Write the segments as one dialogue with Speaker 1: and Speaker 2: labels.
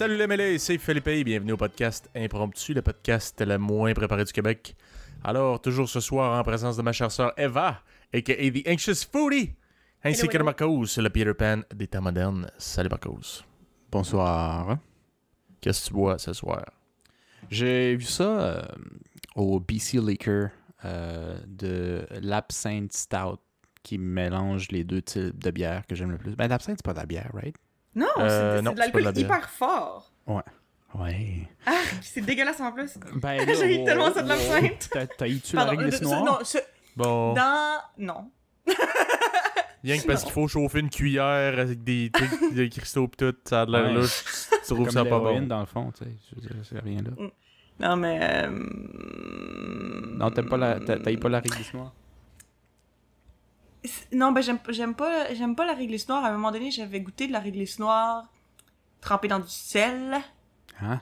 Speaker 1: Salut les mêlés, c'est Philippe et bienvenue au podcast Impromptu, le podcast le moins préparé du Québec. Alors, toujours ce soir en présence de ma chère sœur Eva, aka The Anxious Foodie, ainsi que de. Marcos, le Peter Pan des temps modernes. Salut Marcos.
Speaker 2: Bonsoir.
Speaker 1: Qu'est-ce que tu bois ce soir?
Speaker 2: J'ai vu ça euh, au BC Liquor euh, de l'absinthe stout qui mélange les deux types de bières que j'aime le plus. Ben, l'absinthe, c'est pas de la bière, right?
Speaker 3: Non,
Speaker 1: Euh,
Speaker 3: c'est
Speaker 1: non,
Speaker 3: c'est de
Speaker 1: la
Speaker 3: l'alcool hyper fort.
Speaker 2: Ouais.
Speaker 3: Ah, c'est dégueulasse en plus.
Speaker 2: Ben,
Speaker 3: J'ai eu tellement ça de l'absinthe.
Speaker 2: T'as- T'as eu-tu la
Speaker 3: Pardon,
Speaker 2: réglisse
Speaker 3: euh,
Speaker 2: noire?
Speaker 3: Non, ce-
Speaker 1: Bon,
Speaker 3: dans... Non.
Speaker 1: rien que parce qu'il faut chauffer une cuillère avec des trucs de cristaux pis tout, ça a de l'air
Speaker 2: Ouais.
Speaker 1: louche, tu trouves ça pas bon.
Speaker 2: dans le fond, tu sais. C'est rien là.
Speaker 3: Non, mais... euh,
Speaker 2: Non, t'aimes pas la, t'as- t'as eu pas la réglisse noire?
Speaker 3: c'est- Non, ben j'aime j'aime pas, j'aime pas la réglisse noire. À un moment donné, j'avais goûté de la réglisse noire trempée dans du sel
Speaker 2: Hein?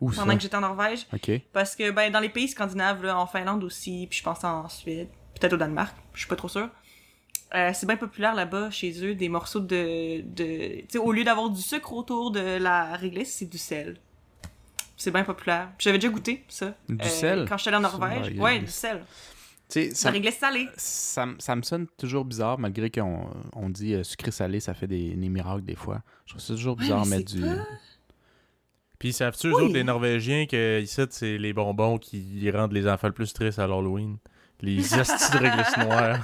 Speaker 2: Où ça?
Speaker 3: pendant que j'étais en Norvège. Parce que, ben, dans les pays scandinaves, là, en Finlande aussi, puis je pense en Suède, peut-être au Danemark, je suis pas trop sûre. Euh, c'est bien populaire là-bas, chez eux, des morceaux de... de... Tu sais, au lieu d'avoir du sucre autour de la réglisse, c'est du sel. C'est bien populaire. J'avais déjà goûté, ça.
Speaker 2: Du
Speaker 3: euh,
Speaker 2: sel?
Speaker 3: Quand j'étais en Norvège.
Speaker 2: Ouais,
Speaker 3: du sel.
Speaker 2: Tu sais,
Speaker 3: La
Speaker 2: ça,
Speaker 3: réglisse salée.
Speaker 2: ça, me sonne toujours bizarre, malgré qu'on on dit euh, sucré-salé, ça fait des, des miracles des fois. Je trouve ça toujours
Speaker 3: Ouais,
Speaker 2: bizarre
Speaker 3: mais
Speaker 2: mettre du...
Speaker 3: pas-
Speaker 1: Puis savent-tu, eux
Speaker 3: Oui.
Speaker 1: autres, les Norvégiens, que ici, c'est les bonbons qui rendent les enfants le plus tristes à l'Halloween? Les astis de réglisse noire.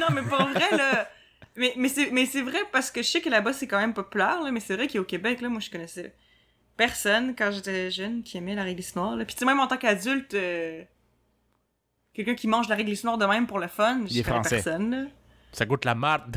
Speaker 3: non, mais pour vrai, là. Mais, mais c'est mais c'est vrai parce que je sais que là-bas, c'est quand même populaire, là, mais c'est vrai qu'au Québec, là, moi, je connaissais personne quand j'étais jeune qui aimait la réglisse noire. Là. Puis tu sais, même en tant qu'adulte, euh, quelqu'un qui mange la réglisse noire de même pour le fun,
Speaker 2: Il
Speaker 3: je connais personne. Là.
Speaker 1: Ça goûte la marde.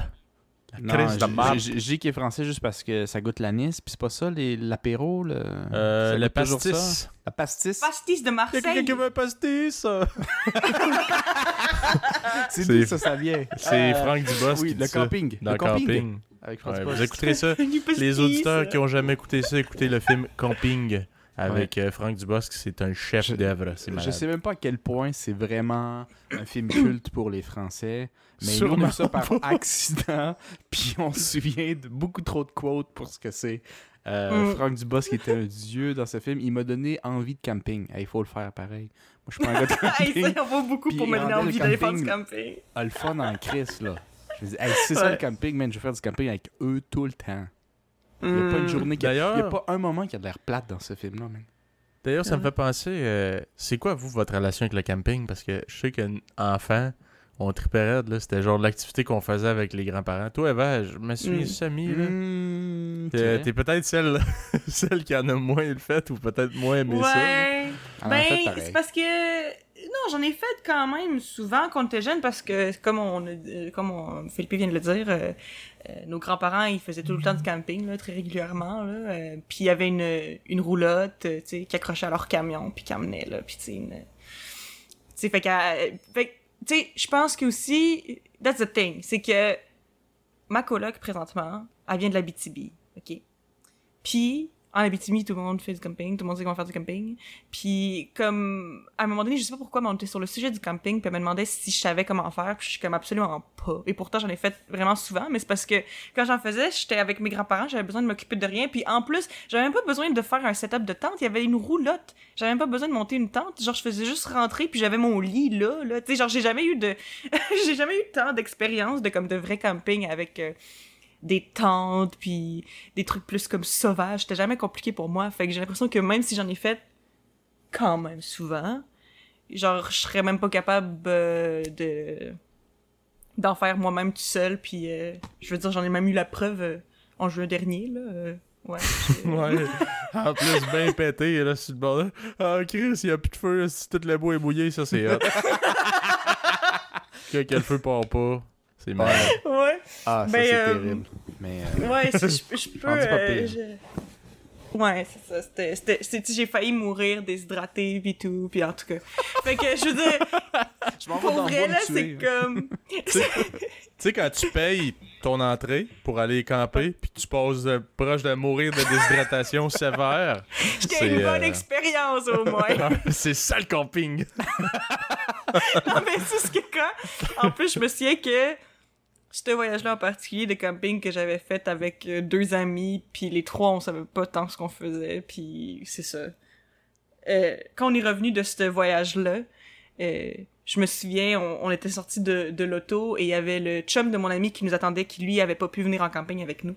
Speaker 1: La
Speaker 2: Non,
Speaker 1: crise de
Speaker 2: j-
Speaker 1: marde.
Speaker 2: j- je dis qu'il est français juste parce que ça goûte l'anis, puis c'est pas ça, les- l'apéro, le...
Speaker 1: Euh, le
Speaker 2: ça.
Speaker 1: pastis.
Speaker 2: La pastis.
Speaker 3: Pastis de
Speaker 1: Il y a
Speaker 3: Marseille.
Speaker 1: quelqu'un qui veut un pastis. ça?
Speaker 2: C'est d'où ça, ça vient?
Speaker 1: C'est
Speaker 2: Euh,
Speaker 1: Franck Dubosc
Speaker 2: Oui,
Speaker 1: qui
Speaker 2: le
Speaker 1: dit ça.
Speaker 2: camping.
Speaker 1: Dans
Speaker 2: le
Speaker 1: Camping.
Speaker 2: camping. Avec Franck
Speaker 1: Ouais,
Speaker 2: Dubosc.
Speaker 1: vous écouterez ça. Les auditeurs qui ont jamais écouté ça, écoutez le film Camping avec euh, Franck Dubosc. C'est un chef d'œuvre.
Speaker 2: Je sais même pas à quel point c'est vraiment un film culte pour les Français, mais nous,
Speaker 1: Sûrement
Speaker 2: vu ça par accident, puis on se souvient de beaucoup trop de quotes pour ce que c'est. Euh,
Speaker 3: Mm.
Speaker 2: Franck Dubosc, qui était un dieu dans ce film, il m'a donné envie de camping. Il faut le faire pareil. Moi, je suis pas un gars de
Speaker 3: Hey,
Speaker 2: camping.
Speaker 3: ça, on va beaucoup
Speaker 2: Puis
Speaker 3: pour me donner envie d'aller faire du
Speaker 2: camping. Ah, le fun en crise, là. Je me dis, hey, c'est ça
Speaker 3: Ouais.
Speaker 2: le camping, man, je vais faire du camping avec eux tout le temps. Il n'y a pas une
Speaker 3: Hmm.
Speaker 2: journée qui Il y a pas un moment qui a de l'air plate dans ce film-là, man.
Speaker 1: D'ailleurs, ça me
Speaker 3: Ouais.
Speaker 1: fait penser, euh, c'est quoi, vous, votre relation avec le camping? Parce que je sais qu'enfant, on tripait raide, là. C'était genre l'activité qu'on faisait avec les grands-parents. Toi, Eva, je me suis
Speaker 3: Mm.
Speaker 1: Samy, là.
Speaker 2: Mm,
Speaker 1: T'es peut-être celle, celle qui en a moins le fait ou peut-être moins aimé ça. là.
Speaker 3: Ben, c'est parce que non, j'en ai fait quand même souvent quand on jeune parce que comme on euh, comme on, Philippe vient de le dire, euh, euh, nos grands-parents ils faisaient tout le temps du camping là, très régulièrement là, puis il y avait une une roulotte, tu sais, qui accrochait à leur camion puis qui emmenait là, puis tu sais tu sais fait que, tu sais, je pense que aussi that's the thing, c'est que ma coloc présentement, elle vient de la BTB, OK? Puis en Abitibi, tout le monde fait du camping, tout le monde sait va faire du camping. Puis comme à un moment donné, je sais pas pourquoi, mais on était sur le sujet du camping, puis elle me demandait si je savais comment faire, puis je suis comme absolument pas. Et pourtant, j'en ai fait vraiment souvent, mais c'est parce que quand j'en faisais, j'étais avec mes grands-parents, j'avais besoin de m'occuper de rien, puis en plus, j'avais même pas besoin de faire un setup de tente, il y avait une roulotte. J'avais même pas besoin de monter une tente, genre je faisais juste rentrer, puis j'avais mon lit là, là, tu sais, genre j'ai jamais eu de j'ai jamais eu tant d'expérience de comme de vrai camping avec euh, des tentes puis des trucs plus comme sauvages. C'était jamais compliqué pour moi. Fait que j'ai l'impression que même si j'en ai fait quand même souvent, genre je serais même pas capable euh, de d'en faire moi-même tout seul. Puis euh, je veux dire, j'en ai même eu la preuve euh, en juin dernier là. euh, ouais. j'ai-
Speaker 1: Ouais. En plus, bien pété, là, sur le bord. là. Ah, Chris, il y a plus de feu, si tout le bois est mouillé, ça, c'est hot. que, que le feu part pas, c'est mal.
Speaker 3: ouais.
Speaker 2: Ah, ça,
Speaker 3: Ben,
Speaker 2: c'est
Speaker 3: euh,
Speaker 2: terrible. Mais... euh,
Speaker 3: Ouais, je, je peux. Euh, je- Ouais, c'est ça. C'était, c'était, c'est- j'ai failli mourir déshydraté pis tout, puis en tout cas. Fait que je veux dire,
Speaker 2: je m'en
Speaker 3: pour vrai là,
Speaker 2: tuer,
Speaker 3: c'est
Speaker 2: hein.
Speaker 3: comme.
Speaker 1: Tu sais, quand tu payes ton entrée pour aller camper, puis tu passes proche de mourir de déshydratation sévère,
Speaker 3: J'ai une bonne expérience au moins.
Speaker 1: c'est ça le camping.
Speaker 3: non, mais c'est ce que quand. En plus, je me souviens que. Ce voyage-là en particulier de camping que j'avais fait avec euh, deux amis, puis les trois, on savait pas tant ce qu'on faisait, puis c'est ça. Euh, quand on est revenu de ce voyage-là, euh, je me souviens, on, on était sortis de, de l'auto et il y avait le chum de mon ami qui nous attendait, qui lui avait pas pu venir en camping avec nous.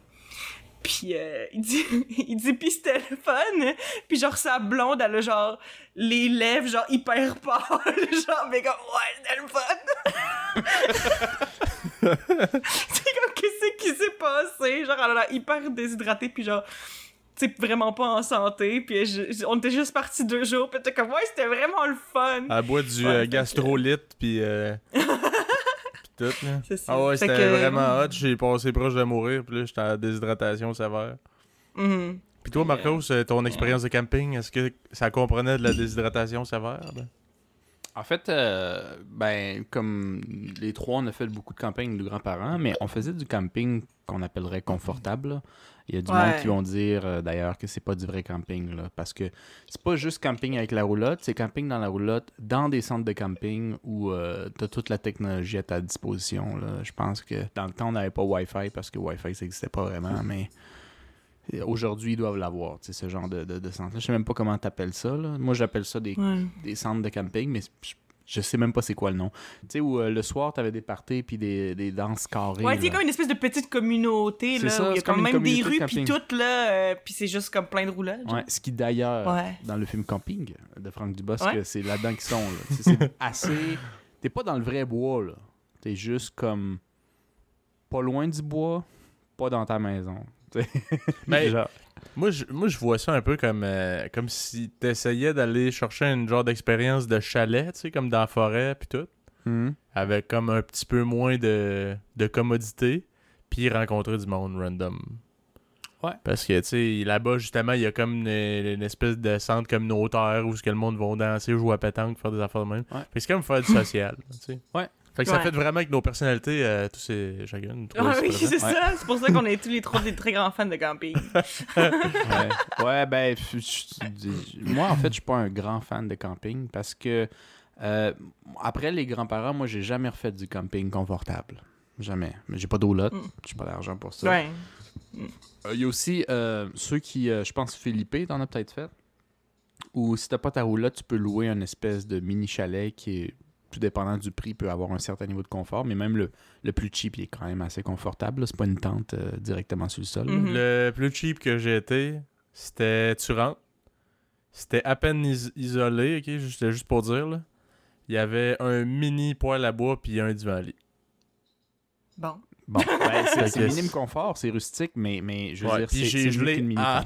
Speaker 3: Puis euh, il dit, il dit, puis c'était le fun. Puis genre sa blonde, elle a genre les lèvres genre hyper pâles, genre mais comme ouais c'était le fun. c'est comme qu'est-ce qui s'est passé, genre elle a l'air hyper déshydratée puis genre tu vraiment pas en santé puis je- on était juste partis deux jours puis t'es comme ouais c'était vraiment le fun.
Speaker 1: Elle boit du
Speaker 3: Ouais,
Speaker 1: euh, gastrolyte, puis. euh, puis tout, là.
Speaker 3: C'est ça.
Speaker 1: Ah ouais, c'était
Speaker 3: que-
Speaker 1: vraiment hot. J'ai passé proche de mourir, puis là, j'étais en déshydratation sévère.
Speaker 3: Mhm.
Speaker 1: Puis toi, Marcos, euh, ton expérience de camping, est-ce que ça comprenait de la déshydratation sévère? là?
Speaker 2: En fait, euh, ben, comme les trois, on a fait beaucoup de camping avec nos grands-parents, mais on faisait du camping qu'on appellerait confortable. Il y a du
Speaker 3: Ouais.
Speaker 2: monde qui vont dire euh, d'ailleurs que c'est pas du vrai camping, là, parce que c'est pas juste camping avec la roulotte, c'est camping dans la roulotte, dans des centres de camping où tu as toute la technologie à ta disposition. Là. Je pense que dans le temps, on n'avait pas Wi-Fi parce que Wi-Fi, ça n'existait pas vraiment, mais euh, aujourd'hui, ils doivent l'avoir, tu sais, ce genre de, de, de centre-là. Je sais même pas comment t'appelles ça. Là. Moi, j'appelle ça des
Speaker 3: Ouais.
Speaker 2: des centres de camping, mais je, je sais même pas c'est quoi le nom. Tu sais, où euh, le soir, t'avais des parties puis des, des danses carrées.
Speaker 3: Ouais, c'est comme une espèce de petite communauté, là,
Speaker 2: ça,
Speaker 3: où il y a quand même des
Speaker 2: communauté de
Speaker 3: rues, puis tout, là, euh, puis c'est juste comme plein de roulages.
Speaker 2: Ouais, ce qui d'ailleurs,
Speaker 3: Ouais.
Speaker 2: dans le film Camping de Franck Dubosc,
Speaker 3: Ouais.
Speaker 2: c'est là-dedans qu'ils sont. là. C'est assez. T'es pas dans le vrai bois, là. T'es juste comme. Pas loin du bois, pas dans ta maison. Tu.
Speaker 1: Mais-
Speaker 2: Genre,
Speaker 1: Moi, je, moi, je vois ça un peu comme, euh, comme si t'essayais d'aller chercher une genre d'expérience de chalet, tu sais, comme dans la forêt, puis tout,
Speaker 2: hum,
Speaker 1: avec comme un petit peu moins de, de commodité, puis rencontrer du monde random.
Speaker 2: Ouais.
Speaker 1: Parce que, tu sais, là-bas, justement, il y a comme une, une espèce de centre communautaire où ce que le monde va danser, jouer à pétanque, faire des affaires de même.
Speaker 2: Ouais.
Speaker 1: C'est comme faire du social, tu sais.
Speaker 2: Ouais.
Speaker 1: Fait que ça fait vraiment que nos personnalités, euh, tous chacune, trois
Speaker 3: Ah oui, c'est ça. C'est pour ça qu'on est tous les trois des très grands fans de camping.
Speaker 2: ouais. ouais, ben, f- je- je- moi, en fait, je suis pas un grand fan de camping parce que euh, après les grands-parents, moi, j'ai jamais refait du camping confortable. Jamais. Mais j'ai pas d'eau là,
Speaker 3: Mm.
Speaker 2: j'ai pas d'argent pour ça.
Speaker 3: Ouais.
Speaker 2: Euh, Il y a aussi euh, ceux qui, euh, je pense, Philippe, t'en as peut-être fait. Ou si t'as pas ta roulotte, tu peux louer un espèce de mini chalet qui est, tout dépendant du prix, peut avoir un certain niveau de confort. Mais même le, le plus cheap, il est quand même assez confortable. C'est pas une tente euh, directement sur le sol.
Speaker 3: Mhm.
Speaker 1: Le plus cheap que j'ai été, c'était tu rentres. C'était à peine is- isolé, ok? C'était juste pour dire, là. Il y avait un mini poêle à bois puis un divan lit.
Speaker 3: Bon.
Speaker 2: Bon, ben, c'est c'est minime confort, c'est rustique, mais, mais je veux
Speaker 1: Ouais,
Speaker 2: dire,
Speaker 1: puis
Speaker 2: c'est
Speaker 1: j'ai gelé
Speaker 2: qu'une mini
Speaker 1: à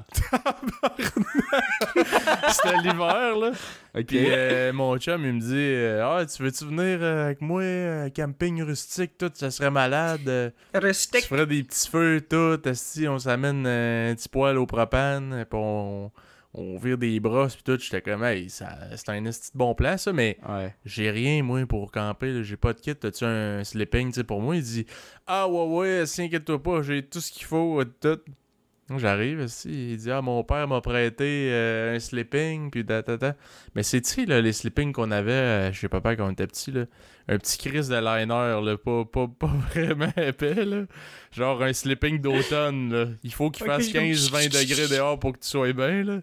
Speaker 1: C'était l'hiver, là. Puis euh, mon chum, il me dit euh, Ah, tu veux-tu venir euh, avec moi, camping rustique, tout, ça serait malade. euh, tu ferais des petits feux, tout. esti, on s'amène un petit poêle au propane, puis on, on vire des brosses, puis tout. J'étais comme, hey, ça, c'est un esti bon plan, ça, mais
Speaker 2: Ouais.
Speaker 1: j'ai rien, moi, pour camper. J'ai pas de kit. T'as-tu un sleeping, tu sais, pour moi? Il dit, ah, ouais, ouais, si, inquiète-toi pas, j'ai tout ce qu'il faut, tout. J'arrive aussi, il dit Ah, mon père m'a prêté euh, un sleeping, puis da, da, da. Mais c'est, tu sais, là, les sleepings qu'on avait euh, chez papa quand on était petit, là. Un petit crise de liner, là, pas, pas, pas vraiment épais, là. Genre un sleeping d'automne, là. Il faut qu'il fasse
Speaker 3: je-
Speaker 1: 15-20 degrés dehors pour que tu sois bien, là.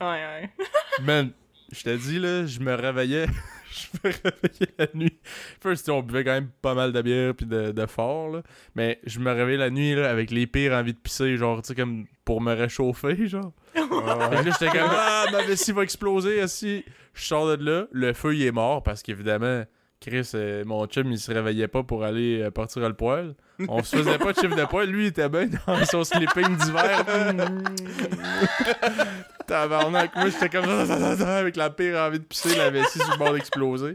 Speaker 3: Ouais, ouais.
Speaker 1: Man, je te dis, là, je me réveillais. je me réveillais la nuit. First, on buvait quand même pas mal de bière puis de, de fort, là. Mais je me réveillais la nuit, là, avec les pires envies de pisser, genre, tu sais, comme pour me réchauffer, genre. Là, j'étais comme, ah, ma vessie va exploser, assis. Je sors de là, le feu, il est mort parce qu'évidemment, Chris, euh, mon chum, il se réveillait pas pour aller euh, partir à le poêle. On se faisait pas de chiffre de poêle. Lui, il était bien dans son sleeping d'hiver. Tabarnak, moi j'étais comme avec la pire envie de pisser, la vessie sur le bord d'exploser.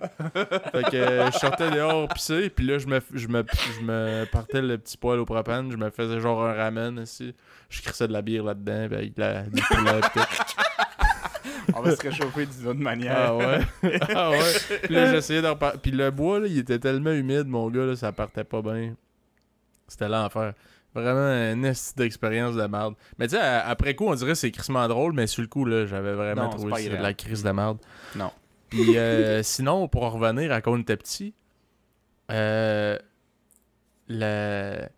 Speaker 1: Fait que euh, je sortais dehors pisser, puis là je me, je, me, je me partais le petit poêle au propane, je me faisais genre un ramen aussi. Je crissais de la bière là-dedans, puis avec de la, du poulet pis tout.
Speaker 2: On va se réchauffer d'une autre manière.
Speaker 1: Ah ouais. ah ouais. Puis là j'essayais d'en par- Puis le bois, là, il était tellement humide, mon gars, là, ça partait pas bien. C'était l'enfer. Vraiment une esti d'expérience de merde. Mais tu sais, après coup, on dirait que c'est crissement drôle, mais sur le coup, là, j'avais vraiment
Speaker 2: Non,
Speaker 1: trouvé c'était de la crise de merde.
Speaker 2: Non.
Speaker 1: Puis euh, sinon, pour en revenir à quand on était petit, euh, la...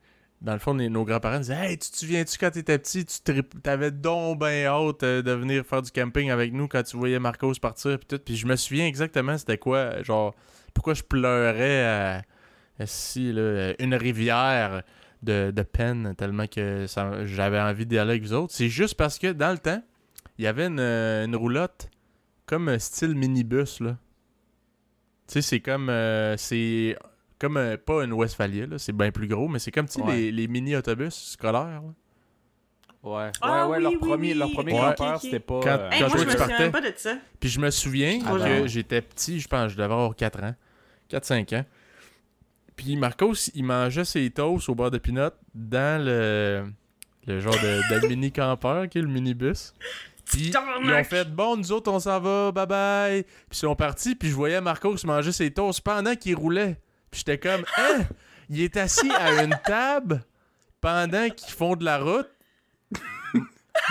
Speaker 1: dans le fond, nos grands-parents disaient Hey, tu te souviens-tu quand t'étais petit, tu trip- t'avais donc ben hâte euh, de venir faire du camping avec nous quand tu voyais Marcos partir puis tout. Puis je me souviens exactement c'était quoi, genre, pourquoi je pleurais à si, là, une rivière de, de peine tellement que j'avais envie d'y aller avec vous autres. C'est juste parce que dans le temps, il y avait une, euh, une roulotte comme un style minibus, là. Tu sais, c'est comme. euh, c'est comme euh, pas une Westphalia, là. C'est bien plus gros, mais c'est comme, tu sais,
Speaker 2: Ouais.
Speaker 1: les, les mini-autobus scolaires, là.
Speaker 2: Ouais,
Speaker 3: Ah
Speaker 2: ouais, ouais,
Speaker 3: oui,
Speaker 2: leur
Speaker 3: oui,
Speaker 2: premier,
Speaker 3: oui.
Speaker 2: leur premier
Speaker 1: Ouais.
Speaker 2: c'était pas.
Speaker 1: Quand-
Speaker 2: euh,
Speaker 3: Hey,
Speaker 1: Quand
Speaker 3: moi,
Speaker 1: toi,
Speaker 3: je me
Speaker 1: partais-
Speaker 3: pas de ça.
Speaker 1: Puis je me souviens
Speaker 2: Ah
Speaker 1: que j'étais petit, je pense, je devais avoir 4 ans. 4-5 ans. Puis Marcos, il mangeait ses toasts au beurre de pinot dans le, le genre de, de mini-campeur qui est le minibus. Puis ils ont fait bon, nous autres on s'en va, bye bye. Puis ils sont partis, puis je voyais Marcos manger ses toasts pendant qu'il roulait. Puis j'étais comme, hein, il est assis à une table pendant qu'ils font de la route.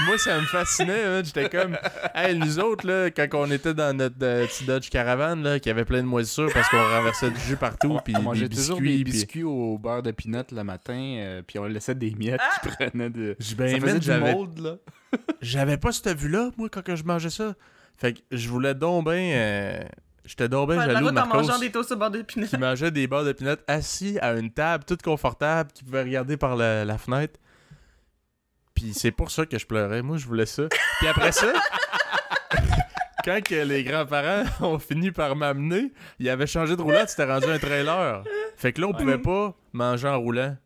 Speaker 1: Moi, ça me fascinait. hein. J'étais comme, hey, nous autres, là, quand on était dans notre euh, petit Dodge Caravan, là, qui avait plein de moisissures parce qu'on renversait du jus partout, puis
Speaker 2: on
Speaker 1: des
Speaker 2: mangeait toujours
Speaker 1: biscuits.
Speaker 2: des
Speaker 1: puis-
Speaker 2: biscuits au beurre de pinot le matin, euh, puis on laissait des miettes qui prenaient de.
Speaker 1: J'ai
Speaker 2: ça
Speaker 1: ben,
Speaker 2: faisait
Speaker 1: man,
Speaker 2: du mold, là.
Speaker 1: J'avais pas cette vue-là, moi, quand que je mangeais ça. Fait que je voulais donc ben... euh, J'étais donc ben
Speaker 3: la
Speaker 1: jaloux de
Speaker 3: route en
Speaker 1: Marcos
Speaker 3: mangeant des toasts au bord de pinot.
Speaker 1: qui mangeait des barres de pinot assis à une table toute confortable, qui pouvait regarder par la, la fenêtre. Puis c'est pour ça que je pleurais. Moi, je voulais ça. Puis après ça... Quand que les grands-parents ont fini par m'amener, ils avaient changé de roulotte, c'était rendu un trailer. Fait que là, on pouvait pas manger en roulant.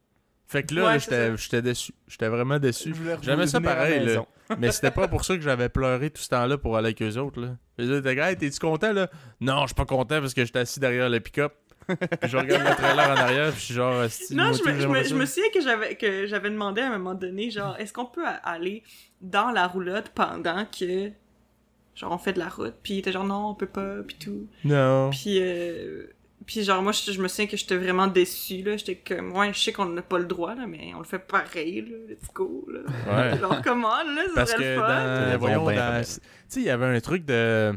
Speaker 1: Fait que là,
Speaker 3: Ouais,
Speaker 1: j'étais j'étais déçu. J'étais vraiment déçu.
Speaker 2: Je voulais
Speaker 1: J'aimais ça
Speaker 2: revenir à la
Speaker 1: pareil, là.
Speaker 2: maison.
Speaker 1: Mais c'était pas pour ça que j'avais pleuré tout ce temps-là pour aller avec eux autres. Là. Les autres étaient comme, Hey, t'es-tu content là? Non, je suis pas content parce que j'étais assis derrière le pick-up. Puis je regarde le trailer en arrière, puis je suis genre,
Speaker 3: Non, je me, je, me, je me souviens que j'avais que j'avais demandé à un moment donné, genre, est-ce qu'on peut aller dans la roulotte pendant que, genre, on fait de la route, puis il était genre, non, on peut pas, puis tout.
Speaker 1: Non.
Speaker 3: Puis, euh, puis genre, moi, je, je me souviens que j'étais vraiment déçue, là. J'étais comme, ouais, je sais qu'on n'a pas le droit, là, mais on le fait pareil, là. Let's go, là.
Speaker 1: Ouais.
Speaker 3: Genre, comment, là, ça
Speaker 1: Parce
Speaker 3: serait
Speaker 1: que
Speaker 3: le fun.
Speaker 1: dans, voyons,
Speaker 2: bien
Speaker 1: dans-
Speaker 2: rebelles.
Speaker 1: tu sais, il y avait un truc de...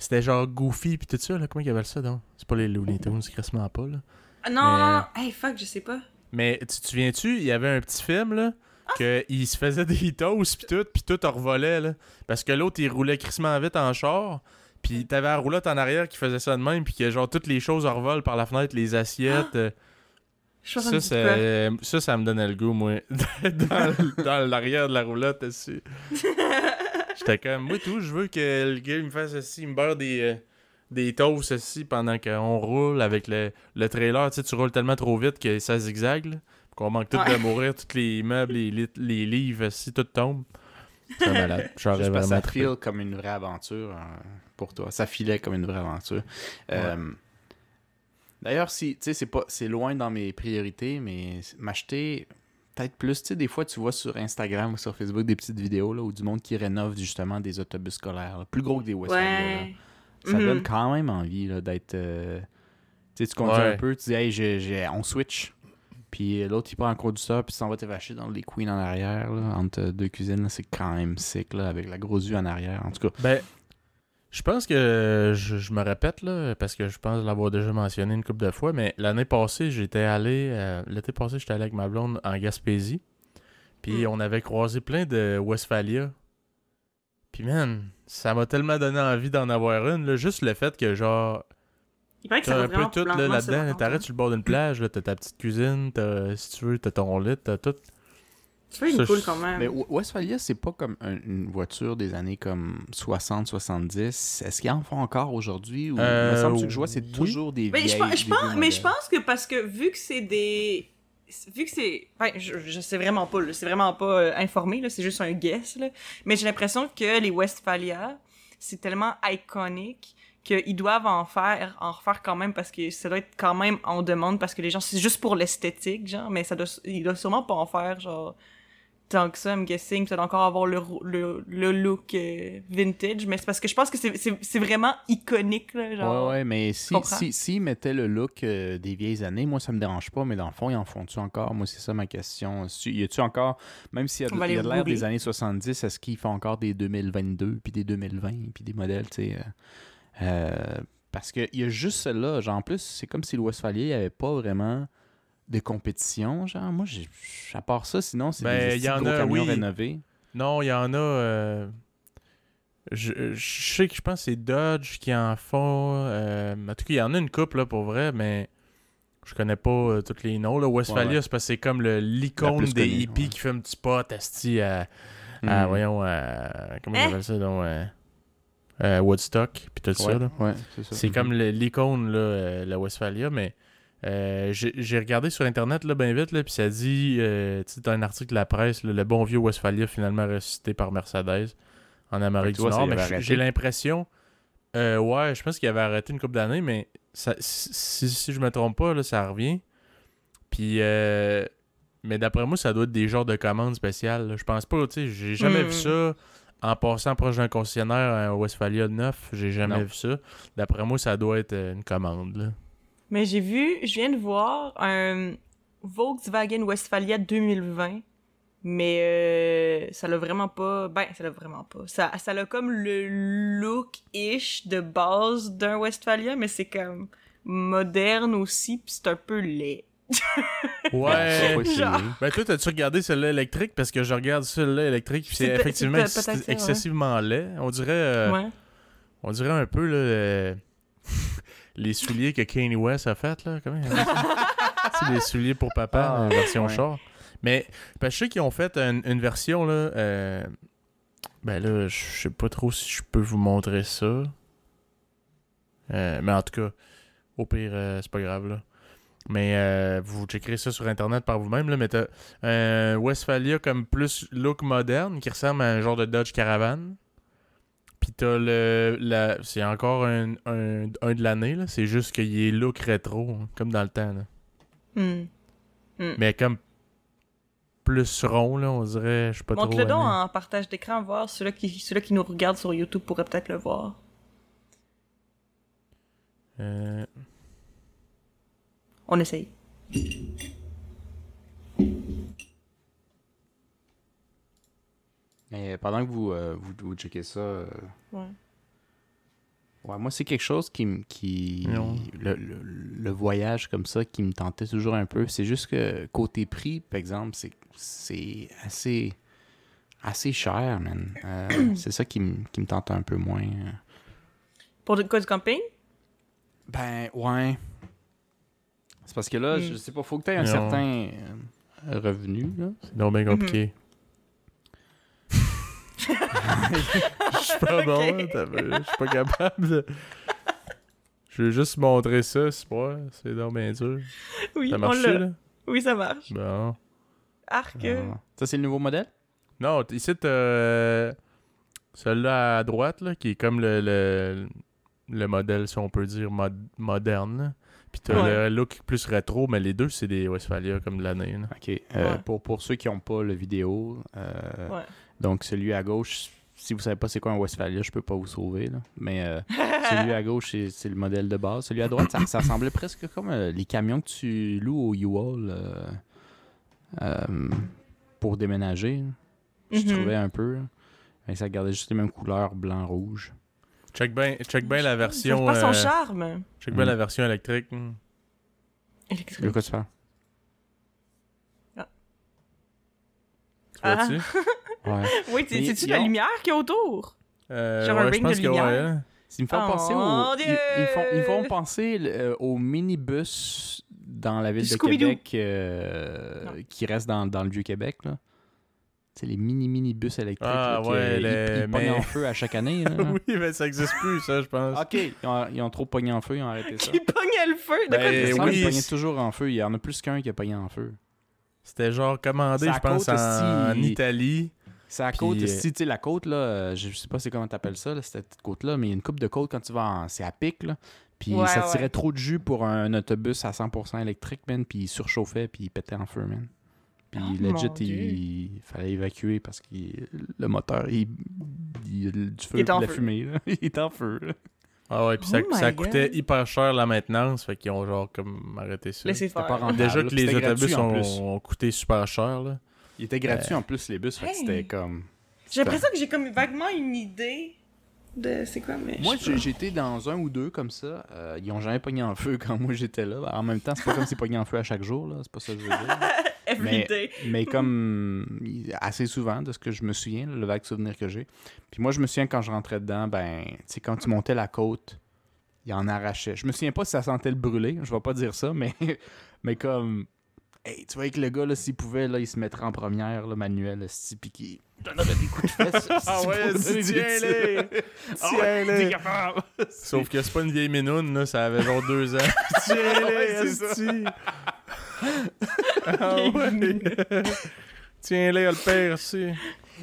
Speaker 1: C'était genre Goofy puis tout ça, là. Comment ils appellent ça, donc? C'est pas les Looney Tunes, c'est quasiment pas, là.
Speaker 3: Ah, non,
Speaker 1: Mais-
Speaker 3: non, non. Hey, fuck, je sais pas.
Speaker 1: Mais tu te souviens-tu, il y avait un petit film, là,
Speaker 3: Ah!
Speaker 1: que il se faisait des toasts pis tout, pis tout revolait, là. Parce que l'autre, il roulait crissement vite en char, pis t'avais la roulotte en arrière qui faisait ça de même, pis que genre toutes les choses revolent par la fenêtre, les assiettes. euh,
Speaker 3: Je pense
Speaker 1: ça,
Speaker 3: ça
Speaker 1: ça, ça me donnait le goût, moi. dans l'arrière de la roulotte, aussi. J'étais comme, moi, tout, je veux que le gars me fasse aussi, il me beurre des, euh, des toasts aussi pendant qu'on roule avec le, le trailer. Tu sais, tu roules tellement trop vite que ça zigzague, qu'on manque tout
Speaker 3: Ouais.
Speaker 1: de mourir, tous les meubles, les, lit- les livres, aussi, tout tombe. C'est malade.
Speaker 2: Juste parce ça file comme une vraie aventure hein, pour toi. Ça filait comme une vraie aventure. Euh, D'ailleurs, si, tu sais, c'est pas, c'est loin dans mes priorités, mais m'acheter peut-être plus, tu sais, des fois, tu vois sur Instagram ou sur Facebook des petites vidéos, là, où du monde qui rénove justement des autobus scolaires, là, plus gros que des.
Speaker 3: Ouais.
Speaker 2: Ça
Speaker 3: Mhm.
Speaker 2: donne quand même envie, là, d'être, euh, tu sais, tu conduis
Speaker 1: Ouais.
Speaker 2: un peu, tu dis, hey, j'ai- j'ai- on switch. Puis euh, l'autre, il prend un conducteur, puis s'en va te vacher dans les queens en arrière, là, entre deux cuisines. là, C'est quand même sick, là, avec la grosse vue en arrière. En tout cas,
Speaker 1: Ben, je pense que je, je me répète, là, parce que je pense l'avoir déjà mentionné une couple de fois, mais l'année passée, j'étais allé. euh, L'été passé, j'étais allé avec ma blonde en Gaspésie. Puis
Speaker 3: Mm.
Speaker 1: on avait croisé plein de Westphalia. Puis man, ça m'a tellement donné envie d'en avoir une, là, juste le fait que genre.
Speaker 3: Il que ça
Speaker 1: un peu tout là-dedans. T'arrêtes sur le bord d'une plage, t'as ta petite cuisine, t'as, si tu veux, t'as ton lit, t'as tout.
Speaker 3: Tu vois, il
Speaker 1: Ça,
Speaker 3: est cool quand même.
Speaker 2: mais Westphalia, c'est pas comme un- une voiture des années comme 60-70. Est-ce qu'ils en font encore aujourd'hui? Ou...
Speaker 1: Euh,
Speaker 2: il me semble que je vois, c'est
Speaker 1: oui.
Speaker 2: toujours des
Speaker 3: Mais je,
Speaker 2: vieilles...
Speaker 3: pense- je
Speaker 2: des
Speaker 3: pense,
Speaker 2: vieux
Speaker 3: mais je pense que parce que vu que c'est des. Vu que c'est. Enfin, je, je sais vraiment pas, c'est vraiment pas euh, informé, là, c'est juste un guess, là. Mais j'ai l'impression que les Westphalia, c'est tellement iconique qu'ils doivent en faire, en refaire quand même parce que ça doit être quand même en demande parce que les gens, c'est juste pour l'esthétique, genre, mais ça doit, ils doivent sûrement pas en faire, genre, tant que ça, I'm guessing, ça doit encore avoir le, le, le look euh, vintage, mais c'est parce que je pense que c'est- vraiment iconique, là, genre.
Speaker 2: Ouais, ouais, mais si, si, s'ils mettaient le look euh, des vieilles années, moi, ça me dérange pas, mais dans le fond, ils en font-tu encore? Moi, c'est ça ma question. Si- Y a-tu encore, même s'il y a, de l'air des années 70, est-ce qu'ils font encore des 2022, puis des 2020, puis des modèles, tu sais? euh, parce qu'il y a juste celle-là. Genre, en plus, c'est comme si le Westphalia, il n'y avait pas vraiment de compétition, genre? Moi, j'ai, à part ça, sinon, c'est
Speaker 1: Ben,
Speaker 2: des
Speaker 1: y en
Speaker 2: gros
Speaker 1: a,
Speaker 2: camions
Speaker 1: oui.
Speaker 2: rénovés.
Speaker 1: Non, il y en a. euh, Je, je sais que je pense que c'est Dodge qui en font. euh, En tout cas, il y en a une couple là, pour vrai, mais je connais pas euh, tous les noms. Là. Westphalia,
Speaker 2: Ouais, ouais.
Speaker 1: c'est parce que c'est comme l'icône des
Speaker 2: connue,
Speaker 1: hippies
Speaker 2: ouais.
Speaker 1: qui fait un petit spot asti à, à,
Speaker 2: Hmm.
Speaker 1: voyons, à- comment
Speaker 3: Hein?
Speaker 1: on appelle ça, donc, euh, Woodstock, puis tout ça.
Speaker 2: Ouais,
Speaker 1: là.
Speaker 2: ouais, c'est ça.
Speaker 1: C'est
Speaker 2: Mhm.
Speaker 1: comme l'icône, là, euh, la Westphalia, mais euh, j'ai regardé sur Internet, là, bien vite, là, puis ça dit, euh, tu sais, dans un article de la presse, là, le bon vieux Westphalia finalement ressuscité par Mercedes en Amérique
Speaker 2: tu
Speaker 1: du Nord. Mais j'ai l'impression, euh, ouais, je pense qu'il avait arrêté une couple d'années, mais ça, si, si- si je me trompe pas, là, ça revient. Puis, euh, mais d'après moi, ça doit être des genres de commandes spéciales. là. Je pense pas, tu sais, j'ai jamais
Speaker 3: Hmm.
Speaker 1: vu ça en passant proche d'un concessionnaire à Westphalia 9. J'ai jamais
Speaker 2: Non.
Speaker 1: vu ça. D'après moi, ça doit être euh, une commande. Là.
Speaker 3: Mais j'ai vu, je viens de voir un Volkswagen Westphalia 2020. Mais euh, ça l'a vraiment pas. Ben, ça l'a vraiment pas. Ça, ça l'a comme le look-ish de base d'un Westphalia, mais c'est comme moderne aussi, puis c'est un peu laid.
Speaker 1: Ouais.
Speaker 2: Essayer.
Speaker 3: genre.
Speaker 1: Ben toi, t'as-tu regardé celle-là électrique? Parce que je regarde celle-là électrique, puis c'est effectivement ex-
Speaker 3: ouais.
Speaker 1: excessivement laid. On dirait, euh,
Speaker 3: ouais.
Speaker 1: on dirait un peu là, euh, les souliers que Kanye West a fait là. Comment? C'est les souliers pour papa,
Speaker 2: Ah,
Speaker 1: euh, version
Speaker 2: ouais.
Speaker 1: char. Mais parce que je sais qu'ils ont fait une, une version là. euh, ben là, je sais pas trop si je peux vous montrer ça. Euh, mais en tout cas, au pire, euh, c'est pas grave là. Mais euh, vous checkerez ça sur internet par vous-même. là, Mais t'as Westphalia comme plus look moderne qui ressemble à un genre de Dodge Caravan. Puis t'as le. La, c'est encore un, un, un de l'année, là. C'est juste qu'il est look rétro, hein, comme dans le temps, là.
Speaker 3: Hmm.
Speaker 1: Mais comme plus rond, là, on dirait. Je sais pas trop.
Speaker 3: Montre-le donc
Speaker 1: aimé.
Speaker 3: en partage d'écran, voir ceux-là qui, ceux qui nous regardent sur YouTube pourraient peut-être le voir.
Speaker 1: Euh,
Speaker 3: On essaye.
Speaker 2: Mais pendant que vous, euh, vous, vous checkez ça, euh,
Speaker 3: Ouais.
Speaker 2: ouais, moi, c'est quelque chose qui me. Qui,
Speaker 1: Non.
Speaker 2: le, le- le voyage comme ça qui me tentait toujours un peu. C'est juste que côté prix, par exemple, c'est, c'est assez. assez cher, man. Euh, c'est ça qui, me- qui me tente un peu moins.
Speaker 3: Pour le cas du camping?
Speaker 2: Ben, ouais. C'est parce que là,
Speaker 3: Hmm.
Speaker 2: je sais pas, faut que tu aies un
Speaker 1: Non.
Speaker 2: certain revenu, là.
Speaker 1: c'est donc bien compliqué. Je suis pas bon, je suis pas capable de. Je vais juste montrer ça, c'est pas. C'est donc bien dur.
Speaker 3: Oui,
Speaker 1: Ça a
Speaker 3: on
Speaker 1: là?
Speaker 3: Oui, ça marche.
Speaker 1: Bon.
Speaker 3: Arc.
Speaker 2: Ah. Ça, c'est le nouveau modèle?
Speaker 1: Non, ici, t'as euh, celui-là à droite, là, qui est comme le, le, le modèle, si on peut dire, mod- moderne. Puis t'as
Speaker 3: Ouais.
Speaker 1: le look plus rétro, mais les deux, c'est des Westphalia comme de l'année. là.
Speaker 2: OK. Euh,
Speaker 3: Ouais.
Speaker 2: pour, pour ceux qui n'ont pas le vidéo, euh,
Speaker 3: Ouais.
Speaker 2: Donc celui à gauche, si vous savez pas c'est quoi un Westphalia, je peux pas vous sauver. Là. Mais euh, celui à gauche, c'est, c'est le modèle de base. Celui à droite, ça, ça ressemblait presque comme euh, les camions que tu loues au U-Haul euh, euh, pour déménager. Je
Speaker 3: Mhm.
Speaker 2: trouvais un peu. Mais ça gardait juste les mêmes couleurs, blanc-rouge.
Speaker 1: Check bien check ben la
Speaker 3: Ça
Speaker 1: version.
Speaker 3: pas son
Speaker 1: euh,
Speaker 3: charme.
Speaker 1: check bien
Speaker 2: Mm.
Speaker 1: la version électrique. hmm.
Speaker 3: Électrique.
Speaker 2: De quoi tu parles?
Speaker 1: Tu
Speaker 3: Ah.
Speaker 2: Ouais.
Speaker 3: Oui, c'est-tu
Speaker 2: ils
Speaker 3: la
Speaker 2: ont-
Speaker 3: lumière qu'il y a autour?
Speaker 1: Euh,
Speaker 3: Genre un
Speaker 1: ouais,
Speaker 3: ring de
Speaker 1: que ouais,
Speaker 3: lumière?
Speaker 1: hein.
Speaker 2: Ils me font
Speaker 3: Oh,
Speaker 2: penser au. Ils, ils font, ils font penser euh, au minibus dans la ville de. Québec euh, qui reste dans, dans le Vieux-Québec. là. C'est les mini-minibus électriques
Speaker 1: Ah,
Speaker 2: là, qui,
Speaker 1: ouais,
Speaker 2: euh, ils- ils,
Speaker 1: mais-
Speaker 2: en feu à chaque année. là.
Speaker 1: oui, mais ça existe plus, ça, je pense.
Speaker 2: ok, ils ont, ils ont trop pogné en feu, ils ont arrêté ça.
Speaker 3: Qui pognait le feu? De
Speaker 1: Ben, oui,
Speaker 2: qu'ils pognaient toujours en feu. Il y en a plus qu'un qui a pogné en feu.
Speaker 1: C'était genre commandé, je pense, en
Speaker 2: aussi.
Speaker 1: Italie.
Speaker 2: C'est à
Speaker 1: Puis,
Speaker 2: côte,
Speaker 1: euh,
Speaker 2: si tu sais, la côte, là, je sais pas c'est comment t'appelles ça, là, cette petite côte-là, mais il y a une coupe de côte quand tu vas en. C'est à pic, là. Puis
Speaker 3: Ouais,
Speaker 2: ça tirait
Speaker 3: ouais.
Speaker 2: trop de jus pour un autobus à 100% électrique, man, puis il surchauffait, puis il pétait en feu, man. Puis
Speaker 3: Oh,
Speaker 2: legit, il, fallait évacuer parce que le moteur, il, il y a du feu,
Speaker 3: Il est
Speaker 2: de
Speaker 3: en
Speaker 2: la
Speaker 3: feu.
Speaker 2: fumée, là. il est en feu, là.
Speaker 1: Ah ouais, puis ça,
Speaker 3: Oh
Speaker 1: ça coûtait
Speaker 3: God.
Speaker 1: hyper cher la maintenance, fait qu'ils ont genre comme arrêté ça.
Speaker 2: C'était pas rentable.
Speaker 1: Déjà que les autobus ont, coûté super cher, là.
Speaker 2: Il était gratuit en plus, les bus, fait que
Speaker 3: Hey.
Speaker 2: c'était comme...
Speaker 3: J'ai l'impression que j'ai comme vaguement une idée de c'est quoi, mais.
Speaker 2: Moi, été dans un ou deux comme ça. Euh, ils ont jamais pogné en feu quand moi j'étais là. En même temps, c'est pas comme si pogné en feu à chaque jour, là. C'est pas ça que je veux dire.
Speaker 3: Every
Speaker 2: mais-
Speaker 3: day.
Speaker 2: Mais comme assez souvent de ce que je me souviens, le vague souvenir que j'ai. Puis moi, je me souviens quand je rentrais dedans, ben, tu sais, quand tu montais la côte, il en arrachait. Je me souviens pas si ça sentait le brûler, je vais pas dire ça, mais, mais comme. Hey, tu vois que le gars, là, s'il pouvait, là, il se mettrait en première, là, manuel, esti, puis qu'il donnerait des coups de fesse.
Speaker 1: Ah ouais,
Speaker 2: des
Speaker 1: tiens-les! Tiens-les! Sauf que c'est pas une vieille minoune, là, ça avait genre deux ans. Tiens-les, Ah ouais! Tiens-les, le père, si.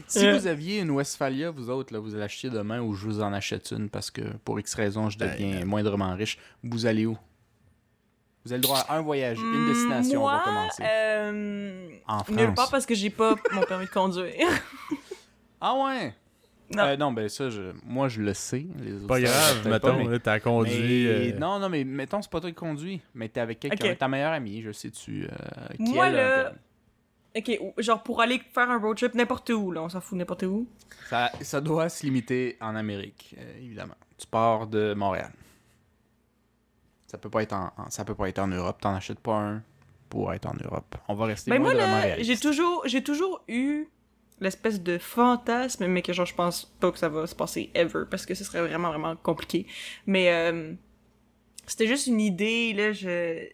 Speaker 2: Si
Speaker 3: Euh.
Speaker 2: vous aviez une Westphalia, vous autres, là, vous l'achetiez demain ou je vous en achète une parce que pour X raison, je deviens moindrement riche, vous allez où? Vous avez le droit à un voyage, une destination,
Speaker 3: Moi,
Speaker 2: on va commencer.
Speaker 3: euh,
Speaker 2: En
Speaker 3: Nulle
Speaker 2: France.
Speaker 3: part parce que j'ai pas mon permis de conduire.
Speaker 2: Ah ouais?
Speaker 3: Non.
Speaker 2: Euh, non, ben ça, je... moi je le sais. Les
Speaker 1: Pas grave, mettons,
Speaker 2: mais-
Speaker 1: t'as conduit.
Speaker 2: mais-
Speaker 1: euh,
Speaker 2: Non, non, mais mettons, c'est pas toi qui conduis, mais t'es avec quelqu'un,
Speaker 3: Ok.
Speaker 2: ta meilleure amie, je sais-tu, euh, qui
Speaker 3: Moi, là-
Speaker 2: permis.
Speaker 3: ok, genre pour aller faire un road trip n'importe où, là, on s'en fout n'importe où.
Speaker 2: Ça, ça doit se limiter en Amérique, euh, évidemment. Tu pars de Montréal. Ça peut pas être en, en- ça peut pas être en Europe. T'en achètes pas un pour être en Europe. On va rester
Speaker 3: Ben moi, là,
Speaker 2: réaliste.
Speaker 3: j'ai toujours, j'ai toujours eu l'espèce de fantasme, mais que genre, je pense pas que ça va se passer ever, parce que ce serait vraiment, vraiment compliqué. Mais euh, c'était juste une idée, là, je...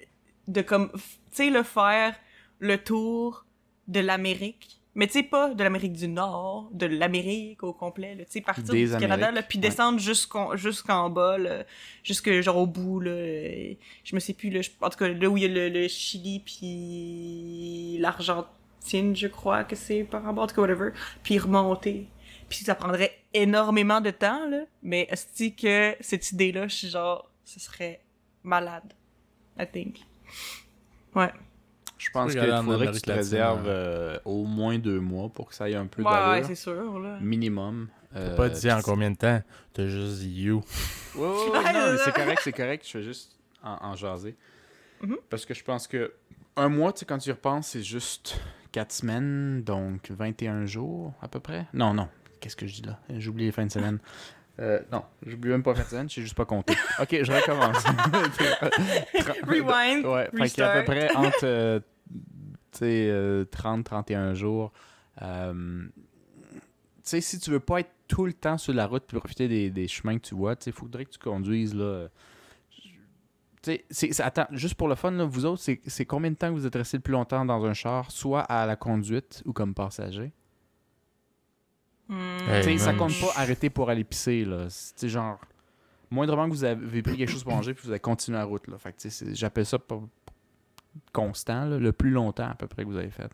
Speaker 3: de comme, tu sais, le faire le tour de l'Amérique. Mais tu sais, pas de l'Amérique du Nord, de l'Amérique au complet, tu sais, partir
Speaker 2: Des
Speaker 3: du Canada, là, puis
Speaker 2: ouais.
Speaker 3: descendre jusqu'en jusqu'en bas, là, jusque genre au bout, là, je me sais plus, là, en tout cas, là où il y a le, le Chili, puis l'Argentine, je crois que c'est par rapport, en tout cas, whatever, puis remonter. Puis ça prendrait énormément de temps, là, mais est-ce que cette idée-là, je suis genre, ce serait malade, I think. Ouais.
Speaker 2: Je pense qu'il faudrait que tu te réserves
Speaker 1: ouais.
Speaker 2: euh, au moins deux mois pour que ça ait un peu
Speaker 3: Ouais, ouais,
Speaker 2: d'allure.
Speaker 3: c'est sûr, là.
Speaker 2: minimum. Euh,
Speaker 1: Pas dit en combien de temps? T'as juste dit you.
Speaker 2: Ouais, ouais, ouais,
Speaker 3: Ouais,
Speaker 2: non,
Speaker 3: c'est
Speaker 2: correct, c'est correct. Je fais juste en, en jaser.
Speaker 3: Mhm.
Speaker 2: Parce que je pense que un mois, tu sais, quand tu y repenses, c'est juste 4 semaines, donc 21 jours à peu près. Non, non. Qu'est-ce que je dis là? J'oublie les fins de semaine. Euh, non, j'oublie même pas fin de semaine, j'ai juste pas compté. Ok, je recommence.
Speaker 3: Rewind,
Speaker 2: Ouais, fait à peu près entre euh, tu sais, euh, 30-31 jours. Euh, tu sais, si tu veux pas être tout le temps sur la route puis profiter des, des chemins que tu vois, il faudrait que tu conduises là. Tu sais, c'est- c'est- attends, juste pour le fun, là, vous autres, c'est combien de temps que vous êtes resté le plus longtemps dans un char, soit à la conduite ou comme passager?
Speaker 3: Hmm.
Speaker 1: Hey,
Speaker 2: ça compte pas arrêter pour aller pisser, là. C'est genre, moindrement que vous avez pris quelque chose pour manger puis vous avez continué la route, là. Fait que, j'appelle ça pas constant, là, le plus longtemps à peu près que vous avez fait.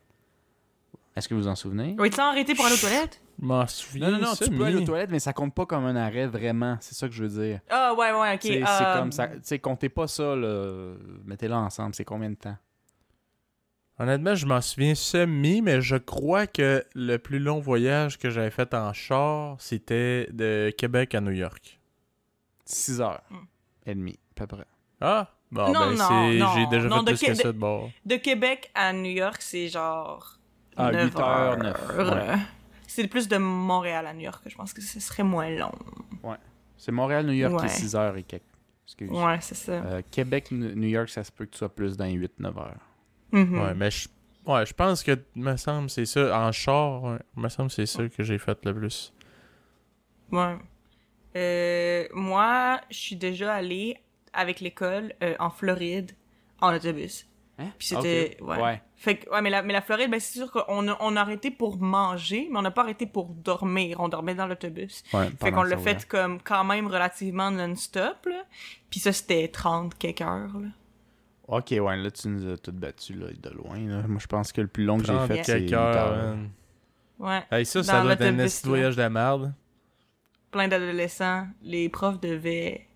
Speaker 2: Est-ce que vous en souvenez?
Speaker 3: Oui, tu arrêté pour aller aux toilettes?
Speaker 1: Je m'en souviens.
Speaker 2: Non, non, non, tu peux aller aux toilettes, mais ça compte pas comme un arrêt vraiment. C'est ça que je veux dire.
Speaker 3: Ah, ouais, ouais, ok.
Speaker 2: Sais,
Speaker 3: euh,
Speaker 2: C'est comme ça. Tu sais, comptez pas ça, là. Mettez-le ensemble. C'est combien de temps?
Speaker 1: Honnêtement, je m'en souviens semi, mais je crois que le plus long voyage que j'avais fait en char, c'était de Québec à New York.
Speaker 2: 6 heures
Speaker 3: Hmm.
Speaker 2: et demie, à peu près.
Speaker 1: Ah! Bon,
Speaker 3: Non,
Speaker 1: ben,
Speaker 3: non,
Speaker 1: c'est...
Speaker 3: non,
Speaker 1: j'ai déjà
Speaker 3: non,
Speaker 1: fait
Speaker 3: de
Speaker 1: plus que ça de bord.
Speaker 3: De Québec à New York, c'est genre.
Speaker 2: Ah,
Speaker 3: 9
Speaker 2: 8 heures, 9, ouais.
Speaker 3: C'est plus de Montréal à New York, je pense que ce serait moins long.
Speaker 2: C'est Montréal-New York qui
Speaker 3: Ouais.
Speaker 2: est 6 heures et quelques. Excuse.
Speaker 3: Ouais, c'est ça.
Speaker 2: Euh, Québec, N- New York, ça se peut que tu sois plus dans 8-9 heures.
Speaker 3: Mhm.
Speaker 1: Ouais, mais je... Ouais, je pense que, me semble, c'est ça. En char, ouais, me semble, c'est ça que j'ai fait le plus.
Speaker 3: Ouais. Euh, moi, je suis déjà allée avec l'école euh, en Floride en autobus.
Speaker 2: Hein?
Speaker 3: Puis c'était-
Speaker 2: Ok.
Speaker 3: ouais.
Speaker 2: ouais.
Speaker 3: Fait que, ouais, mais la, mais la Floride, ben, c'est sûr qu'on a, on a arrêté pour manger, mais on n'a pas arrêté pour dormir. On dormait dans l'autobus.
Speaker 2: Ouais,
Speaker 3: Fait qu'on l'a
Speaker 2: ouais.
Speaker 3: fait comme quand même relativement non-stop, là. Puis ça, c'était 30 quelques heures, là.
Speaker 2: Ok, ouais, là, tu nous as tout battu là, de loin. là. Moi, je pense que le plus long que j'ai
Speaker 1: 30
Speaker 2: fait, c'est
Speaker 1: quelques
Speaker 2: 8
Speaker 1: heures,
Speaker 2: heures.
Speaker 1: man.
Speaker 3: Ouais.
Speaker 1: Hey, ça, ça
Speaker 3: Dans
Speaker 1: doit être un de voyage de merde.
Speaker 3: Plein d'adolescents. Les profs devaient...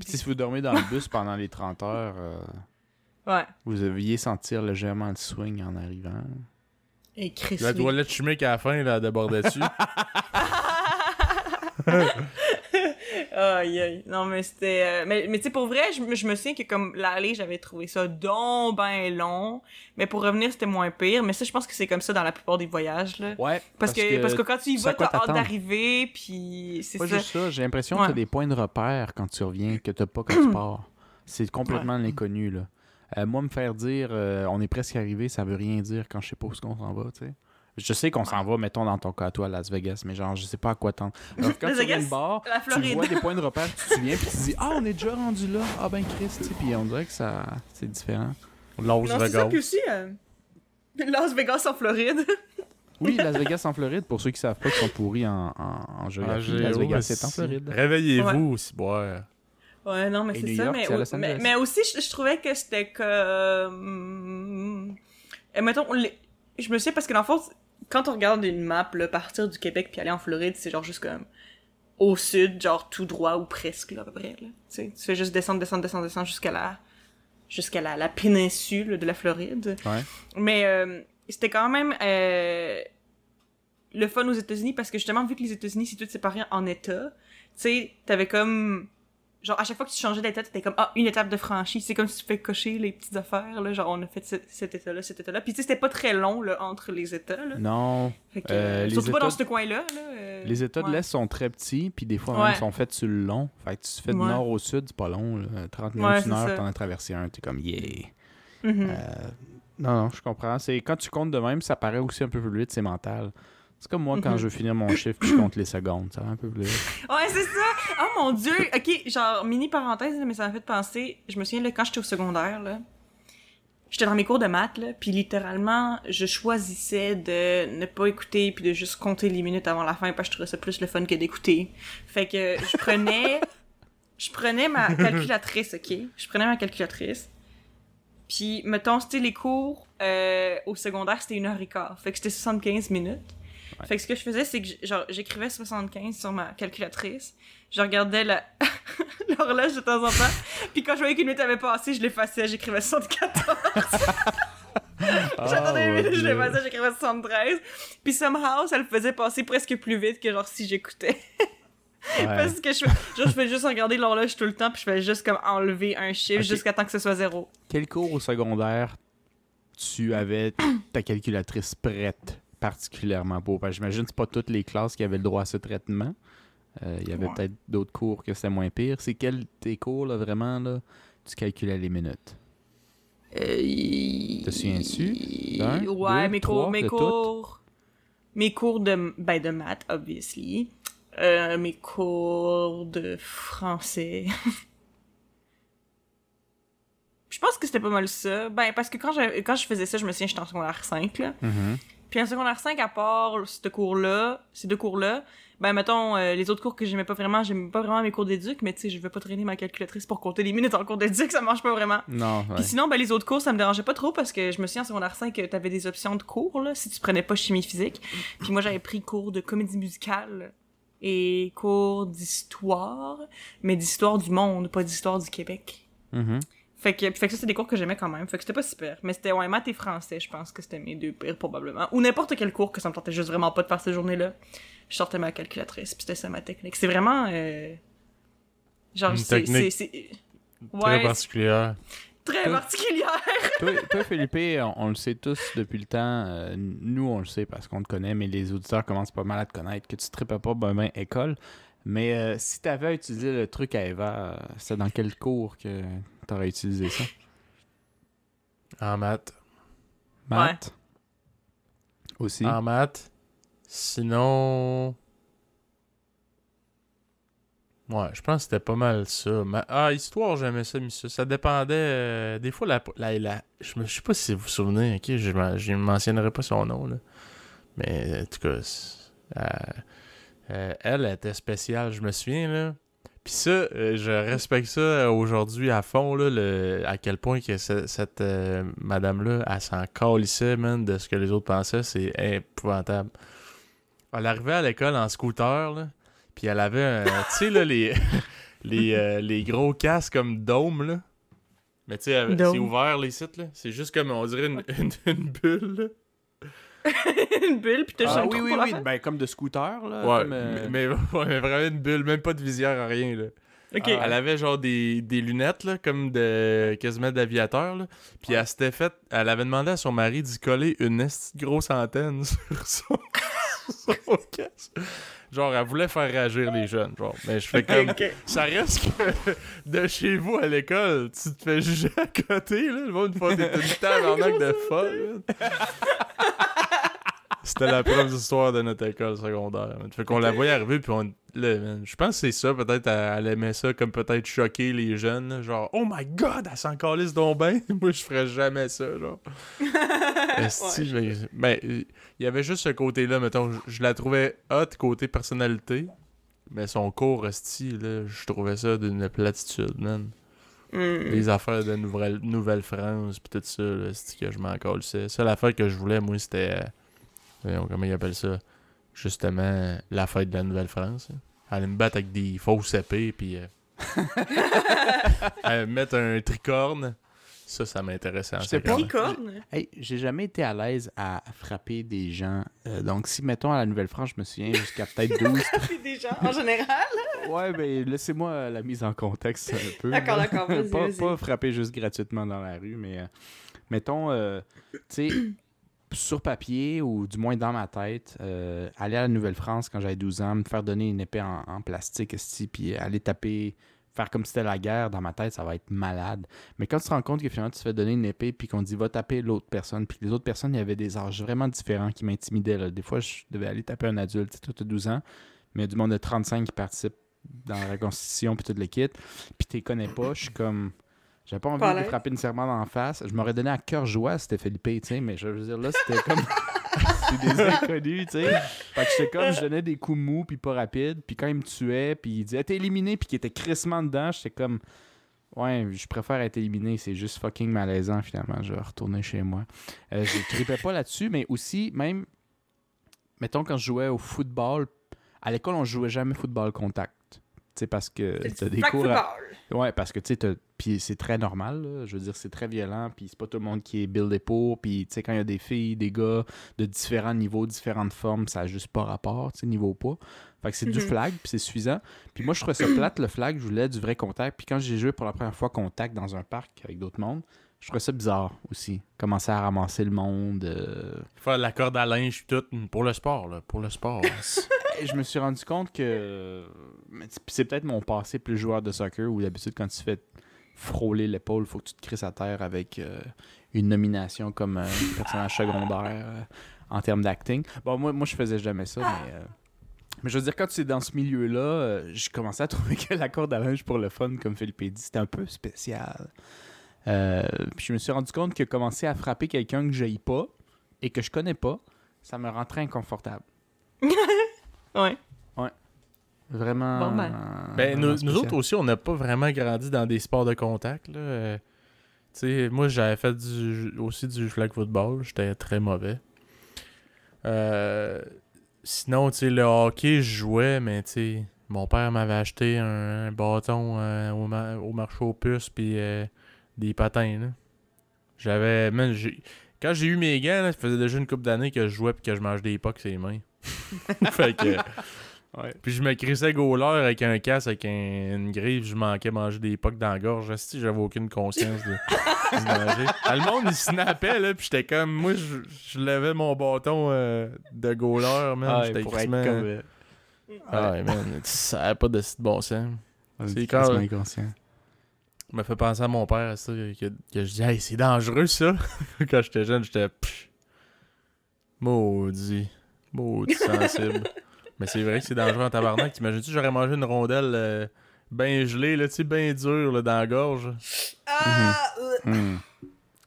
Speaker 2: Puis si vous dormez dans le bus pendant les 30 heures, euh,
Speaker 3: Ouais.
Speaker 2: vous deviez sentir légèrement le swing en arrivant.
Speaker 3: Et Chris,
Speaker 1: La toilette chimique à la fin, là, débordait dessus.
Speaker 3: Aïe, aïe. Non, mais c'était. euh, Mais, mais tu sais, pour vrai, je, me- je me souviens que comme l'aller, j'avais trouvé ça donc ben long. Mais pour revenir, c'était moins pire. Mais ça, je pense que c'est comme ça dans la plupart des voyages, là.
Speaker 2: Ouais.
Speaker 3: Parce, que, parce que quand tu y vas, t'as hâte d'arriver, puis c'est
Speaker 2: Pas
Speaker 3: ça.
Speaker 2: juste ça, j'ai l'impression
Speaker 3: Ouais.
Speaker 2: que t'as des points de repère quand tu reviens que t'as pas quand tu pars. C'est complètement l'inconnu, là. Euh, moi, me faire dire euh, on est presque arrivé, ça veut rien dire quand je sais pas où est-ce qu'on s'en va, tu sais. Je sais qu'on s'en va, mettons dans ton cas à toi à Las Vegas, mais genre, je sais pas à quoi t'en. Alors, quand
Speaker 3: Las
Speaker 2: tu
Speaker 3: Vegas,
Speaker 2: de bord, tu vois des points de repère, tu te souviens, puis tu te dis Ah, on est déjà rendu là. Ah, ben, Chris, tu sais, puis on dirait que ça c'est différent.
Speaker 1: Las
Speaker 3: Non, c'est ça,
Speaker 1: Vegas.
Speaker 3: puis aussi, euh, Las Vegas en Floride.
Speaker 2: Oui, Las Vegas en Floride, pour ceux qui savent pas qu'ils sont pourris en, en, en géographie,
Speaker 1: Ah,
Speaker 2: Las Vegas, c'est en. Floride.
Speaker 1: Réveillez-vous, si boire.
Speaker 3: Ouais, non, mais
Speaker 2: Et
Speaker 3: c'est ça.
Speaker 2: York,
Speaker 3: mais, mais, aussi, je, je trouvais que c'était hum, euh, mettons, les- je me sais parce que dans le fond, quand on regarde une map, là, partir du Québec puis aller en Floride, c'est genre juste comme au sud, genre tout droit ou presque, là, à peu près. Là. Tu sais, tu fais juste descendre, descendre, descendre, descendre jusqu'à la jusqu'à la, la péninsule de la Floride.
Speaker 2: Ouais.
Speaker 3: Mais euh, c'était quand même euh, le fun aux États-Unis parce que justement, vu que les États-Unis, c'est tout séparé en États, tu sais, t'avais comme. Genre, à chaque fois que tu changeais d'état, t'étais comme, ah, une étape de franchie. C'est comme si tu fais cocher les petites affaires, là. Genre, on a fait ce- cet état-là, cet état-là. Puis, tu sais, c'était pas très long, là, entre les états, là.
Speaker 2: Non.
Speaker 3: Fait que,
Speaker 2: Euh, les
Speaker 3: surtout pas dans
Speaker 2: États-
Speaker 3: ce coin-là, là. euh,
Speaker 2: Les États de l'Est sont très petits, puis des fois
Speaker 3: Ouais.
Speaker 2: même sont faits sur le long. Fait que tu fais de
Speaker 3: Ouais.
Speaker 2: nord au sud, c'est pas long. là. 30 minutes, une heure, t'en as traversé un, t'es comme yeah.
Speaker 3: Mhm.
Speaker 2: Euh, non, non, je comprends. C'est quand tu comptes de même, ça paraît aussi un peu plus vite, c'est mental. C'est comme moi quand
Speaker 3: Mhm.
Speaker 2: je veux finir mon chiffre, je compte les secondes, ça va un peu plus.
Speaker 3: Ouais, c'est ça! Oh mon dieu! Ok, genre, mini parenthèse, mais ça m'a fait penser. Je me souviens, là, quand j'étais au secondaire, là, j'étais dans mes cours de maths, là, puis littéralement, je choisissais de ne pas écouter puis de juste compter les minutes avant la fin parce que je trouvais ça plus le fun que d'écouter. Fait que je prenais. je prenais ma calculatrice, ok? Je prenais ma calculatrice. Puis, mettons, c'était les cours euh, au secondaire, c'était une heure et quart. Fait que c'était 75 minutes. Fait que ce que je faisais, c'est que genre, j'écrivais 75 sur ma calculatrice. Je regardais la- l'horloge de temps en temps. Puis quand je voyais qu'une minute avait passé, je l'effaçais, j'écrivais 74. J'attendais une minute, je l'effaçais, j'écrivais 73. Puis somehow, ça le faisait passer presque plus vite que genre si j'écoutais.
Speaker 2: Ouais.
Speaker 3: Parce que je, genre, je fais juste regarder l'horloge tout le temps, puis je fais juste comme enlever un chiffre jusqu'à temps que ce soit zéro.
Speaker 2: Quel cours au secondaire tu avais ta calculatrice prête? Particulièrement que j'imagine que c'est pas toutes les classes qui avaient le droit à ce traitement. Euh, Il y avait
Speaker 3: Ouais.
Speaker 2: peut-être d'autres cours que c'était moins pire. C'est quel tes cours, là, vraiment, là, tu calculais les minutes?
Speaker 3: Euh,
Speaker 2: Te souviens-tu
Speaker 3: Ouais,
Speaker 2: deux,
Speaker 3: mes
Speaker 2: trois,
Speaker 3: cours, mes
Speaker 2: de
Speaker 3: cours, mes cours de, ben, de maths, obviously. Euh, mes cours de français. je pense que c'était pas mal ça. Ben, parce que quand, j'avais- quand je faisais ça, je me souviens, j'étais en secondaire 5, là.
Speaker 2: Mhm.
Speaker 3: Puis en secondaire 5, à part ce cours-là, ces deux cours-là, ben mettons, euh, les autres cours que j'aimais pas vraiment, j'aimais pas vraiment mes cours d'éduc, mais tu sais, je vais pas traîner ma calculatrice pour compter les minutes en cours d'éduc, ça marche pas vraiment.
Speaker 2: Non.
Speaker 3: Puis sinon, ben, les autres cours, ça me dérangeait pas trop parce que je me souviens en secondaire 5 que t'avais des options de cours, là, si tu prenais pas chimie physique. Puis moi, j'avais pris cours de comédie musicale et cours d'histoire, mais d'histoire du monde, pas d'histoire du Québec.
Speaker 2: Mhm.
Speaker 3: Fait que, fait que ça, c'est des cours que j'aimais quand même. Fait que c'était pas super. Mais c'était, ouais, maths et français, je pense que c'était mes deux pires, probablement. Ou n'importe quel cours que ça me tentait juste vraiment pas de faire cette journée-là. Je sortais ma calculatrice, puis c'était ça ma technique. C'est vraiment, euh... Genre, c'est.
Speaker 1: Très particulière.
Speaker 3: très
Speaker 2: Toi-
Speaker 3: particulière.
Speaker 2: toi, toi, Philippe, on, on le sait tous depuis le temps. euh, nous, on le sait parce qu'on te connaît, mais les auditeurs commencent pas mal à te connaître, que tu ne tripes pas ben, ben école. Mais euh, si tu avais utilisé le truc à Eva, euh, c'est dans quel cours que tu aurais utilisé ça?
Speaker 1: En maths.
Speaker 2: Maths? Aussi?
Speaker 1: En maths. Sinon. Ouais, je pense que c'était pas mal ça. Ma- Ah, histoire, j'aimais ça, mais ça. Ça dépendait. euh, Des fois, la, la, la- Je me je sais pas si vous vous souvenez, ok? Je, ne mentionnerai pas son nom, là. Mais en tout cas, c'est- euh, euh, elle était spéciale, je me souviens, là. Puis ça, euh, je respecte ça euh, aujourd'hui à fond, là, le, à quel point que cette euh, madame-là, elle s'en calissait, man, de ce que les autres pensaient, c'est épouvantable. Elle arrivait à l'école en scooter, là, puis elle avait, un- tu sais, là, les, les, les gros casques comme dôme, là. Mais tu sais, c'est ouvert, les sites, là. C'est juste comme, on dirait, une, une, une bulle, là.
Speaker 3: Une bulle, puis t'as
Speaker 2: Ah oui, oui,
Speaker 3: pour la
Speaker 2: oui, ben comme de scooter, là.
Speaker 1: Ouais,
Speaker 2: comme, euh,
Speaker 1: mais, mais- ouais, mais vraiment une bulle, même pas de visière, rien, là.
Speaker 3: Ok.
Speaker 2: Ah.
Speaker 1: Elle avait genre des, des lunettes, là, comme de quasiment d'aviateur, là. Puis elle s'était fait... Elle avait demandé à son mari d'y coller une grosse antenne sur son, sur son casque. Genre, elle voulait faire réagir les jeunes, genre. Mais je fais comme... Ça reste que de chez vous à l'école, tu te fais juger à côté, là. Le monde, une fois, t'es une tabarnak de folle, là. C'était la prof d'histoire de notre école secondaire. man. Fait qu'on la voyait arriver, puis on. je pense que c'est ça, peut-être, elle, aimait ça comme peut-être choquer les jeunes. genre, oh my god, elle s'en calisse donc ben. Moi, je ferais jamais ça, genre. Esti, je- ben, il y avait juste ce côté-là, mettons, je, la trouvais hot côté personnalité, mais son cours, Esti, là, je trouvais ça d'une platitude, man.
Speaker 3: Hmm.
Speaker 1: Les affaires de Nouvelle- Nouvelle-France, pis tout ça, là, que je m'en calissais. Ça, l'affaire que je voulais, moi, c'était. Euh, voyons, comment ils appellent ça? Justement, la fête de la Nouvelle-France. hein. Aller me battre avec des fausses épées, puis. euh, euh, mettre un tricorne. Ça, ça m'intéressait en
Speaker 2: Je sais
Speaker 1: sacrément.
Speaker 2: pas.
Speaker 3: Tricorne?
Speaker 2: Hey, j'ai jamais été à l'aise à frapper des gens. Euh, donc, si, mettons, à la Nouvelle-France, je me souviens, jusqu'à peut-être 12.
Speaker 3: Puis des gens, en général?
Speaker 2: ouais, ben, laissez-moi euh, la mise en contexte un peu.
Speaker 3: D'accord,
Speaker 2: là.
Speaker 3: d'accord, vas-y,
Speaker 2: pas,
Speaker 3: vas-y.
Speaker 2: pas frapper juste gratuitement dans la rue, mais euh, mettons, euh, tu sais, sur papier ou du moins dans ma tête, euh, aller à la Nouvelle-France quand j'avais 12 ans, me faire donner une épée en, en plastique, puis aller taper, faire comme si c'était la guerre, dans ma tête, ça va être malade. Mais quand tu te rends compte que finalement tu te fais donner une épée, puis qu'on dit va taper l'autre personne, puis les autres personnes, il y avait des âges vraiment différents qui m'intimidaient. Des fois, je devais aller taper un adulte, tu sais, toi, t'as 12 ans, mais du monde de 35 qui participe dans la reconstitution, puis toute l'équipe, puis tu connais pas, je suis comme. J'avais pas envie
Speaker 3: Pas
Speaker 2: de frapper nécessairement dans la face. Je m'aurais donné à cœur joie si c'était Felipe, tu sais, mais je veux dire, là, c'était comme. c'est des inconnus, tu sais. Fait que j'étais comme, je donnais des coups mous, puis pas rapides, puis quand il me tuait, puis il disait, t'es éliminé, puis qu'il était crissement dedans, j'étais comme. Ouais, je préfère être éliminé, c'est juste fucking malaisant finalement. Je vais retourner chez moi. Euh, je tripais pas là-dessus, mais aussi, même, mettons, quand je jouais au football, à l'école, on jouait jamais football contact. Sais, parce que t'as des
Speaker 3: Flag
Speaker 2: cours à-
Speaker 3: football.
Speaker 2: Ouais, parce que tu sais, t'as- puis c'est très normal, là. je veux dire, c'est très violent, puis c'est pas tout le monde qui est buildé pour, puis tu sais, quand il y a des filles, des gars de différents niveaux, différentes formes, ça a juste pas rapport, tu sais, niveau poids. Fait que c'est du
Speaker 3: Mhm.
Speaker 2: flag, puis c'est suffisant. Puis moi, je trouvais ça plate, le flag, je voulais du vrai contact, puis quand j'ai joué pour la première fois contact dans un parc avec d'autres mondes, je trouvais ça bizarre aussi. Commencer à ramasser le monde. euh,
Speaker 1: Faire de la corde à linge, tout, pour le sport, là. Pour le sport.
Speaker 2: Et je me suis rendu compte que c'est- c'est peut-être mon passé plus joueur de soccer où d'habitude quand tu fais frôler l'épaule, faut que tu te crisses à terre avec euh, une nomination comme euh, personnage secondaire euh, en termes d'acting. Bon, moi, moi je faisais jamais ça, mais, euh, mais je veux dire, quand tu es dans ce milieu-là, euh, j'ai commencé à trouver que la corde à linge pour le fun, comme Philippe dit, c'était un peu spécial. Euh, puis je me suis rendu compte que commencer à frapper quelqu'un que je pas et que je connais pas, ça me rend très inconfortable.
Speaker 3: Ouais.
Speaker 2: Vraiment.
Speaker 3: Bon, ben.
Speaker 2: euh,
Speaker 1: Ben,
Speaker 2: vraiment
Speaker 1: nous, nous autres aussi, on n'a pas vraiment grandi dans des sports de contact. Là. Euh, tu sais, moi, j'avais fait du, aussi du flag football. J'étais très mauvais. Euh, sinon, tu sais, le hockey, je jouais, mais tu sais, mon père m'avait acheté un, un bâton euh, au, ma- au marché aux puces, puis euh, des patins. là. J'avais. man, j'ai- Quand j'ai eu mes gants, là, ça faisait déjà une couple d'années que je jouais puis que je mangeais des pocs sur les mains. fait que.
Speaker 2: Ouais.
Speaker 1: Puis je me crissais goaler avec un casque, avec un- une griffe, je manquais manger des pocs dans la gorge. Si j'avais aucune conscience de, du danger. Ah, le monde, il snappait, là, puis j'étais comme... Moi, je, je levais mon bâton euh, de goaler, man.
Speaker 2: Ah,
Speaker 1: j'étais crissement-
Speaker 2: comme.
Speaker 1: Ah, ouais, man, ça avait pas de de bon sens. C'est quand
Speaker 2: inconscient.
Speaker 1: M'a fait penser à mon père, ça, que, que je dis, hey, c'est dangereux, ça. Quand j'étais jeune, j'étais... pff, Maudit. Maudit sensible. Mais c'est vrai que c'est dangereux en tabarnak. T'imagines-tu, j'aurais mangé une rondelle euh, ben gelée, là, tu sais, ben dure, là, dans la gorge?
Speaker 3: Ah! euh,
Speaker 2: Hmm.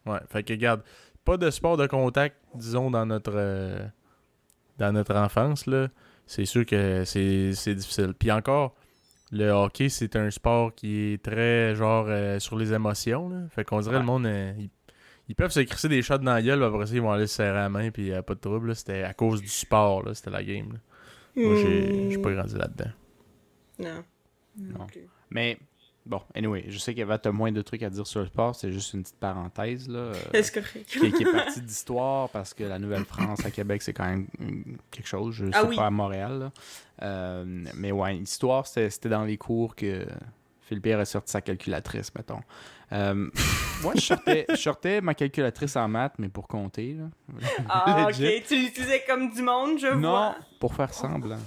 Speaker 1: Ouais, fait que, regarde, pas de sport de contact, disons, dans notre... euh, dans notre enfance, là. C'est sûr que c'est c'est difficile. Puis encore, le hockey, c'est un sport qui est très, genre, euh, sur les émotions, là. Fait qu'on dirait
Speaker 2: Ouais.
Speaker 1: le monde... euh, ils, ils peuvent se crisser des shots dans la gueule, puis après ça, ils vont aller se serrer la main, puis a pas de trouble. C'était à cause du sport, là. C'était la game, là. Moi, j'ai pas grandi là-dedans.
Speaker 3: Non.
Speaker 2: Non. Mais Bon, anyway, je sais qu'Eva, t'as moins de trucs à dire sur le sport, c'est juste une petite parenthèse, là. euh, qui, qui est partie d'histoire parce que la Nouvelle-France à Québec, c'est quand même mm, quelque chose. Je
Speaker 3: Ah
Speaker 2: sais
Speaker 3: oui.
Speaker 2: pas à Montréal. là. Euh, mais ouais, l'histoire, c'était dans les cours que Philippe a sorti sa calculatrice, mettons. Euh, moi, je sortais, je sortais ma calculatrice en maths, mais pour compter. Là.
Speaker 3: Ah, ok. Tu l'utilisais comme du monde, je
Speaker 2: Non,
Speaker 3: vois.
Speaker 2: pour faire semblant.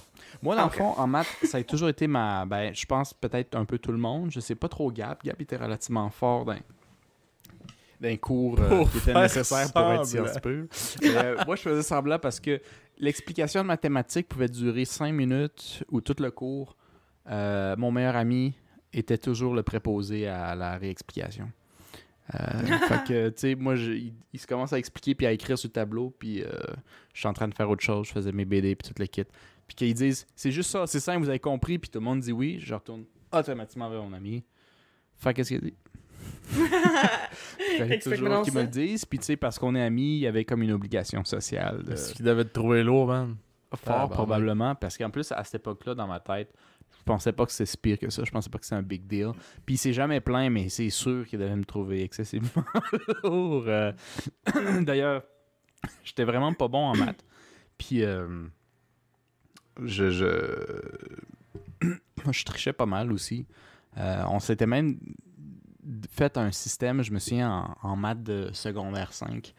Speaker 2: Moi, dans le fond, en maths, ça a toujours été ma. Ben, je pense peut-être un peu tout le monde. Je sais pas trop Gap. Gap était relativement fort dans d'un cours euh, qui était nécessaire pour être science pure. Euh, moi, je faisais semblant parce que l'explication de mathématiques pouvait durer 5 minutes ou tout le cours. Euh, mon meilleur ami était toujours le préposé à la réexplication. Euh, fait que, tu sais, moi, je- il, il se commence à expliquer puis à écrire sur le tableau, puis je suis en train de faire autre chose, je faisais mes BD puis tout le kit. Puis qu'ils disent, c'est juste ça, c'est simple, vous avez compris, puis tout le monde dit oui, je retourne automatiquement vers mon ami. Fait qu'est-ce qu'il a dit? Fallait toujours qu'ils me le disent, puis tu sais, parce qu'on est amis, il y avait comme une obligation sociale. de-
Speaker 1: Est-ce qu'il devait te trouver lourd, man?
Speaker 2: Fort
Speaker 1: Tabarnak.
Speaker 2: probablement, parce qu'en plus, à cette époque-là, dans ma tête, je pensais pas que c'était si pire que ça. Je pensais pas que c'était un big deal. Puis il s'est jamais plaint, mais c'est sûr qu'il devait me trouver excessivement lourd. euh. D'ailleurs, j'étais vraiment pas bon en maths. Puis euh, je, je... Je trichais pas mal aussi. Euh, on s'était même fait un système, je me souviens, en, en maths de secondaire 5,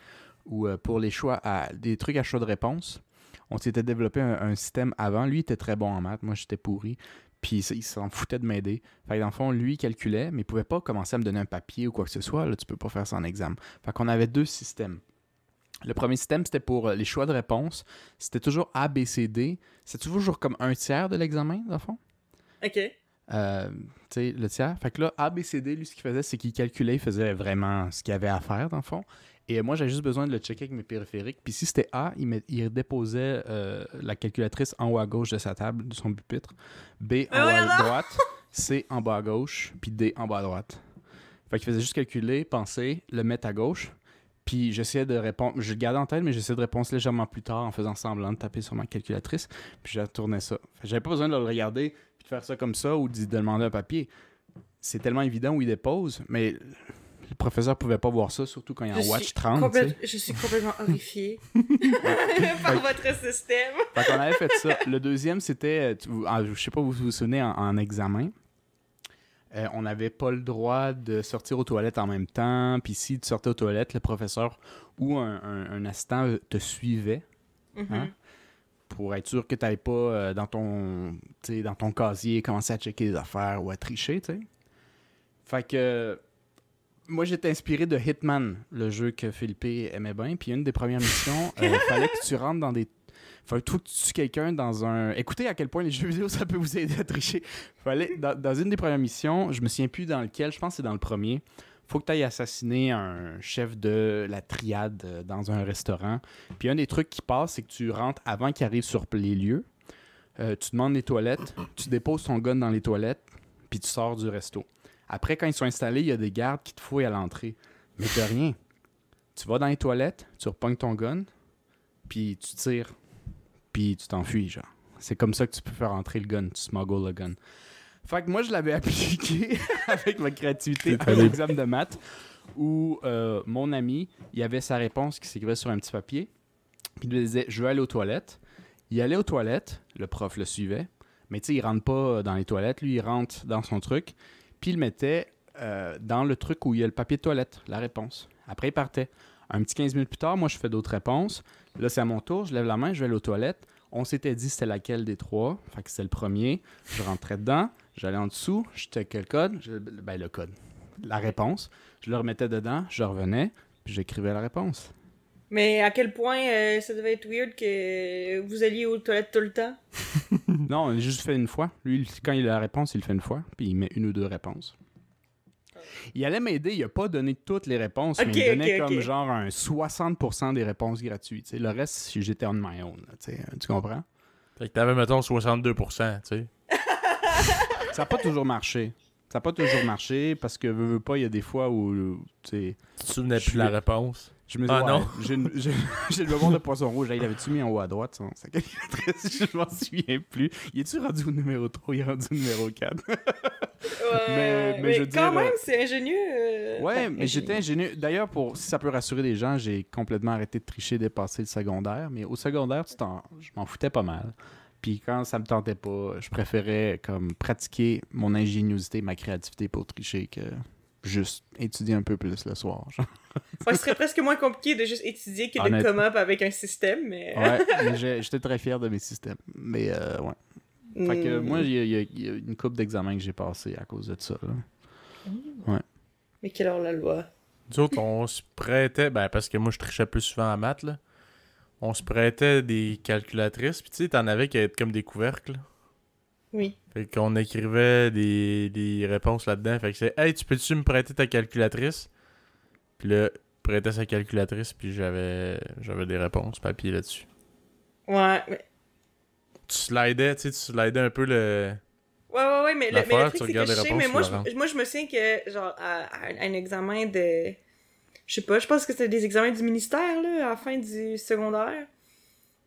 Speaker 2: où euh, pour les choix, à, des trucs à choix de réponse, on s'était développé un, système avant. Lui, était très bon en maths. Moi, j'étais pourri. Puis il s'en foutait de m'aider. Fait que dans le fond, lui, calculait, mais il pouvait pas commencer à me donner un papier ou quoi que ce soit. Là, tu peux pas faire ça en examen. Fait qu'on avait deux systèmes. Le premier système, c'était pour euh, les choix de réponse. C'était toujours A, B, C, D. C'était toujours comme un tiers de l'examen, dans le fond.
Speaker 3: Ok.
Speaker 2: Euh, tu sais, le tiers. Fait que là, A, B, C, D, lui, ce qu'il faisait, c'est qu'il calculait, il faisait vraiment ce qu'il avait à faire, dans le fond. Et euh, moi, j'avais juste besoin de le checker avec mes périphériques. Puis si c'était A, il, déposait euh, la calculatrice en haut à gauche de sa table, de son pupitre. B, en
Speaker 3: Mais
Speaker 2: haut à droite. C, en bas à gauche. Puis D, en bas à droite. Fait qu'il faisait juste calculer, penser, le mettre à gauche. Puis j'essayais de répondre. Je le gardais en tête, mais j'essayais de répondre légèrement plus tard en faisant semblant de taper sur ma calculatrice. Puis je retournais ça. J'avais pas besoin de le regarder puis de faire ça comme ça ou de de demander un papier. C'est tellement évident où il dépose, mais le professeur pouvait pas voir ça, surtout quand il est
Speaker 3: Je
Speaker 2: en watch
Speaker 3: suis
Speaker 2: 30. tu sais.
Speaker 3: complète- Je suis complètement horrifiée par votre système.
Speaker 2: Fait qu'on avait fait ça. Le deuxième, c'était, euh, ah, je sais pas, vous vous souvenez, en, en examen, euh, on n'avait pas le droit de sortir aux toilettes en même temps. Puis si tu sortais aux toilettes, le professeur ou un, un- un assistant euh, te suivait
Speaker 3: Mhm.
Speaker 2: Hein? pour être sûr que tu n'ailles pas euh, dans, ton, dans ton casier commencer à checker les affaires ou à tricher. tu sais. Fait que moi, j'étais inspiré de Hitman, le jeu que Philippe aimait bien. Puis une des premières missions, il fallait que tu rentres dans des. Fallait que tu tues quelqu'un dans un. Écoutez à quel point les jeux vidéo ça peut vous aider à tricher. Fallait dans, une des premières missions, je me souviens plus dans lequel, je pense que c'est dans le premier. Faut que tu ailles assassiner un chef de la triade euh, dans un restaurant. Puis un des trucs qui passe, c'est que tu rentres avant qu'il arrive sur les lieux. Euh, tu demandes les toilettes, tu déposes ton gun dans les toilettes, puis tu sors du resto. Après, quand ils sont installés, il y a des gardes qui te fouillent à l'entrée. Mais t'as rien. Tu vas dans les toilettes, tu repognes ton gun, puis tu tires, puis tu t'enfuis, genre. C'est comme ça que tu peux faire entrer le gun, tu smuggles le gun. Fait que moi, je l'avais appliqué avec ma créativité à l'examen de maths où euh, mon ami, il avait sa réponse qui s'écrivait sur un petit papier. Puis il lui disait Je veux aller aux toilettes. Il allait aux toilettes, le prof le suivait. Mais tu sais, il rentre pas dans les toilettes. Lui, il rentre dans son truc. Puis il le mettait euh, dans le truc où il y a le papier de toilette, la réponse. Après, il partait. Un petit 15 minutes plus tard, moi, je fais d'autres réponses. Là, c'est à mon tour. Je lève la main, je vais aller aux toilettes. On s'était dit c'était laquelle des trois. Fait que c'était le premier. Je rentrais dedans. J'allais en dessous. Je checkais le code? Je- ben, le code. La réponse. Je le remettais dedans. Je revenais. Puis j'écrivais la réponse.
Speaker 3: Mais à quel point euh, ça devait être weird que vous alliez aux toilettes tout le temps?
Speaker 2: Non, il a juste fait une fois. Lui, quand il a la réponse, il le fait une fois. Puis il met une ou deux réponses. Il allait m'aider, il a pas donné toutes les réponses, mais il donnait comme genre un 60% des réponses gratuites. tu sais. Le reste, si j'étais on my own. là, tu comprends?
Speaker 1: Fait que t'avais, mettons, 62%, tu sais.
Speaker 2: Ça n'a pas toujours marché. Ça n'a pas toujours marché parce que, veux, veux pas, il y a des fois où, tu sais,
Speaker 1: Tu te souvenais plus de la réponse.
Speaker 2: Je me dis,
Speaker 1: Ah
Speaker 2: ouais,
Speaker 1: non?
Speaker 2: j'ai une- j'ai j'ai le moment de poisson rouge. Il avait-tu mis en haut à droite, son, sa calculatrice? Je m'en souviens plus. Il est-tu rendu au numéro 3 Il est rendu au numéro 4.
Speaker 3: Ouais,
Speaker 2: Mais- mais
Speaker 3: mais,
Speaker 2: je
Speaker 3: quand
Speaker 2: dire,
Speaker 3: même, c'est ingénieux. euh,
Speaker 2: Ouais,
Speaker 3: enfin,
Speaker 2: mais j'étais
Speaker 3: ingénieux.
Speaker 2: ingénieux. D'ailleurs, pour si ça peut rassurer les gens, j'ai complètement arrêté de tricher dès passer le secondaire. Mais au secondaire, tu t'en- je m'en foutais pas mal. Puis quand ça me tentait pas, je préférais comme pratiquer mon ingéniosité, ma créativité pour tricher que juste étudier un peu plus le soir.
Speaker 3: Ouais, ce serait presque moins compliqué de juste étudier que de come up avec un système, mais.
Speaker 2: Ouais, j'étais très fier de mes systèmes. Mais euh, ouais. Fait que
Speaker 3: Hmm.
Speaker 2: moi, il y, a- y y une coupe d'examens que j'ai passé à cause de ça. là.
Speaker 3: Mais quelle heure la loi?
Speaker 1: Nous autres, on se prêtait, ben parce que moi je trichais plus souvent en maths, là. On se prêtait des calculatrices, puis tu sais, t'en avais qui étaient comme des couvercles.
Speaker 3: Oui.
Speaker 1: Fait qu'on écrivait des, des réponses là-dedans. Fait que c'est Hey, tu peux-tu me prêter ta calculatrice? Puis là, prêtait sa calculatrice, puis j'avais j'avais des réponses papier là-dessus.
Speaker 3: Ouais, mais.
Speaker 1: Tu slidais, tu sais, tu slidais un peu le.
Speaker 3: Ouais, ouais, ouais, mais le, mais le truc,
Speaker 1: tu
Speaker 3: c'est que
Speaker 1: regardes
Speaker 3: je sais, mais moi je, moi, je me souviens que, genre, à, à un examen de. Je sais pas, je pense que c'était des examens du ministère, là, à la fin du secondaire.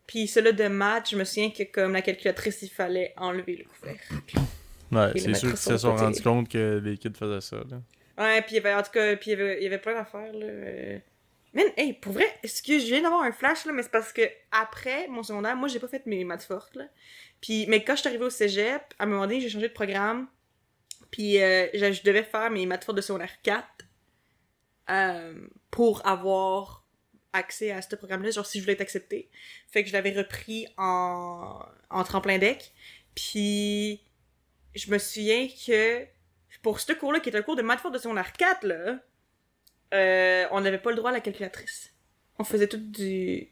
Speaker 3: Puis celui de maths, je me souviens que, comme la calculatrice, il fallait enlever le couvercle.
Speaker 1: Ouais, c'est sûr qu'ils se sont rendus compte que les kids faisaient ça, là.
Speaker 3: Ouais, puis il y avait, en tout cas, puis il y avait, il y avait plein d'affaires, là. euh. Man, hey, pour vrai, excuse, je viens d'avoir un flash, là, mais c'est parce que après mon secondaire, moi, j'ai pas fait mes maths fortes, là. Puis, mais quand je suis arrivée au cégep, à un moment donné, j'ai changé de programme. Puis, euh, je, je devais faire mes maths fortes de secondaire 4 euh, pour avoir accès à ce programme-là, genre si je voulais être acceptée. Fait que je l'avais repris en, en tremplin deck. Puis, je me souviens que pour ce cours-là, qui est un cours de maths fortes de secondaire 4, là, euh, on n'avait pas le droit à la calculatrice. On faisait tout du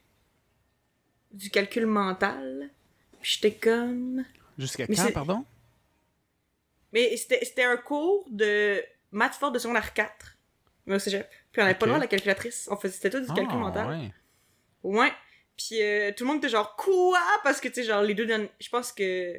Speaker 3: du calcul mental. Puis j'étais comme...
Speaker 2: Jusqu'à quand, pardon?
Speaker 3: Mais c'était c'était un cours de maths fortes de secondaire 4. Mais au cégep. Puis on n'avait pas droit à la calculatrice. On faisait c'était tout du calcul
Speaker 2: Ah,
Speaker 3: mental.
Speaker 2: ouais.
Speaker 3: Ouais. Puis euh, tout le monde était genre quoi? Parce que tu sais genre les deux derniers- je pense que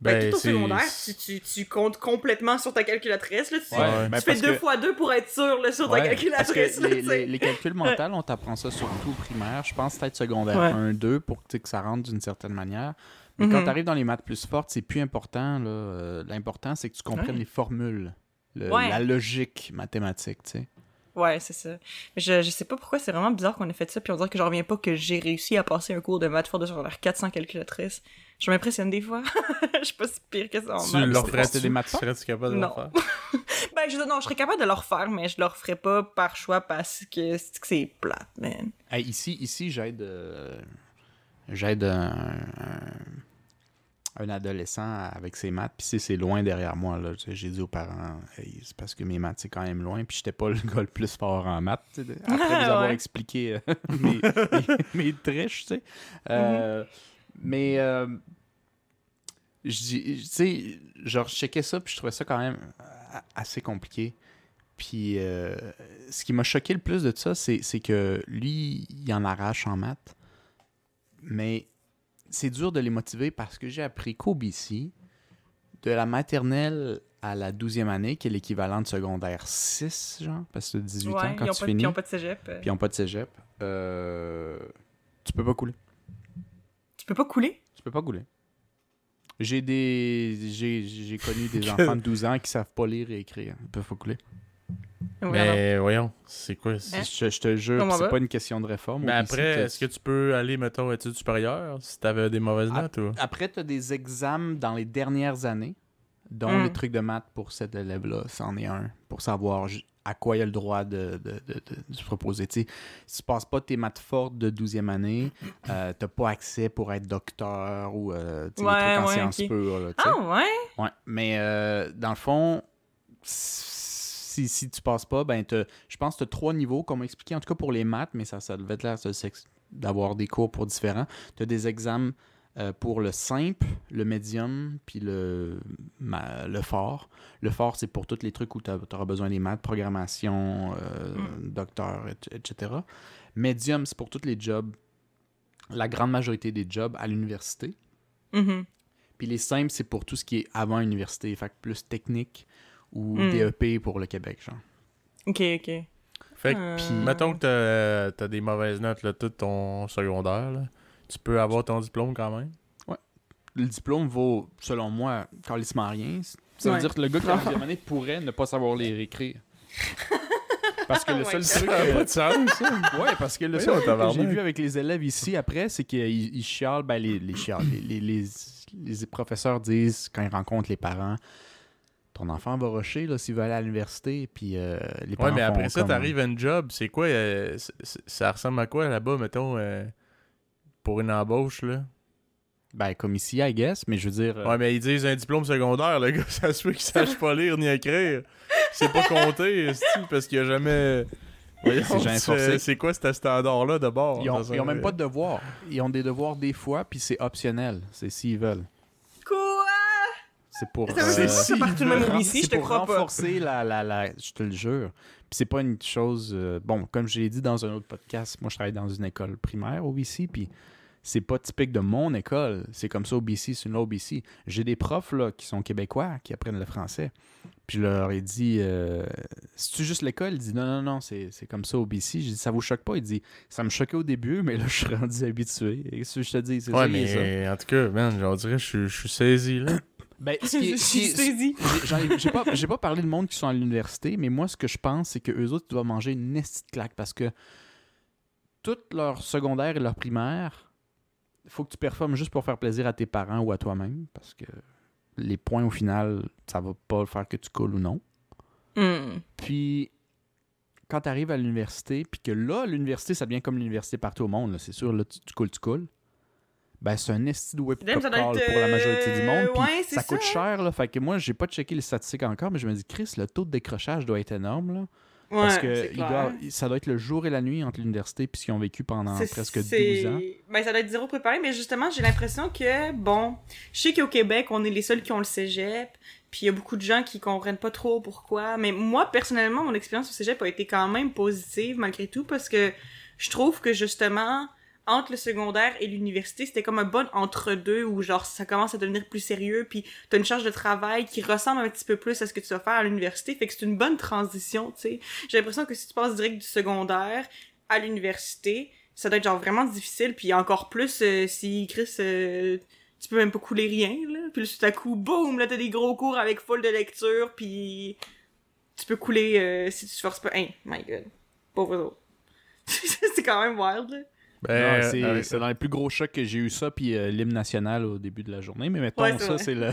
Speaker 3: ben,
Speaker 1: Ben,
Speaker 3: tout au secondaire, tu, tu, tu comptes complètement sur ta calculatrice là, tu,
Speaker 1: Ouais,
Speaker 2: ben
Speaker 3: fais deux
Speaker 2: que-
Speaker 3: fois deux pour être sûr là, sur
Speaker 2: Ouais,
Speaker 3: ta
Speaker 2: parce
Speaker 3: calculatrice
Speaker 2: que
Speaker 3: là,
Speaker 2: les, les- les calculs mentaux, on t'apprend ça surtout au primaire. Je pense peut-être secondaire
Speaker 3: Ouais.
Speaker 2: 1, 2 pour tu sais, que ça rentre d'une certaine manière. Mais quand
Speaker 3: Mhm.
Speaker 2: tu arrives dans les maths plus fortes, c'est plus important. là. Euh, L'important, c'est que tu comprennes
Speaker 3: Ouais.
Speaker 2: les formules, le-
Speaker 3: Ouais.
Speaker 2: la logique mathématique. tu sais.
Speaker 3: Ouais, c'est ça. Mais je, je sais pas pourquoi, c'est vraiment bizarre qu'on ait fait ça, puis on dirait que je reviens pas que j'ai réussi à passer un cours de maths fort de secondaire 400 calculatrice. Je m'impressionne des fois. Je suis pas si pire que ça en
Speaker 1: Tu
Speaker 3: maths.
Speaker 1: leur ferais
Speaker 2: des maths?
Speaker 1: Serais-tu capable de
Speaker 3: Non.
Speaker 1: le faire?
Speaker 3: Ben, je, non, je serais capable de le refaire, mais je le referais pas par choix parce que c'est que c'est plate, man.
Speaker 2: Hey, ici, ici j'aide euh, j'aide un, un- un adolescent avec ses maths, puis c'est- loin derrière moi. là. J'ai dit aux parents, Hey, c'est parce que mes maths, c'est quand même loin, puis j'étais pas le gars le plus fort en maths. Après vous avoir
Speaker 3: Ouais.
Speaker 2: expliqué euh, mes, mes, mes triches, tu sais. Euh, Mais, euh, je tu sais, genre, je checkais ça, puis je trouvais ça quand même assez compliqué. Puis, ce qui m'a choqué le plus de ça, c'est c'est que lui, il en arrache en maths. Mais c'est dur de les motiver parce que j'ai appris qu'au BC, de la maternelle à la 12e année, qui est l'équivalent de secondaire 6, genre, parce que tu 18
Speaker 3: ouais,
Speaker 2: ans quand
Speaker 3: ils ont
Speaker 2: tu
Speaker 3: pas,
Speaker 2: finis,
Speaker 3: puis ils ont pas de cégep.
Speaker 2: puis ils n'ont pas de cégep, euh, tu peux pas couler.
Speaker 3: Tu peux pas couler?
Speaker 2: Tu peux pas couler. J'ai des j'ai j'ai connu des enfants de 12 ans qui savent pas lire et écrire. Ils peuvent pas couler.
Speaker 1: Mais voyons, c'est quoi?
Speaker 3: Hein?
Speaker 2: Je, je te jure, c'est pas une question de réforme.
Speaker 1: Mais
Speaker 2: BC,
Speaker 1: après,
Speaker 2: t'as-
Speaker 1: est-ce que tu peux aller, mettons, aux études supérieures si t'avais des mauvaises notes ou.
Speaker 2: Après, tu as des examens dans les dernières années, dont
Speaker 3: Mm.
Speaker 2: les trucs de maths pour cet élève-là, c'en est un, pour savoir à quoi il a le droit de, de, de, de- de se proposer. Tu sais, si tu passes pas tes maths fortes de 12e année, euh, t'as pas accès pour être docteur ou euh,
Speaker 3: Ouais,
Speaker 2: des trucs en
Speaker 3: ouais,
Speaker 2: sciences
Speaker 3: ok.
Speaker 2: pures. là, tu sais.
Speaker 3: Ah ouais?
Speaker 2: Ouais, mais euh, dans le fond, si, si tu passes pas, ben je pense que tu as trois niveaux, comme expliqué, en tout cas pour les maths, mais ça, ça devait être l'air d'avoir des cours pour différents. Tu as des examens euh, pour le simple, le médium, puis le, ma- le fort. Le fort, c'est pour tous les trucs où tu auras besoin des maths, programmation, euh, docteur, et- etc. Médium, c'est pour tous les jobs, la grande majorité des jobs à l'université.
Speaker 3: Mhm.
Speaker 2: Puis les simples, c'est pour tout ce qui est avant université, fait que plus technique ou
Speaker 3: Mm.
Speaker 2: DEP pour le Québec, genre.
Speaker 3: Ok, ok.
Speaker 1: Fait que,
Speaker 3: Euh,
Speaker 1: pis, mettons que t'as, t'as des mauvaises notes, là, tout ton secondaire, là, tu peux avoir ton diplôme quand même?
Speaker 2: Le diplôme vaut, selon moi, calissement rien. Ça veut
Speaker 3: Ouais.
Speaker 2: dire que le gars qui a la année pourrait ne pas savoir lire et écrire. Parce que le seul
Speaker 3: Ouais.
Speaker 2: truc.
Speaker 1: Ça a
Speaker 2: euh,
Speaker 1: pas de sens, ça.
Speaker 2: Ouais, parce que le seul truc que j'ai vu avec les élèves ici après, c'est qu'ils ils chialent, ben les, les chialent, les, les, les- les professeurs disent quand ils rencontrent les parents, ton enfant va rusher là, s'il veut aller à l'université, puis euh, les parents
Speaker 1: Ouais, mais après ça,
Speaker 2: comme-
Speaker 1: t'arrives à une job. C'est quoi euh, c- c- Ça ressemble à quoi là-bas, mettons, euh, pour une embauche, là?
Speaker 2: Ben comme ici, I guess, mais je veux dire...
Speaker 1: Ouais, mais ils disent un diplôme secondaire, le gars, ça se peut qu'il sache pas lire ni écrire. C'est pas compter, esti, parce qu'il a jamais. Voyons,
Speaker 2: C'est
Speaker 1: quoi ce standard-là de bord?
Speaker 2: Ils, ont, ils même pas de devoirs. Ils ont des devoirs des fois, puis c'est optionnel. C'est s'ils veulent. C'est pour... Euh,
Speaker 3: dire ça partout le même
Speaker 2: ren-
Speaker 3: ici, je
Speaker 2: c'est
Speaker 3: te
Speaker 2: pour
Speaker 3: crois pas.
Speaker 2: renforcer la, la, la... Je te le jure. Puis c'est pas une chose... euh, Bon, comme je l'ai dit dans un autre podcast, moi, je travaille dans une école primaire au BC, puis c'est pas typique de mon école. C'est comme ça au BC, c'est une autre BC. J'ai des profs, là, qui sont québécois, qui apprennent le français. Puis je leur ai dit... Euh, C'est-tu juste l'école? Il dit, non, non, non, c'est c'est comme ça au BC. J'ai dit, ça vous choque pas? Il dit, ça me choquait au début, mais là, je suis rendu habitué. Et ce que je te dis, c'est
Speaker 1: Ouais,
Speaker 2: ça
Speaker 1: mais en tout cas, man, je suis- je suis saisi, là.
Speaker 2: Ben, ce qui est- j'ai- pas, j'ai pas parlé de monde qui sont à l'université, mais moi, ce que je pense, c'est que eux autres, doivent manger une nestie de claque parce que tout leur secondaire et leur primaire, il faut que tu performes juste pour faire plaisir à tes parents ou à toi-même parce que les points, au final, ça va pas faire que tu coules ou non.
Speaker 3: Hmm.
Speaker 2: Puis, quand tu arrives à l'université, puis que là, l'université, ça devient comme l'université partout au monde, c'est sûr, là, tu, tu coules, tu coules. Ben, c'est un esti de call
Speaker 3: être,
Speaker 2: pour la majorité du monde.
Speaker 3: euh,
Speaker 2: puis
Speaker 3: ouais, c'est
Speaker 2: ça coûte
Speaker 3: ça.
Speaker 2: cher, là. Fait que moi, j'ai pas checké les statistiques encore, mais je me dis, Chris, le taux de décrochage doit être énorme, là.
Speaker 3: Ouais,
Speaker 2: parce que il doit, ça doit être le jour et la nuit entre l'université puis ce qu'ils ont vécu pendant presque
Speaker 3: c'est-
Speaker 2: 12 ans.
Speaker 3: Ben, ça doit être zéro préparé, mais justement, j'ai l'impression que, bon, je sais qu'au Québec, on est les seuls qui ont le cégep, puis il y a beaucoup de gens qui comprennent pas trop pourquoi, mais moi, personnellement, mon expérience au cégep a été quand même positive, malgré tout, parce que je trouve que, justement, entre le secondaire et l'université, c'était comme un bon entre-deux où, genre, ça commence à devenir plus sérieux, puis t'as une charge de travail qui ressemble un petit peu plus à ce que tu vas faire à l'université, fait que c'est une bonne transition, tu sais. J'ai l'impression que si tu passes direct du secondaire à l'université, ça doit être genre vraiment difficile, puis encore plus euh, si Chris, euh, tu peux même pas couler rien, là. Puis tout à coup, boum, là, t'as des gros cours avec full de lecture, puis tu peux couler euh, si tu forces pas. Hein, my god. Pauvre autres. c'est quand même wild.
Speaker 1: Ben,
Speaker 2: c'est
Speaker 1: euh,
Speaker 2: c'est dans les plus gros chocs que j'ai eu ça, puis euh, l'hymne national au début de la journée. Mais mettons,
Speaker 3: Ouais,
Speaker 2: ça, c'est le.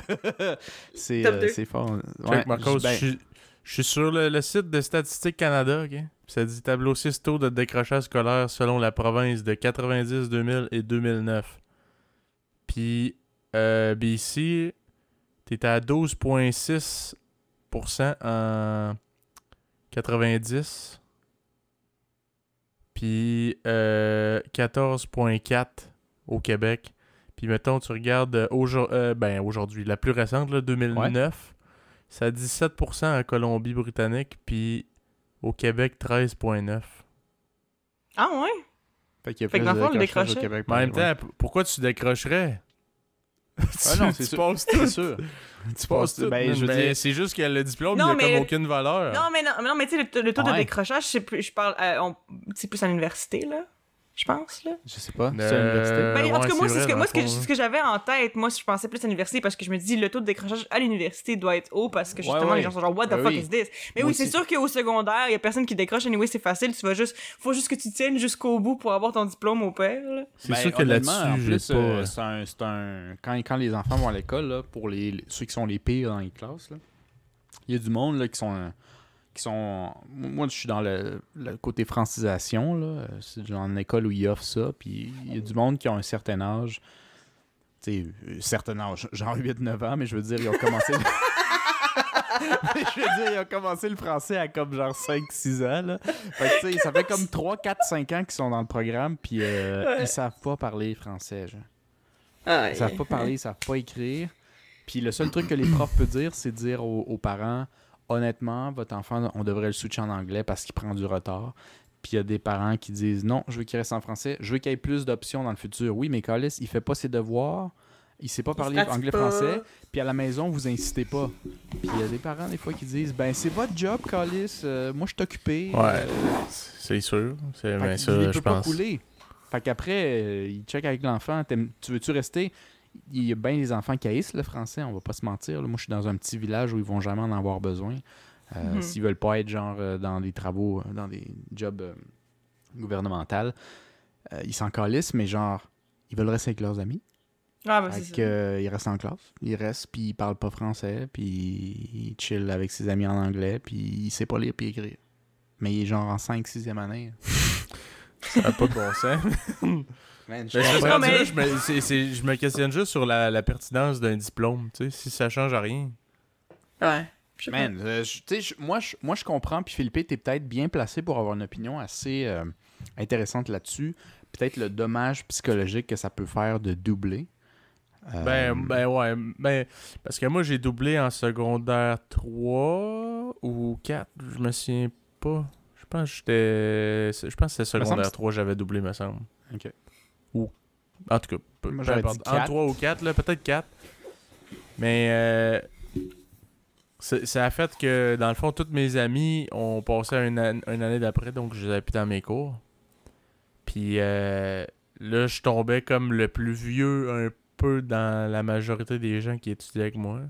Speaker 2: c'est euh, c'est fort.
Speaker 1: Check,
Speaker 2: Ouais,
Speaker 1: Marcos,
Speaker 2: ben,
Speaker 1: je suis- je suis sur le, le site de Statistique Canada, ok? Puis Ça dit tableau 6 taux de décrochage scolaire selon la province de 90, 2000 et 2009. Puis, euh, BC, t'étais à 12,6% en 90. Puis, euh, 14,4% au Québec. Puis, mettons, tu regardes euh, aujourd- euh, ben, aujourd'hui, la plus récente, là, 2009, c'est à 17% en Colombie-Britannique, puis au Québec, 13,9%.
Speaker 3: Ah ouais?
Speaker 2: Fait qu'il y a
Speaker 3: Fait que
Speaker 2: plus
Speaker 3: dans
Speaker 2: de
Speaker 3: le fond, le
Speaker 2: Québec.
Speaker 1: Mais en même temps, pourquoi tu décrocherais?
Speaker 2: Ouais, non, c'est
Speaker 1: tu
Speaker 2: sûr.
Speaker 1: passes
Speaker 2: C'est
Speaker 1: tout.
Speaker 2: sûr.
Speaker 1: Tu passes tout.
Speaker 2: Ben, je
Speaker 1: Ben,
Speaker 2: dire-
Speaker 1: c'est juste que le diplôme,
Speaker 3: Non,
Speaker 1: il comme aucune valeur.
Speaker 3: Non, mais non, mais non, mais tu sais, le, le taux de décrochage, c'est plus, je parle, euh, on- c'est plus à l'université, là. Je pense, là.
Speaker 2: Je sais pas. C'est
Speaker 1: Euh,
Speaker 2: à l'université.
Speaker 3: Ben, en
Speaker 1: ouais,
Speaker 3: tout cas, moi, c'est ce que, moi, ce que,
Speaker 1: fond,
Speaker 3: ce que j'avais en tête, moi, je pensais plus à l'université parce que je me dis, le taux de décrochage à l'université doit être haut parce que justement,
Speaker 2: ouais.
Speaker 3: les gens sont genre, what the
Speaker 2: Ben
Speaker 3: fuck
Speaker 2: oui.
Speaker 3: is this? Mais
Speaker 2: Moi
Speaker 3: oui, c'est sûr qu'au secondaire, il y a personne qui décroche. Anyway, c'est facile. Tu vas juste, faut juste que tu tiennes jusqu'au bout pour avoir ton diplôme au père, là.
Speaker 1: C'est
Speaker 2: Ben,
Speaker 1: sûr que
Speaker 2: en
Speaker 1: là-dessus,
Speaker 2: plus,
Speaker 1: pas...
Speaker 2: euh, c'est un, c'est un- Quand, quand les enfants vont à l'école, là, pour les, ceux qui sont les pires dans les classes, là, il y a du monde là, qui sont. euh, qui sont moi, je suis dans le, le côté francisation. là. C'est dans une école où ils offrent ça. Puis il y a du monde qui ont un certain âge. Tu sais, un certain âge, genre 8-9 ans, mais je veux dire, ils ont commencé. Mais je veux dire, ils ont commencé le français à comme genre 5-6 ans. Là. Fait que, tu sais, ça fait comme 3, 4, 5 ans qu'ils sont dans le programme, puis euh,
Speaker 3: Ouais.
Speaker 2: ils savent pas parler français. genre.
Speaker 3: Ah,
Speaker 2: Ils savent pas parler, ils savent pas écrire. Puis le seul truc que les profs peuvent dire, c'est dire aux, aux parents honnêtement, votre enfant, on devrait le switcher en anglais parce qu'il prend du retard. Puis il y a des parents qui disent non, je veux qu'il reste en français, je veux qu'il y ait plus d'options dans le futur. Oui, mais Carlis, il fait pas ses devoirs, il sait pas parler anglais-français, puis à la maison, vous incitez pas. Puis il y a des parents, des fois, qui disent ben c'est votre job, Carlis, euh, moi je suis occupé.
Speaker 1: Ouais,
Speaker 2: euh,
Speaker 1: c'est sûr. C'est ça,
Speaker 2: il
Speaker 1: je
Speaker 2: peut pas
Speaker 1: pense.
Speaker 2: couler. Fait qu'après, euh, il check avec l'enfant, tu veux-tu rester? Il y a bien des enfants qui haïssent le français, on va pas se mentir. Moi, je suis dans un petit village où ils vont jamais en avoir besoin. Euh,
Speaker 3: Mhm.
Speaker 2: S'ils veulent pas être genre euh, dans des travaux, euh, dans des jobs euh, gouvernementaux, euh, ils s'en calissent, mais genre, ils veulent rester avec leurs amis.
Speaker 3: Ah, bah,
Speaker 2: Fait
Speaker 3: c'est
Speaker 2: que,
Speaker 3: ça.
Speaker 2: euh, il reste en classe. Il reste, puis il parle pas français, puis il chill avec ses amis en anglais, puis il sait pas lire puis écrire. Mais il est genre en 5 6e année.
Speaker 1: Ça n'a pas de bon sens.
Speaker 2: Man,
Speaker 1: Ben, je,
Speaker 3: Non,
Speaker 1: rendu
Speaker 3: mais-
Speaker 1: là, je me, c'est- c'est- je me questionne juste sur la, la pertinence d'un diplôme, tu sais, si ça change à rien.
Speaker 3: Ouais. Je.
Speaker 2: Man, euh, je- tu sais, je- moi, je, moi, je comprends. Puis Philippe, t'es peut-être bien placé pour avoir une opinion assez euh, intéressante là-dessus. Peut-être le dommage psychologique que ça peut faire de doubler. Euh,
Speaker 1: Ben, ben ouais, ben, parce que moi j'ai doublé en secondaire 3 ou 4, je me souviens pas. Je pense que j'étais. Je pense que c'était secondaire
Speaker 2: que
Speaker 1: 3 j'avais doublé, me semble.
Speaker 2: Ok.
Speaker 1: Ou. En tout cas, peu,
Speaker 2: Moi,
Speaker 1: peu
Speaker 2: j'aurais
Speaker 1: importe.
Speaker 2: dit
Speaker 1: En
Speaker 2: quatre.
Speaker 1: 3 ou 4, là, peut-être 4. Mais euh, c'est- ça a fait que, dans le fond, tous mes amis ont passé une, an- une année d'après, donc je les avais plus dans mes cours. Puis euh, là, je tombais comme le plus vieux un peu dans la majorité des gens qui étudiaient avec moi.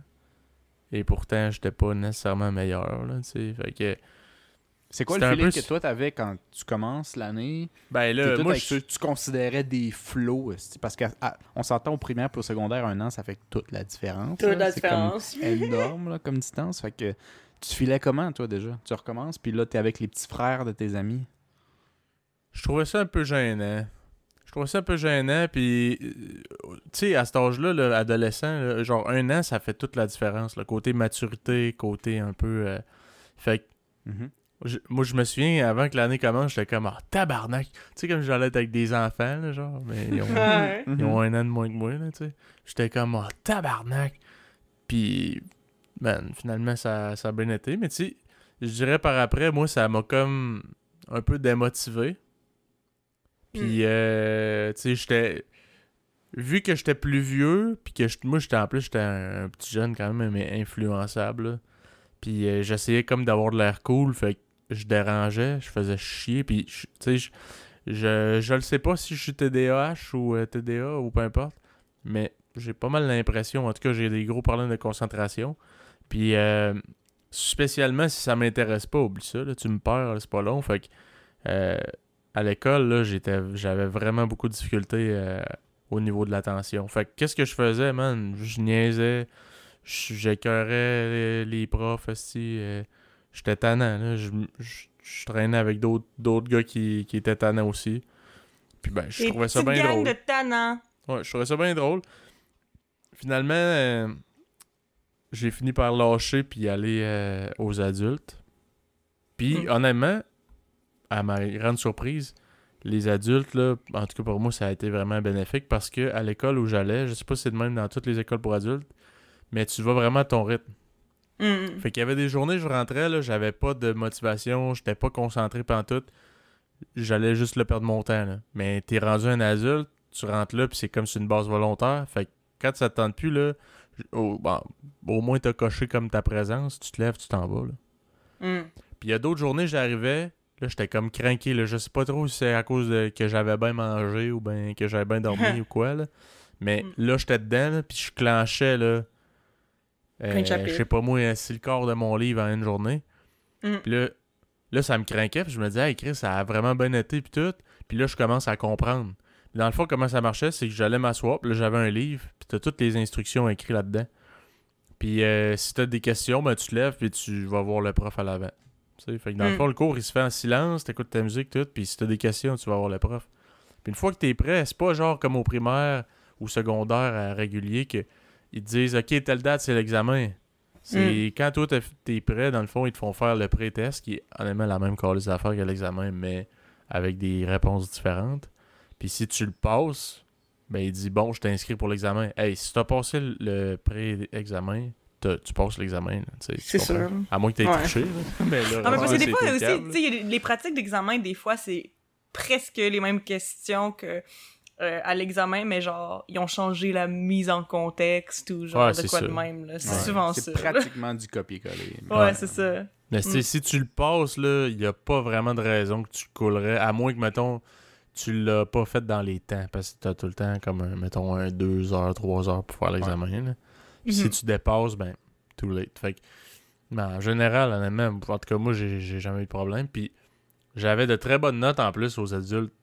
Speaker 1: Et pourtant, j'étais pas nécessairement meilleur, là, tu sais. Fait que,
Speaker 2: c'est quoi le feeling
Speaker 1: peu-
Speaker 2: que toi, t'avais quand tu commences l'année?
Speaker 1: ben là, moi,
Speaker 2: avec
Speaker 1: je-
Speaker 2: ceux que tu considérais des flots. Parce qu'on s'entend au primaire puis au secondaire, un an, ça fait toute la différence.
Speaker 3: Toute
Speaker 2: là.
Speaker 3: la
Speaker 2: C'est comme
Speaker 3: différence.
Speaker 2: énorme là, comme distance. Fait que tu filais comment, toi, déjà? Tu recommences, puis là, t'es avec les petits frères de tes amis?
Speaker 1: Je trouvais ça un peu gênant. Je trouvais ça un peu gênant, puis, euh, tu sais, à cet âge-là, là, adolescent, là, genre un an, ça fait toute la différence. Le côté maturité, côté un peu. euh, Fait que,
Speaker 2: Mhm.
Speaker 1: Je- moi, je me souviens, avant que l'année commence, j'étais comme, ah, tabarnak. Tu sais, comme j'allais être avec des enfants, là, genre, mais ils ont, ils ont un an de moins que moi, là, tu sais. J'étais comme, ah, tabarnak. Puis, man, finalement, ça, ça a bien été, mais tu sais, je dirais par après, moi, ça m'a comme un peu démotivé. Puis, euh, tu sais, j'étais. Vu que j'étais plus vieux, puis que moi, j'étais en plus, j'étais un, un petit jeune quand même, mais influençable. là. Puis, euh, j'essayais comme d'avoir de l'air cool, fait que je dérangeais, je faisais chier, puis, tu sais, je, je, je le sais pas si je suis TDAH ou euh, TDA ou peu importe, mais j'ai pas mal l'impression, en tout cas, j'ai des gros problèmes de concentration. Puis, euh, spécialement si ça m'intéresse pas, oublie ça, là, tu me perds, c'est pas long, euh, à l'école, là, j'étais, j'avais vraiment beaucoup de difficultés au niveau de l'attention. Fait que qu'est-ce que je faisais, man? Je niaisais, j'écœurais les, les profs, aussi. J'étais tannant, là. Je, je- je traînais avec d'autres, d'autres gars qui, qui étaient tannants aussi. Puis ben, je trouvais ça bien drôle.
Speaker 3: de tannants.
Speaker 1: Ouais, je trouvais ça bien drôle. Finalement, euh, j'ai fini par lâcher puis aller euh, aux adultes. Puis,
Speaker 3: Mm.
Speaker 1: honnêtement, à ma grande surprise, les adultes, là, en tout cas pour moi, ça a été vraiment bénéfique parce que à l'école où j'allais, je sais pas si c'est de même dans toutes les écoles pour adultes, mais tu vas vraiment à ton rythme.
Speaker 3: Mm.
Speaker 1: Fait qu'il y avait des journées, je rentrais, là, j'avais pas de motivation, j'étais pas concentré pendant tout. J'allais juste le perdre mon temps, là. Mais t'es rendu un adulte, tu rentres là, puis c'est comme sur une base volontaire. Fait que quand ça te tente plus, là, au, bon, au moins t'as coché comme ta présence, tu te lèves, tu t'en vas, là.
Speaker 3: Mm.
Speaker 1: Puis il y a d'autres journées, j'arrivais, là, j'étais comme craqué, là. Je sais pas trop si c'est à cause de que j'avais bien mangé ou ben que j'avais bien dormi ou quoi, là. Mais
Speaker 3: Mm.
Speaker 1: là, j'étais dedans, puis je clenchais, là. Euh, je sais pas moi, si le corps de mon livre en une journée.
Speaker 3: Mm.
Speaker 1: Puis là, là, ça me craquait, puis je me disais, hey, Chris, ça a vraiment bien été, puis tout. Puis là, je commence à comprendre. Puis dans le fond, comment ça marchait, c'est que j'allais m'asseoir, puis là, j'avais un livre, puis t'as toutes les instructions écrites là-dedans. Puis euh, si t'as des questions, ben, tu te lèves, puis tu vas voir le prof à l'avant. Tu sais, fait que dans le
Speaker 3: Mm.
Speaker 1: fond, le cours, il se fait en silence, t'écoutes ta musique, tout, puis si t'as des questions, tu vas voir le prof. Puis une fois que t'es prêt, c'est pas genre comme au primaire ou secondaire à régulier que ils te disent, OK, telle date, c'est l'examen. C'est quand toi, t'es- t'es prêt, dans le fond, ils te font faire le pré-test, qui est honnêtement la même les affaires que l'examen, mais avec des réponses différentes. Puis si tu le passes, ben il dit, bon, je t'inscris pour l'examen. Hey, si t'as passé le- pré-examen, t'as- tu passes l'examen. tu tu
Speaker 3: C'est sûr.
Speaker 1: À moins que t'aies
Speaker 3: Ouais.
Speaker 1: triché. là. mais là,
Speaker 3: Non, mais parce que des fois aussi, tu des- les pratiques d'examen, des fois, c'est presque les mêmes questions que euh, à l'examen, mais genre, ils ont changé la mise en contexte ou genre
Speaker 1: Ouais,
Speaker 3: de
Speaker 1: c'est
Speaker 3: quoi de même. là. C'est
Speaker 2: Ouais.
Speaker 3: souvent
Speaker 2: C'est
Speaker 3: ça.
Speaker 2: pratiquement du copier-coller.
Speaker 3: Ouais,
Speaker 1: Ouais.
Speaker 3: c'est ça.
Speaker 1: Mais sais,
Speaker 3: Mm.
Speaker 1: si tu le passes, là, il n'y a pas vraiment de raison que tu le coulerais, à moins que, mettons, tu l'as pas fait dans les temps parce que tu as tout le temps comme, un, mettons, un 2 heures, 3 heures pour faire l'examen. là. Puis si tu dépasses, ben, too late. Fait que, ben, en général, honnêtement, en tout cas, moi, j'ai j'ai jamais eu de problème. Puis j'avais de très bonnes notes en plus aux adultes.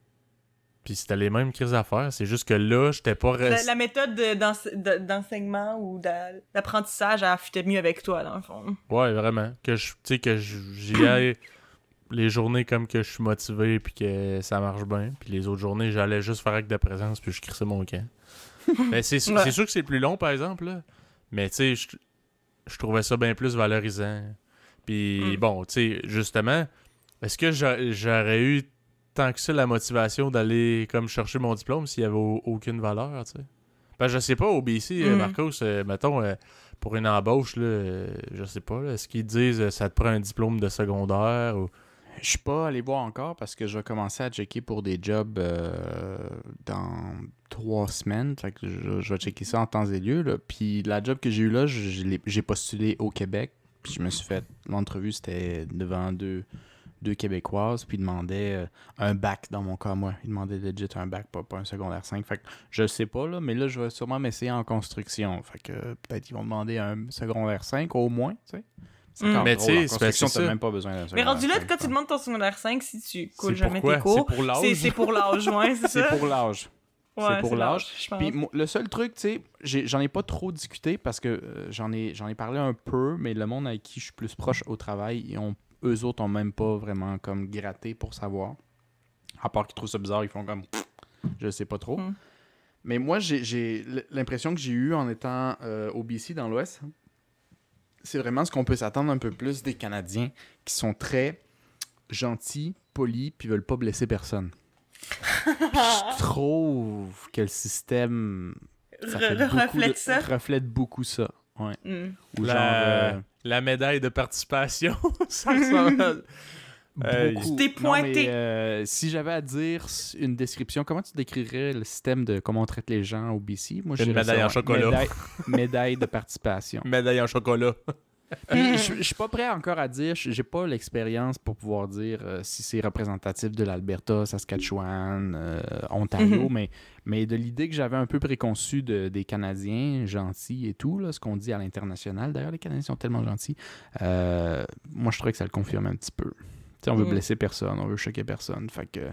Speaker 1: Puis c'était les mêmes crises à faire. C'est juste que là, j'étais pas
Speaker 3: La,
Speaker 1: resté.
Speaker 3: la méthode de- d'ense- de- d'enseignement ou d'a- d'apprentissage a affûté mieux avec toi, dans le fond.
Speaker 1: Ouais, vraiment. Que je, tu sais, que j'y aille les journées comme que je suis motivé puis que ça marche bien. Puis les autres journées, j'allais juste faire acte de présence puis je crissais mon camp. Mais c'est
Speaker 3: Ouais.
Speaker 1: sûr que c'est plus long, par exemple. Là. Mais tu sais, je, je trouvais ça bien plus valorisant. Puis
Speaker 3: Mm.
Speaker 1: bon, tu sais, justement, est-ce que j'a- j'aurais eu tant que ça la motivation d'aller comme chercher mon diplôme s'il y avait au- aucune valeur, tu sais? Ben, je sais pas, au BC, euh,
Speaker 3: Mm.
Speaker 1: Marcos, euh, mettons, euh, pour une embauche, là, euh, je sais pas, est-ce qu'ils disent ça te prend un diplôme de secondaire ou...
Speaker 2: Je suis pas allé voir encore parce que je vais commencer à checker pour des jobs dans trois semaines. Fait que je, je vais checker ça en temps et lieu. là. Puis la job que j'ai eu là, j'ai postulé au Québec. Puis je me suis fait. L'entrevue, c'était devant deux, deux Québécoises. Puis ils demandaient euh, un bac dans mon cas, moi. Ils demandaient legit un bac, pas, pas un secondaire 5. Fait que je sais pas, là. Mais là, je vais sûrement m'essayer en construction. Fait que euh, peut-être qu'ils vont demander un secondaire 5 au moins, tu sais. C'est
Speaker 3: Mm.
Speaker 2: encore
Speaker 1: Mais tu sais,
Speaker 2: même pas besoin d'un
Speaker 3: Mais rendu là,
Speaker 2: 5,
Speaker 3: quand tu demandes ton secondaire 5, si tu coules
Speaker 1: C'est
Speaker 3: jamais tes cours,
Speaker 1: C'est pour l'âge?
Speaker 3: c'est c'est pour l'âge, ouais, c'est
Speaker 2: pour l'âge.
Speaker 3: Ouais,
Speaker 2: c'est pour l'âge.
Speaker 3: je pense.
Speaker 2: Puis moi, le seul truc, tu sais, j'en ai pas trop discuté parce que euh, j'en ai, j'en ai parlé un peu, mais le monde avec qui je suis plus proche au travail, ils ont, eux autres ont même pas vraiment comme gratté pour savoir. À part qu'ils trouvent ça bizarre, ils font comme je sais pas trop.
Speaker 3: Mm.
Speaker 2: Mais moi, j'ai- l'impression que j'ai eu en étant euh, au BC dans l'Ouest, c'est vraiment ce qu'on peut s'attendre un peu plus des Canadiens qui sont très gentils, polis, puis veulent pas blesser personne. Je trouve que le système ça fait
Speaker 3: Re-
Speaker 2: beaucoup
Speaker 3: reflète
Speaker 2: de-
Speaker 3: ça.
Speaker 2: reflète beaucoup ça. Ouais.
Speaker 3: Mm.
Speaker 2: Ou
Speaker 1: La-
Speaker 2: genre euh,
Speaker 1: La médaille de participation, ça ressemble
Speaker 2: beaucoup.
Speaker 3: Tu t'es
Speaker 2: Non, mais,
Speaker 3: pointé.
Speaker 2: euh, si j'avais à dire une description, comment tu décrirais le système de comment on traite les gens au BC Moi,
Speaker 1: Une médaille
Speaker 2: ça,
Speaker 1: en chocolat.
Speaker 2: Médaille, médaille de participation.
Speaker 1: médaille en chocolat.
Speaker 2: Je, je suis pas prêt encore à dire, j'ai pas l'expérience pour pouvoir dire euh, si c'est représentatif de l'Alberta, Saskatchewan, euh, Ontario,
Speaker 3: Mhm.
Speaker 2: mais, mais de l'idée que j'avais un peu préconçue de- des Canadiens gentils et tout, là, ce qu'on dit à l'international, d'ailleurs, les Canadiens sont tellement gentils, euh, moi je trouvais que ça le confirme un petit peu. On veut
Speaker 3: Mhm.
Speaker 2: blesser personne, on veut choquer personne, fait que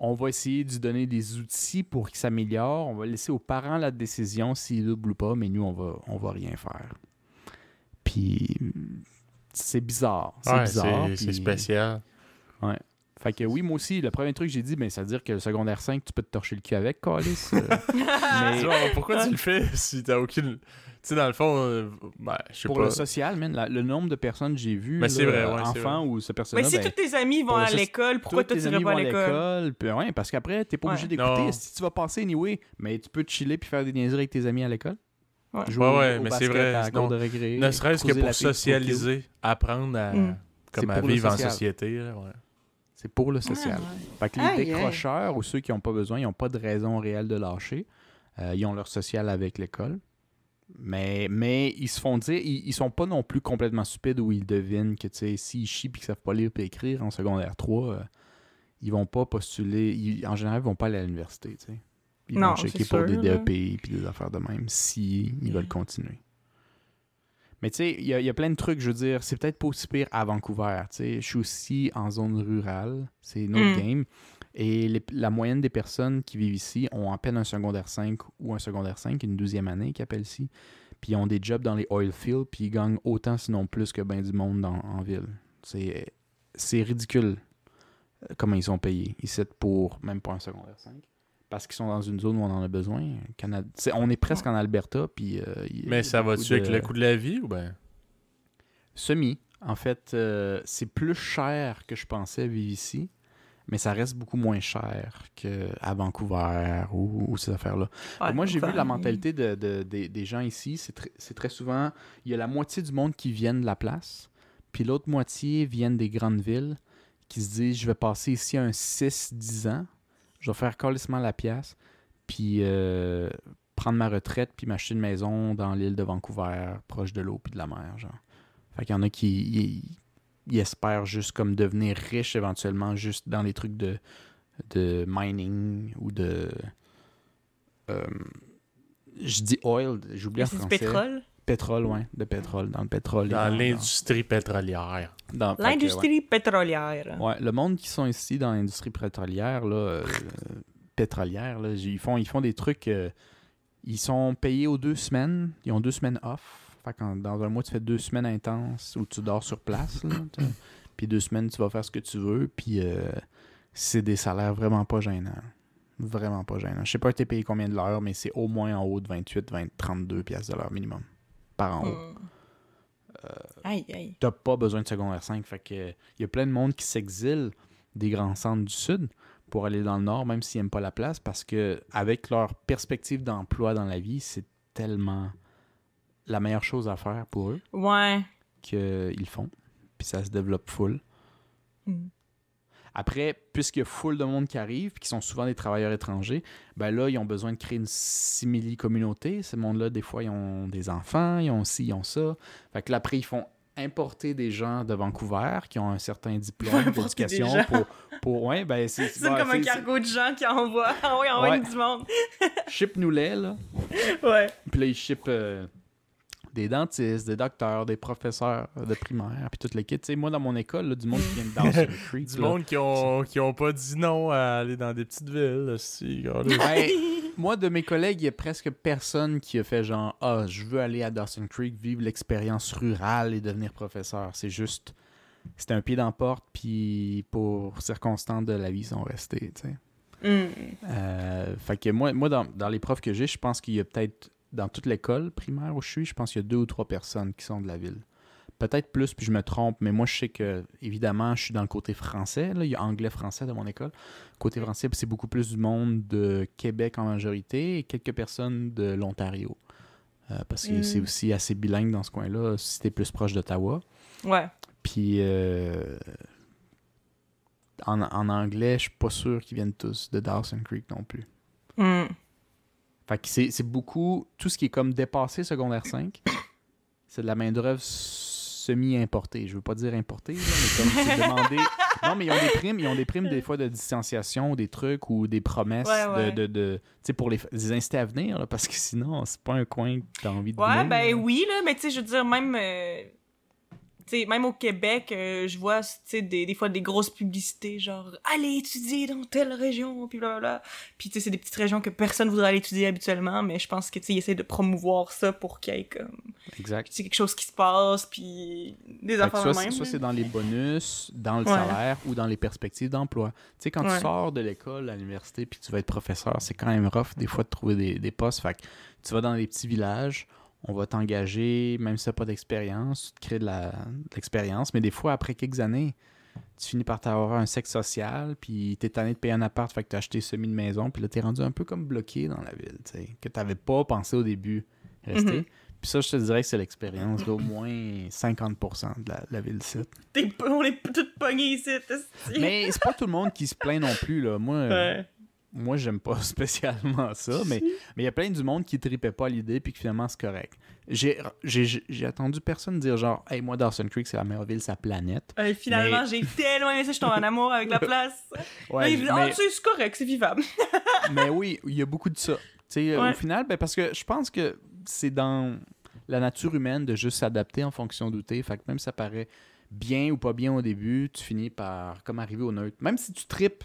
Speaker 2: on va essayer de lui donner des outils pour qu'il s'améliore, on va laisser aux parents la décision s'ils doublent ou pas, mais nous, on va, on va rien faire. Puis c'est bizarre. C'est
Speaker 1: Ouais,
Speaker 2: bizarre.
Speaker 1: c'est-
Speaker 2: puis-
Speaker 1: spécial.
Speaker 2: Fait que oui, moi aussi, le premier truc que j'ai dit, ben, ça veut dire que le secondaire 5, tu peux te torcher le cul avec, Calis. Euh, mais
Speaker 1: Genre, pourquoi tu le fais si t'as aucune. Tu sais, dans le fond, euh, ben, je sais
Speaker 2: pour
Speaker 1: pas.
Speaker 2: le social, man, la- le nombre de personnes que j'ai vues,
Speaker 1: Mais c'est
Speaker 2: là,
Speaker 1: vrai, ouais, c'est
Speaker 2: enfants ou ce
Speaker 3: Mais
Speaker 2: personnage,
Speaker 3: si
Speaker 2: ben,
Speaker 3: tous tes amis vont
Speaker 2: pour
Speaker 3: à l'école, pourquoi toi tu pas
Speaker 2: vont
Speaker 3: à l'école?
Speaker 2: Puis, ouais, parce qu'après, t'es pas
Speaker 3: Ouais.
Speaker 2: obligé d'écouter.
Speaker 1: Non.
Speaker 2: Si tu vas passer anyway, mais tu peux te chiller puis faire des niaiseries avec tes amis à l'école.
Speaker 3: Ouais.
Speaker 2: Jouer
Speaker 1: Ouais,
Speaker 2: au-
Speaker 1: ouais,
Speaker 2: au
Speaker 1: mais c'est vrai,
Speaker 2: de
Speaker 1: Ne serait-ce que pour socialiser, apprendre à.
Speaker 3: Mm.
Speaker 1: Comme à vivre en
Speaker 2: social.
Speaker 1: société. là, ouais.
Speaker 2: C'est pour le social. Fait que les décrocheurs ou ceux qui n'ont pas besoin, ils n'ont pas de raison réelle de lâcher. Euh, ils ont leur social avec l'école. Mais, mais ils se font dire, ils, ils sont pas non plus complètement stupides où ils devinent que tu sais, s'ils chient et qu'ils savent pas lire et écrire en secondaire 3, euh, ils vont pas postuler. ils- en général, ils vont pas aller à l'université. Ils
Speaker 3: Non,
Speaker 2: vont checker pour des
Speaker 3: sûr.
Speaker 2: DEP et des affaires de même si ils veulent continuer. Mais tu sais, il y, a- il y a plein de trucs, je veux dire, c'est peut-être pas aussi pire à Vancouver. tu sais. Je suis aussi en zone rurale, c'est une autre
Speaker 3: Mm.
Speaker 2: game. Et les- la moyenne des personnes qui vivent ici ont à peine un secondaire 5 ou un secondaire 5, une douzième année qu'ils appellent ici. Puis ils ont des jobs dans les oil fields, puis ils gagnent autant, sinon plus que ben du monde dans- en ville. C'est ridicule euh, comment ils sont payés ici pour même pas un secondaire 5. Parce qu'ils sont dans une zone où on en a besoin. Cana- c'est- on est presque en Alberta, puis... euh, il y a
Speaker 1: Mais ça va-tu avec le coût de la vie ou ben?
Speaker 2: Semi. En fait, euh, c'est plus cher que je pensais vivre ici, mais ça reste beaucoup moins cher qu'à Vancouver ou, ou ces affaires-là.
Speaker 3: Ouais,
Speaker 2: Moi, j'ai vu la mentalité de, de- des- des gens ici. C'est très, c'est très souvent, il y a la moitié du monde qui viennent de la place, puis l'autre moitié viennent des grandes villes qui se disent, je vais passer ici un 6-10 ans, je vais faire calissement la pièce, puis euh, prendre ma retraite, puis m'acheter une maison dans l'île de Vancouver, proche de l'eau puis de la mer, genre. Fait qu'il y en a qui espèrent juste comme devenir riches éventuellement juste dans les trucs de de mining ou de. euh, je dis oil, j'oublie en
Speaker 3: C'est du
Speaker 2: français.
Speaker 3: pétrole?
Speaker 2: Pétrole, ouais, de pétrole, dans le pétrole.
Speaker 1: Dans l'industrie pétrolière.
Speaker 2: dans- ouais.
Speaker 3: L'industrie pétrolière.
Speaker 2: Ouais, le monde qui sont ici dans l'industrie pétrolière, là, euh, pétrolière, là, ils font, ils font des trucs. euh, ils sont payés aux deux semaines. Ils ont deux semaines off. Fait dans un mois, tu fais deux semaines intenses où tu dors sur place. là, puis deux semaines, tu vas faire ce que tu veux. Puis euh, c'est des salaires vraiment pas gênants. Vraiment pas gênants. Je sais pas, t'es payé combien de l'heure, mais c'est au moins en haut de 28, 20, 32 piastres de l'heure minimum. Par en haut
Speaker 3: Hmm. Aïe, aïe.
Speaker 2: t'as pas besoin de secondaire 5. Fait que il y a plein de monde qui s'exile des grands centres du sud pour aller dans le nord, même s'ils n'aiment pas la place, parce que avec leur perspective d'emploi dans la vie, c'est tellement la meilleure chose à faire pour eux
Speaker 3: Ouais.
Speaker 2: qu'ils font. Puis ça se développe full.
Speaker 3: Hmm.
Speaker 2: Après, puisqu'il y a full de monde qui arrive, puis qui sont souvent des travailleurs étrangers, ben là, ils ont besoin de créer une simili-communauté. Ces mondes-là, des fois, ils ont des enfants, ils ont ci, ils ont ça. Fait que là, après, ils font importer des gens de Vancouver qui ont un certain diplôme d'éducation pour, pour... Ouais, ben c'est...
Speaker 3: C'est
Speaker 2: ouais,
Speaker 3: comme un cargo de gens qui envoient. Oui, envoie
Speaker 2: Ouais.
Speaker 3: du monde.
Speaker 2: c'est- Ship-nous-les, là.
Speaker 3: Ouais.
Speaker 2: Puis là, ils shippent euh, des dentistes, des docteurs, des professeurs de primaire, puis toute l'équipe. Tu sais, moi, dans mon école, là, du monde qui vient de Dawson Creek,
Speaker 1: Du
Speaker 2: là,
Speaker 1: monde qui ont, qui ont pas dit non à aller dans des petites villes. Si,
Speaker 2: Ben, moi, de mes collègues, il y a presque personne qui a fait genre Ah, je veux aller à Dawson Creek, vivre l'expérience rurale et devenir professeur. C'est juste. C'était un pied dans la porte, puis pour circonstances de la vie, ils sont restés. tu sais.
Speaker 3: Hmm.
Speaker 2: Euh, fait que moi, moi dans, dans les profs que j'ai, je pense qu'il y a peut-être, dans toute l'école primaire où je suis, je pense qu'il y a deux ou trois personnes qui sont de la ville. Peut-être plus, puis je me trompe, mais moi, je sais que, évidemment, je suis dans le côté français. Là, il y a anglais-français dans mon école. Côté français, c'est beaucoup plus du monde de Québec en majorité et quelques personnes de l'Ontario. Euh, parce que
Speaker 3: Mm.
Speaker 2: c'est aussi assez bilingue dans ce coin-là, si t'es plus proche d'Ottawa.
Speaker 3: Ouais.
Speaker 2: Puis euh, en, en anglais, je suis pas sûr qu'ils viennent tous de Dawson Creek non plus.
Speaker 3: Hmm.
Speaker 2: Fait que c'est c'est beaucoup. Tout ce qui est comme dépassé secondaire 5, c'est de la main-d'œuvre semi-importée. Je veux pas dire importée, là, mais comme c'est demandé. Non, mais ils ont des primes, ils ont des primes des fois de distanciation, des trucs ou des promesses
Speaker 3: Ouais, ouais.
Speaker 2: de. de, de- tu sais, pour les, les inciter à venir, là, parce que sinon, c'est pas un coin que t'as envie de
Speaker 3: Ouais,
Speaker 2: venir,
Speaker 3: ben
Speaker 2: là.
Speaker 3: oui, là, mais tu sais, je veux dire, même. euh, sais, même au Québec, euh, je vois, tu sais, des, des fois des grosses publicités, genre, allez étudier dans telle région, puis blablabla. Puis, tu sais, c'est des petites régions que personne voudrait aller étudier habituellement, mais je pense que, tu sais, ils essaient de promouvoir ça pour qu'il y ait, comme,
Speaker 2: Exact.
Speaker 3: quelque chose qui se passe, puis des affaires
Speaker 2: soit,
Speaker 3: même.
Speaker 2: soit
Speaker 3: là.
Speaker 2: c'est dans les bonus, dans le
Speaker 3: Ouais.
Speaker 2: salaire ou dans les perspectives d'emploi. Tu sais, quand
Speaker 3: Ouais.
Speaker 2: tu sors de l'école à l'université puis tu vas être professeur, c'est quand même rough des fois de trouver des, des postes. Fait que tu vas dans les petits villages, on va t'engager, même si tu pas d'expérience, tu te crées de l'expérience. Mais des fois, après quelques années, tu finis par t'avoir un sexe social, puis t'es tanné de payer un appart, fait que t'as acheté semi de maison, puis là, t'es rendu un peu comme bloqué dans la ville, tu sais, que t'avais pas pensé au début rester.
Speaker 3: Mhm.
Speaker 2: Puis ça, je te dirais que c'est l'expérience d'au moins 50% de la, la ville.
Speaker 3: T'es- on est toutes pognés ici,
Speaker 2: Mais c'est pas tout le monde qui se plaint non plus, là. Moi,
Speaker 3: Ouais.
Speaker 2: Moi j'aime pas spécialement ça, mais mais il y a plein du monde qui tripait pas à l'idée, puis que finalement, c'est correct. J'ai attendu personne dire genre, hey, moi, Dawson Creek, c'est la meilleure ville, sa planète.
Speaker 3: Euh, finalement, j'ai tellement aimé ça, je tombe en amour avec la place.
Speaker 2: Ouais,
Speaker 3: Ah,
Speaker 2: mais,
Speaker 3: sais, c'est correct, c'est vivable.
Speaker 2: mais oui, il y a beaucoup de ça.
Speaker 3: Ouais.
Speaker 2: au final, ben, parce que je pense que c'est dans la nature humaine de juste s'adapter en fonction d'outils. Fait que même si ça paraît bien ou pas bien au début, tu finis par comme arriver au neutre. Même si tu tripes,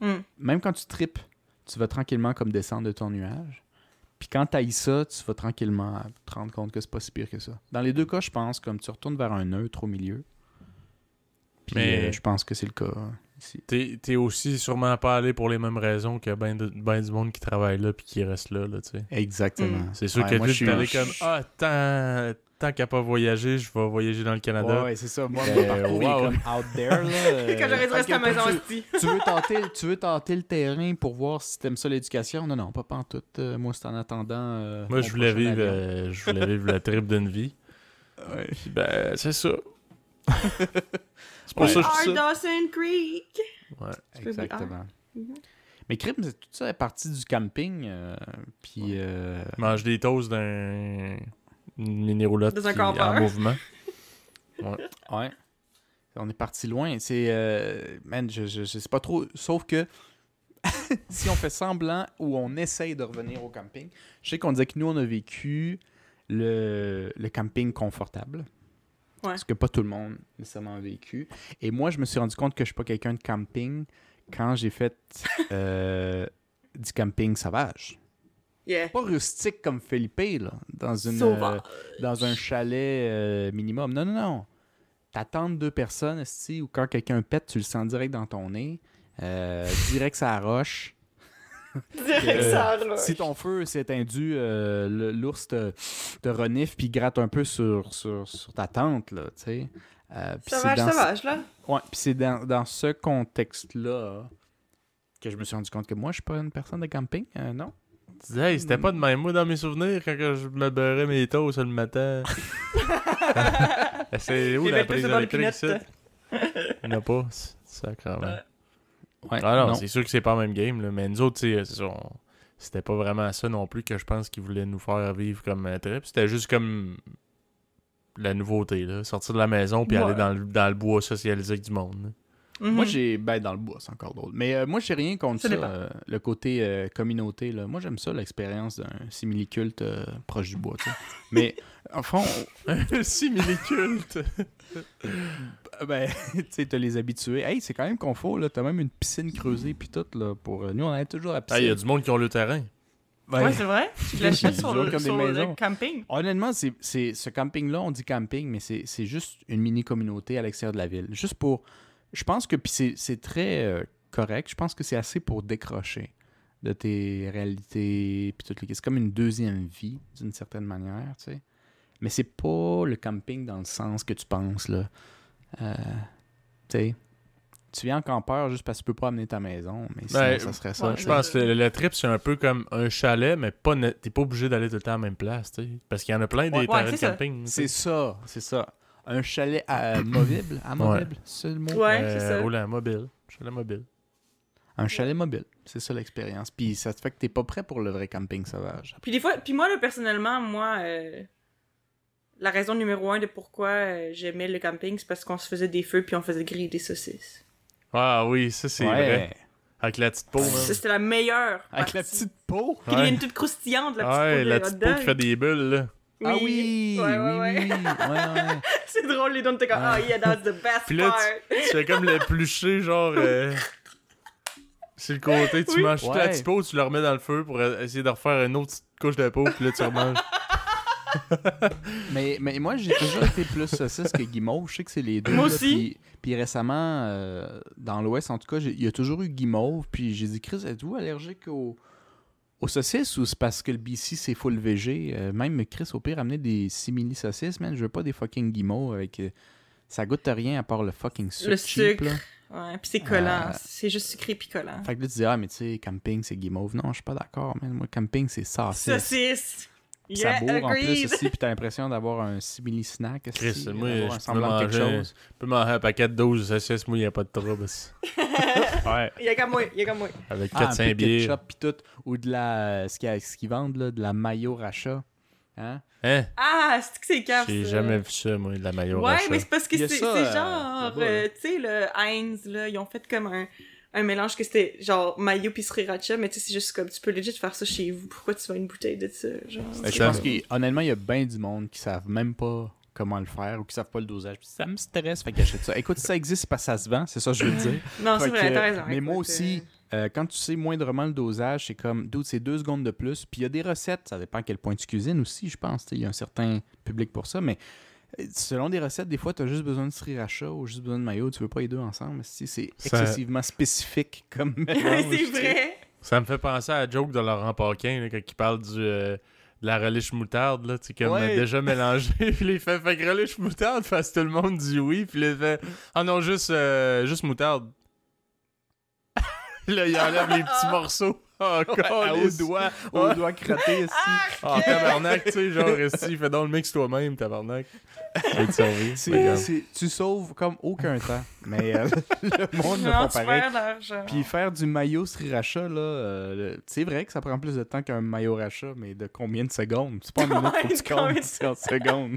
Speaker 3: Hmm.
Speaker 2: même quand tu tripes, tu vas tranquillement comme descendre de ton nuage. Puis quand tu ça, tu vas tranquillement te rendre compte que c'est pas si pire que ça. Dans les deux cas, je pense, comme tu retournes vers un neutre au milieu. Puis
Speaker 1: Mais-
Speaker 2: euh, je pense que c'est le cas ici.
Speaker 1: T'es t'es aussi sûrement pas allé pour les mêmes raisons que ben, de- ben du monde qui travaille là puis qui reste là, là tu sais.
Speaker 2: Exactement.
Speaker 3: Mm.
Speaker 1: C'est sûr
Speaker 2: Ouais,
Speaker 1: que
Speaker 2: moi,
Speaker 1: tu allé comme Ah, tant, tant qu'à pas voyager, je vais voyager dans le Canada.
Speaker 2: Ouais, ouais, c'est ça. Moi,
Speaker 1: Ben,
Speaker 2: mon parcours il est
Speaker 1: wow.
Speaker 2: comme out there. Là, euh,
Speaker 3: Quand j'aurais dû rester à la maison aussi.
Speaker 2: tu, tu veux tenter, tu veux tenter le terrain pour voir si t'aimes ça l'éducation? Non, non, pas en tout. moi, c'est en attendant. euh,
Speaker 1: Moi, je voulais, vivre, euh, je voulais vivre la trip d'une vie.
Speaker 2: Ouais.
Speaker 1: Puis ben, c'est ça. c'est pour
Speaker 2: Ouais.
Speaker 1: ça que je dis ça.
Speaker 3: Dawson Creek.
Speaker 1: Ouais.
Speaker 3: Tu
Speaker 2: Exactement.
Speaker 3: Mhm.
Speaker 2: Mais crime, c'est tout ça est parti du camping. euh, puis. euh,
Speaker 1: Mange des toasts d'un une mini roulotte
Speaker 3: Dans un
Speaker 1: qui- en mouvement.
Speaker 2: ouais. On est parti loin. C'est. euh, man, je, je, je sais pas trop. Sauf que si on fait semblant ou on essaye de revenir au camping, je sais qu'on disait que nous, on a vécu le, le camping confortable.
Speaker 3: Ouais.
Speaker 2: Ce que pas tout le monde nécessairement a vécu. Et moi, je me suis rendu compte que je suis pas quelqu'un de camping quand j'ai fait euh, du camping sauvage.
Speaker 3: Yeah.
Speaker 2: Pas rustique comme Felipe, là, dans, une, euh, dans un chalet euh, minimum. Non, non, non. T'attends deux personnes, esti, ou quand quelqu'un pète, tu le sens direct dans ton nez. Euh, direct ça roche.
Speaker 3: Direct
Speaker 2: Euh,
Speaker 3: ça, là.
Speaker 2: Si ton feu s'est euh, le- l'ours te, te renifle puis gratte un peu sur, sur, sur ta tente, là, tu sais. Euh,
Speaker 3: Sauvage, sauvage, là.
Speaker 2: Ouais, puis c'est dans, dans ce contexte-là que je me suis rendu compte que moi, je suis pas une personne de camping, euh, non?
Speaker 1: Tu dis, hey, c'était pas de même, moi, dans mes souvenirs, quand je me beurrais mes toasts le matin. c'est où la prise électrique, ça? Il n'y en a pas. Sacrément.
Speaker 3: Ouais.
Speaker 2: Ouais,
Speaker 1: Ah non, c'est sûr que c'est pas le même game, là. mais nous autres, c'est ça, on- c'était pas vraiment ça non plus que je pense qu'ils voulaient nous faire vivre comme un trip. C'était juste comme la nouveauté, là. Sortir de la maison puis
Speaker 3: Ouais.
Speaker 1: aller dans le, dans le bois socialiser avec du monde. là.
Speaker 3: Mhm.
Speaker 2: Moi, j'ai. Ben, dans le bois, c'est encore drôle. Mais euh, moi, j'ai rien contre
Speaker 3: Ça
Speaker 2: euh, le côté euh, communauté, là. Moi, j'aime ça, l'expérience d'un simili-culte euh, proche du bois, tu sais. Mais, en fond,
Speaker 1: Un simili-culte.
Speaker 2: ben, tu sais, t'as les habitués. Hey, c'est quand même confort, là. T'as même une piscine creusée, puis tout, là. Pour... Nous, on allait toujours à la
Speaker 1: Ah,
Speaker 2: piscine.
Speaker 1: il y a du monde qui ont le terrain.
Speaker 2: Ben,
Speaker 3: Ouais, c'est vrai. Tu l'achètes sur, le,
Speaker 2: comme des
Speaker 3: sur le
Speaker 2: maisons.
Speaker 3: camping.
Speaker 2: Honnêtement, c'est, c'est- ce camping-là, on dit camping, mais c'est, c'est juste une mini-communauté à l'extérieur de la ville. Juste pour. Je pense que puis c'est, c'est très euh, correct. Je pense que c'est assez pour décrocher de tes réalités. Puis toutes les... C'est comme une deuxième vie, d'une certaine manière, tu sais. Mais c'est pas le camping dans le sens que tu penses, là. Euh, tu sais. Tu viens en campeur juste parce que tu peux pas amener ta maison, mais sinon,
Speaker 1: Ben,
Speaker 2: ça serait ça.
Speaker 3: ouais,
Speaker 1: Je pense que le, le trip, c'est un peu comme un chalet, mais pas t'es pas obligé d'aller tout le temps à la même place, tu sais. Parce qu'il y en a plein des
Speaker 2: Ouais,
Speaker 1: de camping.
Speaker 2: C'est ça, c'est ça. Un chalet amovible, amovible, c'est le mot.
Speaker 3: Ouais,
Speaker 1: Euh,
Speaker 3: c'est ça.
Speaker 1: Roulant mobile. Chalet mobile.
Speaker 2: Un chalet mobile, c'est ça l'expérience. Puis ça te fait que t'es pas prêt pour le vrai camping sauvage.
Speaker 3: Puis des fois, puis moi, là, personnellement, moi, euh, la raison numéro un de pourquoi euh, j'aimais le camping, c'est parce qu'on se faisait des feux puis on faisait griller des saucisses.
Speaker 1: Ah oui, ça c'est vrai. Avec la petite peau,
Speaker 3: Ça,
Speaker 1: man.
Speaker 3: C'était la meilleure.
Speaker 2: Avec la petite peau?
Speaker 3: Puis il y a une toute croustillante, la petite
Speaker 1: Ouais,
Speaker 3: peau de
Speaker 1: la petite peau qui fait des bulles, là.
Speaker 2: Ah oui,
Speaker 3: Ouais, ouais,
Speaker 2: oui,
Speaker 3: ouais.
Speaker 2: oui. Ouais, ouais.
Speaker 3: C'est drôle, les dons étaient comme, oh yeah, that's the best
Speaker 1: Puis là,
Speaker 3: part.
Speaker 1: Tu fais comme l'éplucher, genre. Euh... C'est le côté, tu
Speaker 3: Oui.
Speaker 1: manges toute la petite peau, tu le remets dans le feu pour essayer de refaire une autre petite couche de peau, puis là tu remanges.
Speaker 2: mais, mais moi, j'ai toujours été plus saucisse que guimauve. Je sais que c'est les deux.
Speaker 3: Moi
Speaker 2: là.
Speaker 3: aussi.
Speaker 2: Puis, puis récemment, euh, dans l'Ouest, en tout cas, j'ai- il y a toujours eu guimauve. Puis j'ai dit, Chris, êtes-vous allergique aux, aux saucisses ou c'est parce que le BC, c'est full VG? Euh, même Chris, au pire, amener des simili saucisses, man. Je veux pas des fucking guimauves avec. euh, ça goûte à rien à part le fucking sucre.
Speaker 3: Le
Speaker 2: cheap,
Speaker 3: sucre.
Speaker 2: là.
Speaker 3: Ouais, puis c'est collant.
Speaker 2: Euh,
Speaker 3: C'est juste sucré puis collant.
Speaker 2: Fait que là, tu dis, ah, mais tu sais, camping, c'est guimauve. Non, je suis pas d'accord, man. Moi, camping, c'est saucisse.
Speaker 3: Saucisse.
Speaker 2: Ça
Speaker 3: Yeah,
Speaker 2: bourre en plus aussi, puis t'as l'impression d'avoir un simili snack.
Speaker 1: Chris,
Speaker 2: aussi,
Speaker 1: moi, je peux
Speaker 2: de quelque
Speaker 1: manger-
Speaker 2: chose.
Speaker 1: Je peux manger un paquet de 12 saucisses, moi, il n'y a pas de trouble. ouais.
Speaker 3: Il y a qu'à moi, il y a qu'à moi.
Speaker 1: Avec
Speaker 2: Ah, un
Speaker 1: 4-5
Speaker 2: peu de
Speaker 1: bières.
Speaker 2: ketchup puis tout, ou de la ce qu'ils ce qu'ils vendent là, de la mayo racha. Hein?
Speaker 1: Hein?
Speaker 3: Ah, c'est que c'est cave,
Speaker 1: J'ai
Speaker 3: ça.
Speaker 1: jamais vu ça, moi, de la maillot
Speaker 3: Ouais,
Speaker 1: Racha.
Speaker 3: mais c'est parce que c'est
Speaker 2: ça, euh,
Speaker 3: genre, euh, tu sais, le Heinz, là, ils ont fait comme un, un mélange que c'était genre mayo pis sriracha, mais tu sais, c'est juste comme, tu peux legit faire ça chez vous. Pourquoi tu veux une bouteille de ça, genre?
Speaker 2: Ben, je pense qu'honnêtement, il y a bien du monde qui savent même pas comment le faire ou qui savent pas le dosage. Puis ça me stresse, fait achètent ça. Écoute, ça existe c'est parce que ça se vend, c'est ça que je veux dire.
Speaker 3: Non, c'est vrai, t'as raison.
Speaker 2: Mais moi aussi, euh, quand tu sais moindrement le dosage, c'est comme, dude, c'est deux secondes de plus. Puis il y a des recettes, ça dépend à quel point tu cuisines aussi, je pense. Il y a un certain public pour ça, mais euh, selon des recettes, des fois, tu as juste besoin de sriracha ou juste besoin de mayo. Tu veux pas les deux ensemble. C'est c'est
Speaker 1: Ça-
Speaker 2: excessivement spécifique comme
Speaker 3: c'est vrai.
Speaker 1: Ça me fait penser à la joke de Laurent Paquin, là, quand il parle du, euh, de la relish moutarde, là, tu sais, comme
Speaker 2: Ouais.
Speaker 1: déjà mélangé. puis il fait, fait que relish moutarde, face tout le monde dit oui, puis il fait, ah non, juste, euh, juste moutarde. là, il enlève les petits morceaux. Oh,
Speaker 2: au
Speaker 1: câlisse.
Speaker 2: doigt, au doigt crotté ici.
Speaker 1: Ah, tabarnak, tu sais, genre, resti, fais donc le mix toi-même, tabarnak. Je vais te sauver.
Speaker 2: C'est-
Speaker 1: Regarde.
Speaker 2: c'est- tu sauves comme aucun temps. Mais euh, le monde font
Speaker 3: tu
Speaker 2: pareil. Puis faire du maillot sriracha, là, euh, c'est vrai que ça prend plus de temps qu'un maillot racha, mais de combien de secondes? C'est pas en minutes, faut que tu
Speaker 3: Combien de
Speaker 2: comptes, c'est en secondes.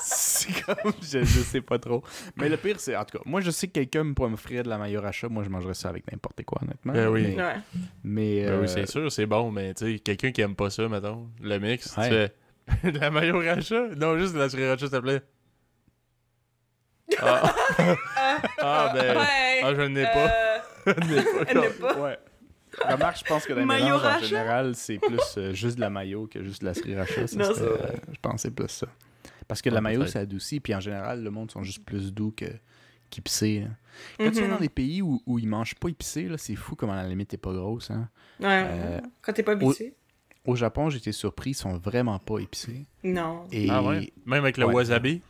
Speaker 2: c'est comme, je, je sais pas trop. Mais le pire, c'est, en tout cas, moi, je sais que quelqu'un me pourrait m'offrir de la maillot racha, moi, je mangerais ça avec n'importe quoi, honnêtement.
Speaker 1: Ben oui.
Speaker 2: Mais,
Speaker 3: Ouais.
Speaker 2: mais,
Speaker 1: Ben
Speaker 2: euh,
Speaker 1: oui, c'est sûr, c'est bon, mais tu sais, quelqu'un qui aime pas ça, mettons, le mix,
Speaker 2: Ouais.
Speaker 1: tu fais de la mayo racha? Non, juste de la sriracha, s'il te plaît. Ah, ah ben,
Speaker 3: Ouais.
Speaker 1: ah, je n'ai pas.
Speaker 3: Euh,
Speaker 1: Je n'ai pas.
Speaker 3: elle n'est pas.
Speaker 2: Ouais. Remarque, je pense que dans les mélanges, en général, c'est plus euh, juste de la mayo que juste de la sriracha. Ça
Speaker 3: Non,
Speaker 2: serait,
Speaker 3: c'est vrai.
Speaker 2: euh, je pense que c'est plus ça. Parce que
Speaker 1: Ouais,
Speaker 2: la mayo,
Speaker 1: peut-être.
Speaker 2: ça adoucit, puis en général, le monde sont juste plus doux que qu'épicés. là. Quand tu viens
Speaker 3: Mhm.
Speaker 2: dans des pays où, où ils mangent pas épicé, là, c'est fou comment la limite est pas grosse. Hein.
Speaker 3: Ouais.
Speaker 2: Euh,
Speaker 3: Quand t'es pas habitué.
Speaker 2: Au Japon, j'étais surpris, ils sont vraiment pas épicés.
Speaker 3: Non.
Speaker 2: Et
Speaker 1: Ah ouais? Même avec le
Speaker 2: Ouais.
Speaker 1: wasabi?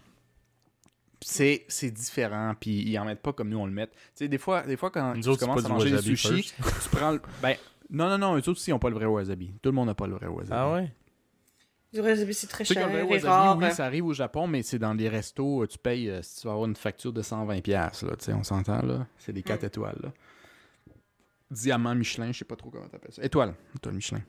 Speaker 2: c'est, c'est différent, puis ils en mettent pas comme nous on le met. Tu sais, des fois, des fois quand
Speaker 1: Nous
Speaker 2: tu commences à manger des sushis,
Speaker 1: first.
Speaker 2: tu prends le... Ben, non, non, non, eux autres aussi, ils ont pas le vrai wasabi. Tout le monde n'a pas le vrai wasabi.
Speaker 1: Ah ouais?
Speaker 3: Du wasabi, c'est très cher et
Speaker 2: wasabi,
Speaker 3: rare.
Speaker 2: oui, ça arrive au Japon, mais c'est dans les restos, euh, tu payes, euh, si tu vas avoir une facture de 120$, piastres, là, on s'entend, là. C'est des 4
Speaker 3: Mm.
Speaker 2: étoiles, là. Diamant Michelin, je sais pas trop comment t'appelles ça. Étoile, étoile Michelin.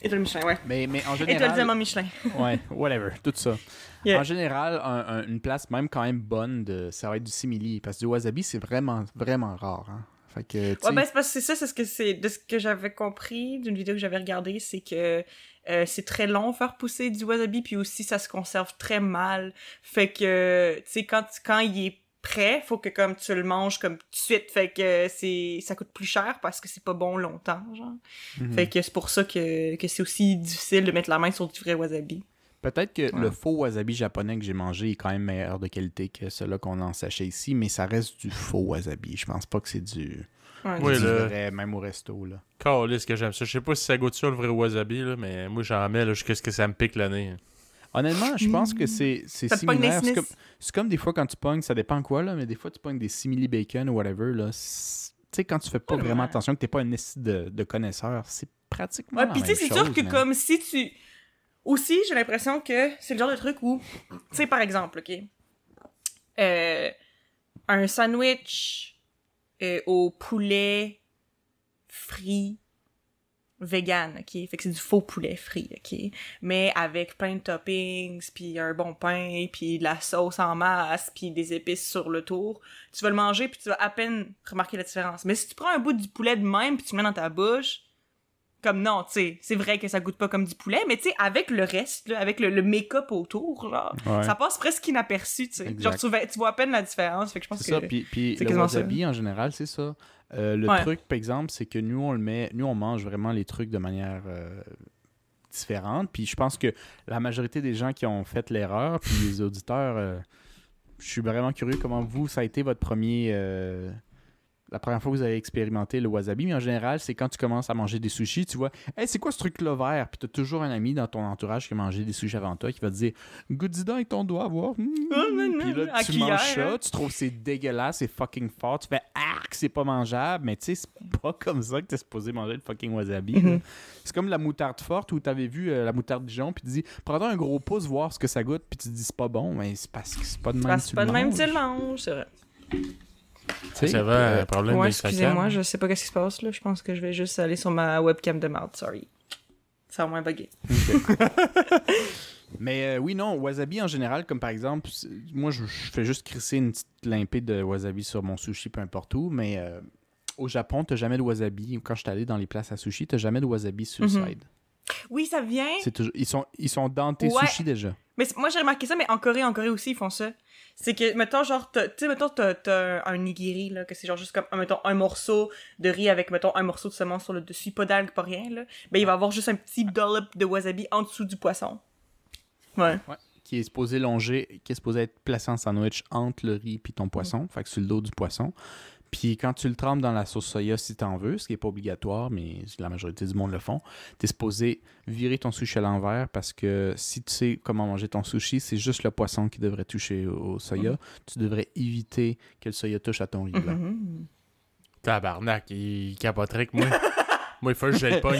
Speaker 3: Et le Michelin, ouais.
Speaker 2: Mais, mais en général...
Speaker 3: diamant Michelin.
Speaker 2: ouais, whatever, tout ça.
Speaker 3: Yeah.
Speaker 2: En général, un- un- une place même quand même bonne, de, ça va être du simili, parce que du wasabi, c'est vraiment, vraiment rare, hein. Fait que, tu
Speaker 3: Ouais, ben, c'est parce que c'est ça, c'est ce que c'est, de ce que j'avais compris d'une vidéo que j'avais regardée, c'est que euh, c'est très long faire pousser du wasabi, puis aussi ça se conserve très mal. Fait que, tu sais, quand, quand il est prêt, faut que comme tu le manges comme tout de suite. Fait que c'est, ça coûte plus cher parce que c'est pas bon longtemps, genre.
Speaker 2: mhm.
Speaker 3: Fait que c'est pour ça que, que c'est aussi difficile de mettre la main sur du vrai wasabi.
Speaker 2: Peut-être que
Speaker 1: Ouais.
Speaker 2: le faux wasabi japonais que j'ai mangé est quand même meilleur de qualité que celui qu'on a en sachet ici, mais ça reste du faux wasabi. Je pense pas que c'est du,
Speaker 3: Ouais.
Speaker 1: Oui,
Speaker 2: du
Speaker 1: le-
Speaker 2: vrai, même au resto. Là.
Speaker 1: Calisse que j'aime ça. Je sais pas si ça goûte ça le vrai wasabi, là, mais moi j'en mets jusqu'à ce que ça me pique le nez.
Speaker 2: Honnêtement, je pense que c'est similaire. C'est comme, des fois quand tu pognes, ça dépend quoi, là, mais des fois tu pognes des simili bacon ou whatever. là, Tu sais, quand tu fais pas
Speaker 3: Ouais.
Speaker 2: vraiment attention, que t'es pas un de, de connaisseur, c'est pratiquement.
Speaker 3: Ouais, puis tu sais, c'est sûr que
Speaker 2: man.
Speaker 3: comme si tu. Aussi, j'ai l'impression que c'est le genre de truc où. Tu sais, par exemple, OK? Euh, un sandwich euh, au poulet frit vegan, OK? Fait que c'est du faux poulet frit, OK? Mais avec plein de toppings, puis un bon pain, puis de la sauce en masse, puis des épices sur le tour. Tu vas le manger, puis tu vas à peine remarquer la différence. Mais si tu prends un bout du poulet de même, puis tu le mets dans ta bouche, comme non, tu sais, c'est vrai que ça goûte pas comme du poulet, mais tu sais, avec le reste, là, avec le, le make-up autour, genre,
Speaker 2: Ouais.
Speaker 3: ça passe presque inaperçu, tu sais. Genre, tu, vois- tu vois à peine la différence, fait que je pense
Speaker 2: C'est
Speaker 3: que...
Speaker 2: ça, puis, puis
Speaker 3: c'est
Speaker 2: le
Speaker 3: quasiment ça.
Speaker 2: wasabi en général, c'est ça. Euh, le
Speaker 3: Ouais.
Speaker 2: truc, par exemple, c'est que nous, on le met, nous, on mange vraiment les trucs de manière euh, différente. Puis je pense que la majorité des gens qui ont fait l'erreur, puis les auditeurs, euh, je suis vraiment curieux comment vous, ça a été votre premier. La première fois que vous avez expérimenté le wasabi, mais en général, c'est quand tu commences à manger des sushis, tu vois, hey, c'est quoi ce truc-là vert? Puis tu as toujours un ami dans ton entourage qui a mangé des sushis avant toi qui va te dire, goûte-y donc avec ton doigt, voir. Mm.
Speaker 3: Oh, non, non,
Speaker 2: Puis là, tu manges ça,
Speaker 3: hein.
Speaker 2: tu trouves que c'est dégueulasse, c'est fucking fort, tu fais ah que c'est pas mangeable, mais tu sais, c'est pas comme ça que t'es supposé manger le fucking wasabi.
Speaker 3: Mhm.
Speaker 2: C'est comme la moutarde forte où t'avais vu euh, la moutarde Dijon, puis tu dis prends un gros pouce voir ce que ça goûte, puis tu te dis c'est pas bon, mais c'est parce que c'est pas de même.
Speaker 3: Ah, c'est pas de même, tu le manges, c'est vrai.
Speaker 1: Ça va,
Speaker 2: euh,
Speaker 1: un problème
Speaker 3: Ouais, excusez-moi, je sais pas qu'est-ce qui se passe, là. Je pense que je vais juste aller sur ma webcam de marde, sorry. Ça va moins bugger.
Speaker 2: Mais euh, oui, non, wasabi en général, comme par exemple, moi je, je fais juste crisser une petite limpée de wasabi sur mon sushi, peu importe où, mais euh, au Japon, t'as jamais de wasabi. Quand je suis allé dans les places à sushi, t'as jamais de wasabi sur le
Speaker 3: Mhm.
Speaker 2: side.
Speaker 3: Oui, ça vient.
Speaker 2: Toujours, ils, sont, ils sont dans tes
Speaker 3: Ouais.
Speaker 2: sushis déjà.
Speaker 3: Mais moi, j'ai remarqué ça, mais en Corée, en Corée aussi, ils font ça. C'est que, mettons, genre, t'as- tu sais, mettons, t'as, un nigiri, là, que c'est genre juste comme, un, mettons, un morceau de riz avec, mettons, un morceau de semence sur le dessus, pas d'algues, pas rien, là. Ben, il va avoir juste un petit dollop de wasabi en dessous du poisson. Ouais.
Speaker 2: qui est supposé longer, qui est supposé être placé en sandwich entre le riz puis ton poisson, fait que sur le dos du poisson. Puis quand tu le trempes dans la sauce soya, si t'en veux, ce qui est pas obligatoire, mais la majorité du monde le font, t'es supposé virer ton sushi à l'envers parce que si tu sais comment manger ton sushi, c'est juste le poisson qui devrait toucher au soya. Tu devrais éviter que le soya touche à ton riz blanc.
Speaker 3: Mhm.
Speaker 1: Tabarnak, il capoterait que moi. Moi, il faut que j'ai pogne.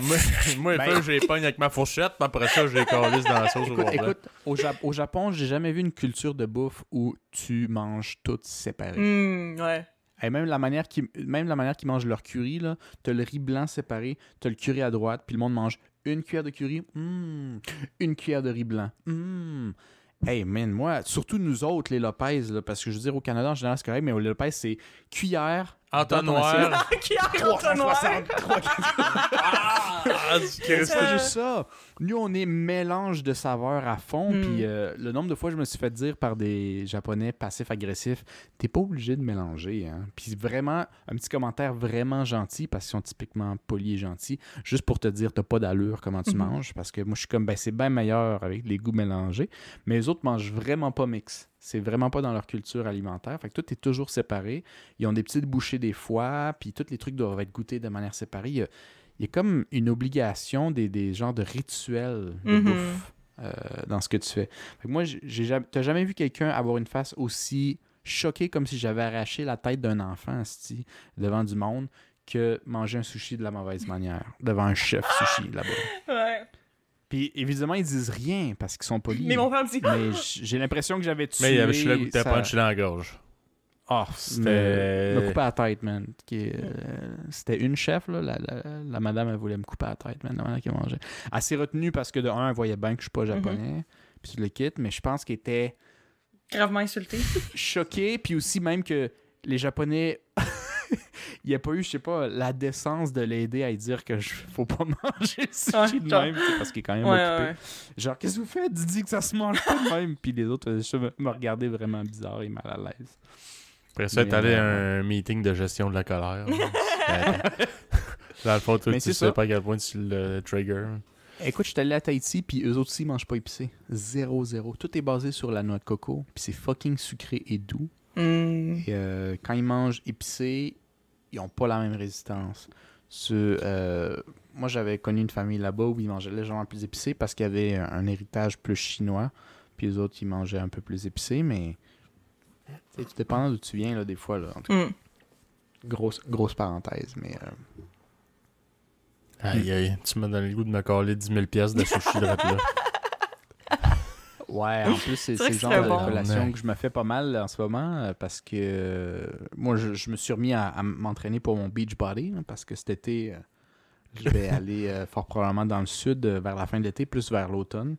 Speaker 1: moi, moi, il faut que j'ai pogne avec ma fourchette, puis après ça, j'ai calisse dans la sauce au
Speaker 2: Écoute,
Speaker 1: complet.
Speaker 2: écoute, au, Jap- au Japon, j'ai jamais vu une culture de bouffe où tu manges toutes séparées.
Speaker 3: Hum, ouais.
Speaker 2: Et même la manière qu'ils même qu'ils mangent leur curry, là, t'as le riz blanc séparé, t'as le curry à droite, puis le monde mange une cuillère de curry, mm, une cuillère de riz blanc. mm. Hey man, moi, surtout nous autres, les Lopez, parce que je veux dire, au Canada, en général, c'est correct, mais aux Lopez, c'est cuillère,
Speaker 1: Entonnoir.
Speaker 3: Qui a un noir?
Speaker 2: 363
Speaker 1: Ah, du Christ.
Speaker 2: C'est pas juste ça. Nous, on est mélange de saveurs à fond.
Speaker 3: Mm.
Speaker 2: Puis euh, le nombre de fois, je me suis fait dire par des Japonais passifs-agressifs, t'es pas obligé de mélanger. Hein? Puis vraiment, un petit commentaire vraiment gentil, parce qu'ils sont typiquement polis et gentils, juste pour te dire, t'as pas d'allure comment tu
Speaker 3: Mhm.
Speaker 2: manges. Parce que moi, je suis comme, ben, c'est bien meilleur avec les goûts mélangés. Mais les autres mangent vraiment pas mix. C'est vraiment pas dans leur culture alimentaire. Fait que tout est toujours séparé. Ils ont des petites bouchées des fois, puis tous les trucs doivent être goûtés de manière séparée. Il y a, il y a comme une obligation des, des genres de rituels de
Speaker 3: Mhm.
Speaker 2: bouffe euh, dans ce que tu fais. Fait que moi, j'ai jamais, t'as jamais vu quelqu'un avoir une face aussi choquée comme si j'avais arraché la tête d'un enfant devant du monde que manger un sushi de la mauvaise manière devant un chef sushi là-bas?
Speaker 3: Ouais.
Speaker 2: Puis évidemment, ils disent rien parce qu'ils sont polis.
Speaker 3: Mais mon père me dit.
Speaker 2: Mais j'ai l'impression que j'avais tué.
Speaker 1: Mais il y avait
Speaker 2: ça-
Speaker 1: punch dans la gorge.
Speaker 2: Ah,
Speaker 1: C'était-
Speaker 2: me, couper la tête, man. Qui euh, C'était une chef, là. La, la- la madame, elle voulait me couper la tête, man, la manière qu'elle mangeait. Elle s'est retenue parce que, de un, elle voyait bien que je suis pas japonais. Puis tu le quittes, mais je pense qu'elle était
Speaker 3: Gravement insulté.
Speaker 2: choquée. Puis aussi, même que les Japonais. Il n'y a pas eu, je sais pas, la décence de l'aider à lui dire que je faut pas manger le sushi
Speaker 3: Ouais,
Speaker 2: de
Speaker 3: genre-
Speaker 2: même, parce qu'il est quand même
Speaker 3: Ouais,
Speaker 2: occupé.
Speaker 3: ouais.
Speaker 2: Genre, qu'est-ce que vous faites? Dis que ça se mange pas de même. Puis les autres euh, je me, regardaient vraiment bizarre et mal à l'aise.
Speaker 1: Après ça, t'es allé à
Speaker 2: euh,
Speaker 1: un meeting de gestion de la colère. Dans le fond, toi, tu sais
Speaker 2: ça.
Speaker 1: pas à quel point tu le trigger.
Speaker 2: Écoute, je suis allé à Tahiti, puis eux aussi, ils mangent pas épicé. Zéro, zéro. Tout est basé sur la noix de coco, puis c'est fucking sucré et doux.
Speaker 3: Hum.
Speaker 2: Et euh, quand ils mangent épicé, ils ont pas la même résistance. Ce, euh, moi, j'avais connu une famille là-bas où ils mangeaient légèrement plus épicé parce qu'il y avait un, un héritage plus chinois, puis les autres, ils mangeaient un peu plus épicé, mais... tu sais, Tout dépend d'où tu viens, là, des fois. Là. En tout cas,
Speaker 3: Hum.
Speaker 2: grosse, grosse parenthèse, mais... euh,
Speaker 1: Aïe, aïe, tu m'as donné le goût de me coller 10 000 pièces de sushi de là.
Speaker 2: Ouais, en plus, c'est le genre de
Speaker 3: bon.
Speaker 1: Ouais.
Speaker 2: que je me fais pas mal en ce moment euh, parce que euh, moi, je, je me suis remis à, à m'entraîner pour mon beach body hein, parce que cet été, euh, je vais aller euh, fort probablement dans le sud vers la fin de l'été, plus vers l'automne.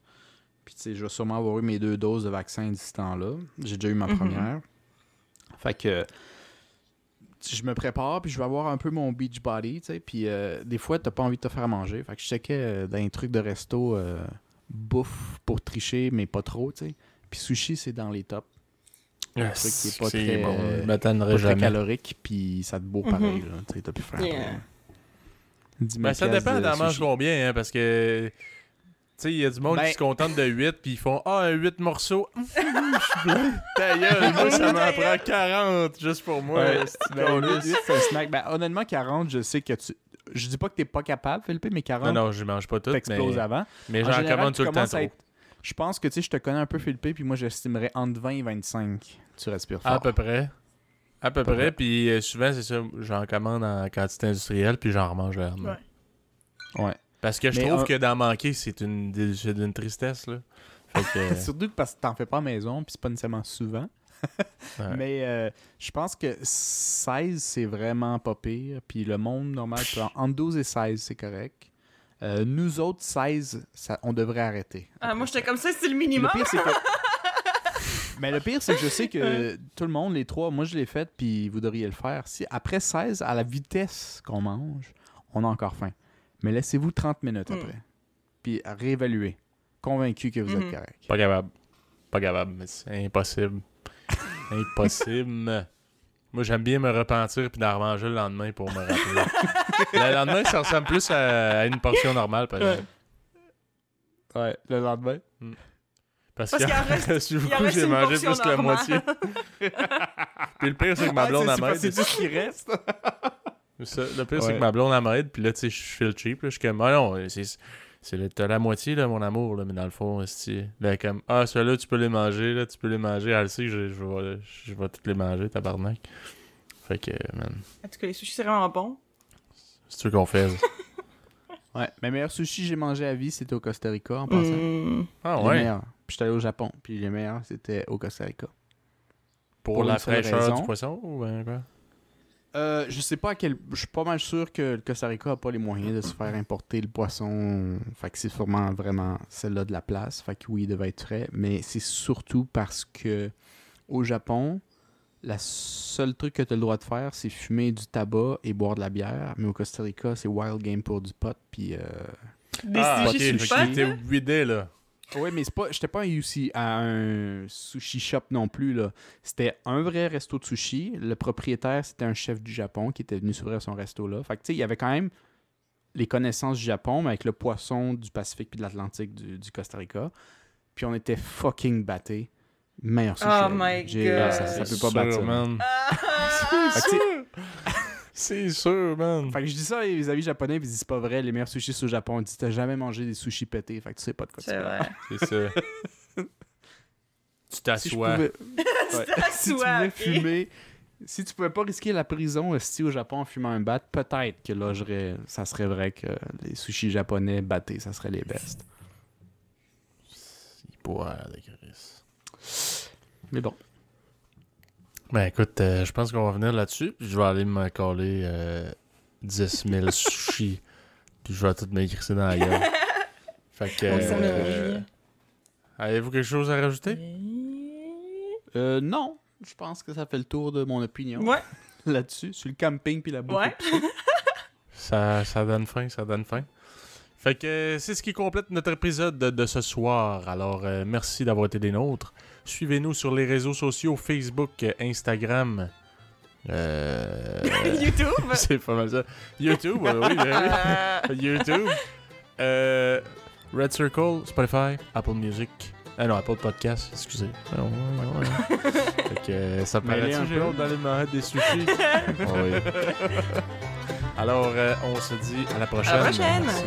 Speaker 2: Puis, tu sais, je vais sûrement avoir eu mes deux doses de vaccin d'ici ce temps-là. J'ai déjà eu ma
Speaker 3: Mhm.
Speaker 2: première. Fait que je me prépare, puis je vais avoir un peu mon beach body, tu sais. Puis, euh, des fois, t'as pas envie de te faire manger. Fait que je checkais euh, dans les trucs de resto euh, bouffe pour tricher, mais pas trop, tu sais. Puis sushi, c'est dans les tops.
Speaker 1: Un
Speaker 2: truc qui est pas très,
Speaker 1: bon.
Speaker 2: euh, Pas très calorique, puis ça te beau
Speaker 3: Mhm.
Speaker 2: pareil, là. Tu sais, t'as plus faim
Speaker 3: Yeah.
Speaker 2: après. 10 000
Speaker 1: Ben, ça dépend
Speaker 2: de
Speaker 1: d'en manges
Speaker 2: sushi.
Speaker 1: combien, hein, parce que. Tu sais, il y a du monde
Speaker 2: Ben-
Speaker 1: qui se contente de 8 puis ils font Ah, un 8 morceaux. Je suis plein. Ta gueule, moi, ça m'en prend 40 juste pour moi.
Speaker 2: Ouais, ben, c'est un snack. Ben, honnêtement, 40, je sais que tu. Je dis pas que t'es pas capable, Philippe, mais 40,
Speaker 1: Non, non, je mange pas tout.
Speaker 2: t'exploses
Speaker 1: Mais,
Speaker 2: avant.
Speaker 1: mais
Speaker 2: En
Speaker 1: j'en commande tout le temps
Speaker 2: être- Je pense que tu sais, je te connais un peu, Philippe, puis moi, j'estimerais entre 20 et 25. Tu respires fort.
Speaker 1: À peu près. À peu
Speaker 2: peu
Speaker 1: près.
Speaker 2: près.
Speaker 1: Puis euh, souvent, c'est ça. J'en commande en quantité industrielle puis j'en remange le lendemain.
Speaker 3: Ouais.
Speaker 2: Ouais.
Speaker 1: Parce que je
Speaker 2: Mais
Speaker 1: trouve
Speaker 2: un-
Speaker 1: que d'en manquer, c'est une, c'est d'une tristesse. Là. Fait que.
Speaker 2: Surtout que parce que t'en fais pas à la maison, puis c'est pas nécessairement souvent.
Speaker 1: Ouais.
Speaker 2: Mais euh, je pense que 16, c'est vraiment pas pire. Puis le monde normal, peut en- entre 12 et 16, c'est correct. Euh, nous autres, 16, ça, on devrait arrêter.
Speaker 3: Ah, moi, j'étais comme ça, c'est le minimum.
Speaker 2: Le pire, c'est que. Mais le pire, c'est que je sais que tout le monde, les trois, moi je l'ai fait, puis vous devriez le faire. Si après 16, à la vitesse qu'on mange, on a encore faim. Mais laissez-vous 30 minutes
Speaker 3: Mm.
Speaker 2: après. Puis réévaluer. Convaincu que vous êtes correct.
Speaker 1: Pas capable. Pas capable, mais c'est impossible. Impossible. Moi, j'aime bien me repentir puis d'en remanger le lendemain pour me rappeler. le lendemain, ça ressemble plus à, à une portion normale, par exemple.
Speaker 2: Ouais, le lendemain.
Speaker 1: Parce,
Speaker 3: Parce
Speaker 1: que
Speaker 3: qu'il en reste-
Speaker 1: j'ai mangé plus que la moitié. Puis le pire, c'est que ma blonde, elle m'aide.
Speaker 2: C'est tout ce qui reste.
Speaker 1: Ça, le pire, c'est que ma blonde, m'aide. Puis là, tu sais, je fais le cheap. Là, je suis comme, ah non, c'est. C'est t'as la moitié, là, mon amour, là, mais dans le fond, c'est là, comme, ah, ceux-là, tu peux les manger, là, tu peux les manger. Elle sait que je, je vais, je vais toutes les manger, tabarnak. Fait que, man,
Speaker 3: En tout cas, les sushis, c'est vraiment bon.
Speaker 1: C'est ce qu'on fait.
Speaker 2: Ouais, mes meilleurs sushis que j'ai mangé à vie, c'était au Costa Rica en passant.
Speaker 3: Hmm.
Speaker 1: Ah ouais?
Speaker 2: Puis j'étais allé au Japon, puis les meilleurs, c'était au Costa Rica.
Speaker 1: Pour,
Speaker 2: Pour
Speaker 1: la fraîcheur
Speaker 2: raison.
Speaker 1: du poisson ou ben, quoi?
Speaker 2: Euh, je sais pas à quel. Je suis pas mal sûr que le Costa Rica a pas les moyens de se faire importer le poisson. Fait que c'est sûrement vraiment celle-là de la place. Fait que oui, il devait être frais. Mais c'est surtout parce que au Japon, la seule truc que tu as le droit de faire, c'est fumer du tabac et boire de la bière. Mais au Costa Rica, c'est wild game pour du pot. Puis. Euh...
Speaker 1: Ah,
Speaker 3: là?
Speaker 2: Ouais, mais c'est pas. J'étais pas un UC à un sushi shop non plus là. C'était un vrai resto de sushi. Le propriétaire, c'était un chef du Japon qui était venu s'ouvrir son resto là. Fait que tu sais, il y avait quand même les connaissances du Japon, mais avec le poisson du Pacifique puis de l'Atlantique du, du Costa Rica. Puis on était fucking battés. Meilleur sushi.
Speaker 3: Oh my
Speaker 2: J'ai-
Speaker 3: God.
Speaker 2: Ça, peut pas battre
Speaker 1: man.
Speaker 3: Ah!
Speaker 1: C'est sûr, man.
Speaker 2: fait que je dis ça à mes amis japonais, puis ils disent c'est pas vrai, les meilleurs sushis au Japon. Ils disent t'as jamais mangé des sushis pétés, fait que tu sais pas de quoi tu
Speaker 3: C'est
Speaker 2: parles.
Speaker 3: vrai.
Speaker 1: C'est ça. tu
Speaker 2: Si
Speaker 1: t'assois.
Speaker 2: pouvais- Ouais. si tu
Speaker 3: ok.
Speaker 2: fumer, si tu pouvais pas risquer la prison esti, au Japon en fumant un bat, peut-être que là, j'aurais- ça serait vrai que les sushis japonais battés, ça serait les best.
Speaker 1: Il de Chris.
Speaker 2: Mais bon.
Speaker 1: Ben écoute, euh, je pense qu'on va venir là-dessus. puis Je vais aller me coller euh, 10 000 sushis. Puis je vais tout m'écrire ça dans la gueule. Fait que. Euh, Avez-vous quelque chose à rajouter?
Speaker 2: Euh, non, je pense que ça fait le tour de mon opinion
Speaker 3: Ouais,
Speaker 2: là-dessus, sur le camping puis la bouffe.
Speaker 3: ouais.
Speaker 1: Ça, ça donne faim, ça donne faim. Fait que c'est ce qui complète notre épisode de, de ce soir. Alors, euh, merci d'avoir été des nôtres. Suivez-nous sur les réseaux sociaux Facebook, Instagram. Euh,
Speaker 3: YouTube?
Speaker 1: c'est pas mal ça. YouTube, euh, oui, ben oui. YouTube. Euh, Red Circle, Spotify, Apple Music. Ah non, Apple Podcast, excusez. Ah, ouais, ouais, ouais. fait que euh, ça paraît
Speaker 2: un
Speaker 1: j'ai
Speaker 2: peu?
Speaker 1: manger des sushis. Ah oui. Alors, euh, on se dit à la prochaine.
Speaker 3: prochaine.
Speaker 1: Merci.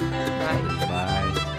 Speaker 3: Bye.
Speaker 1: Bye.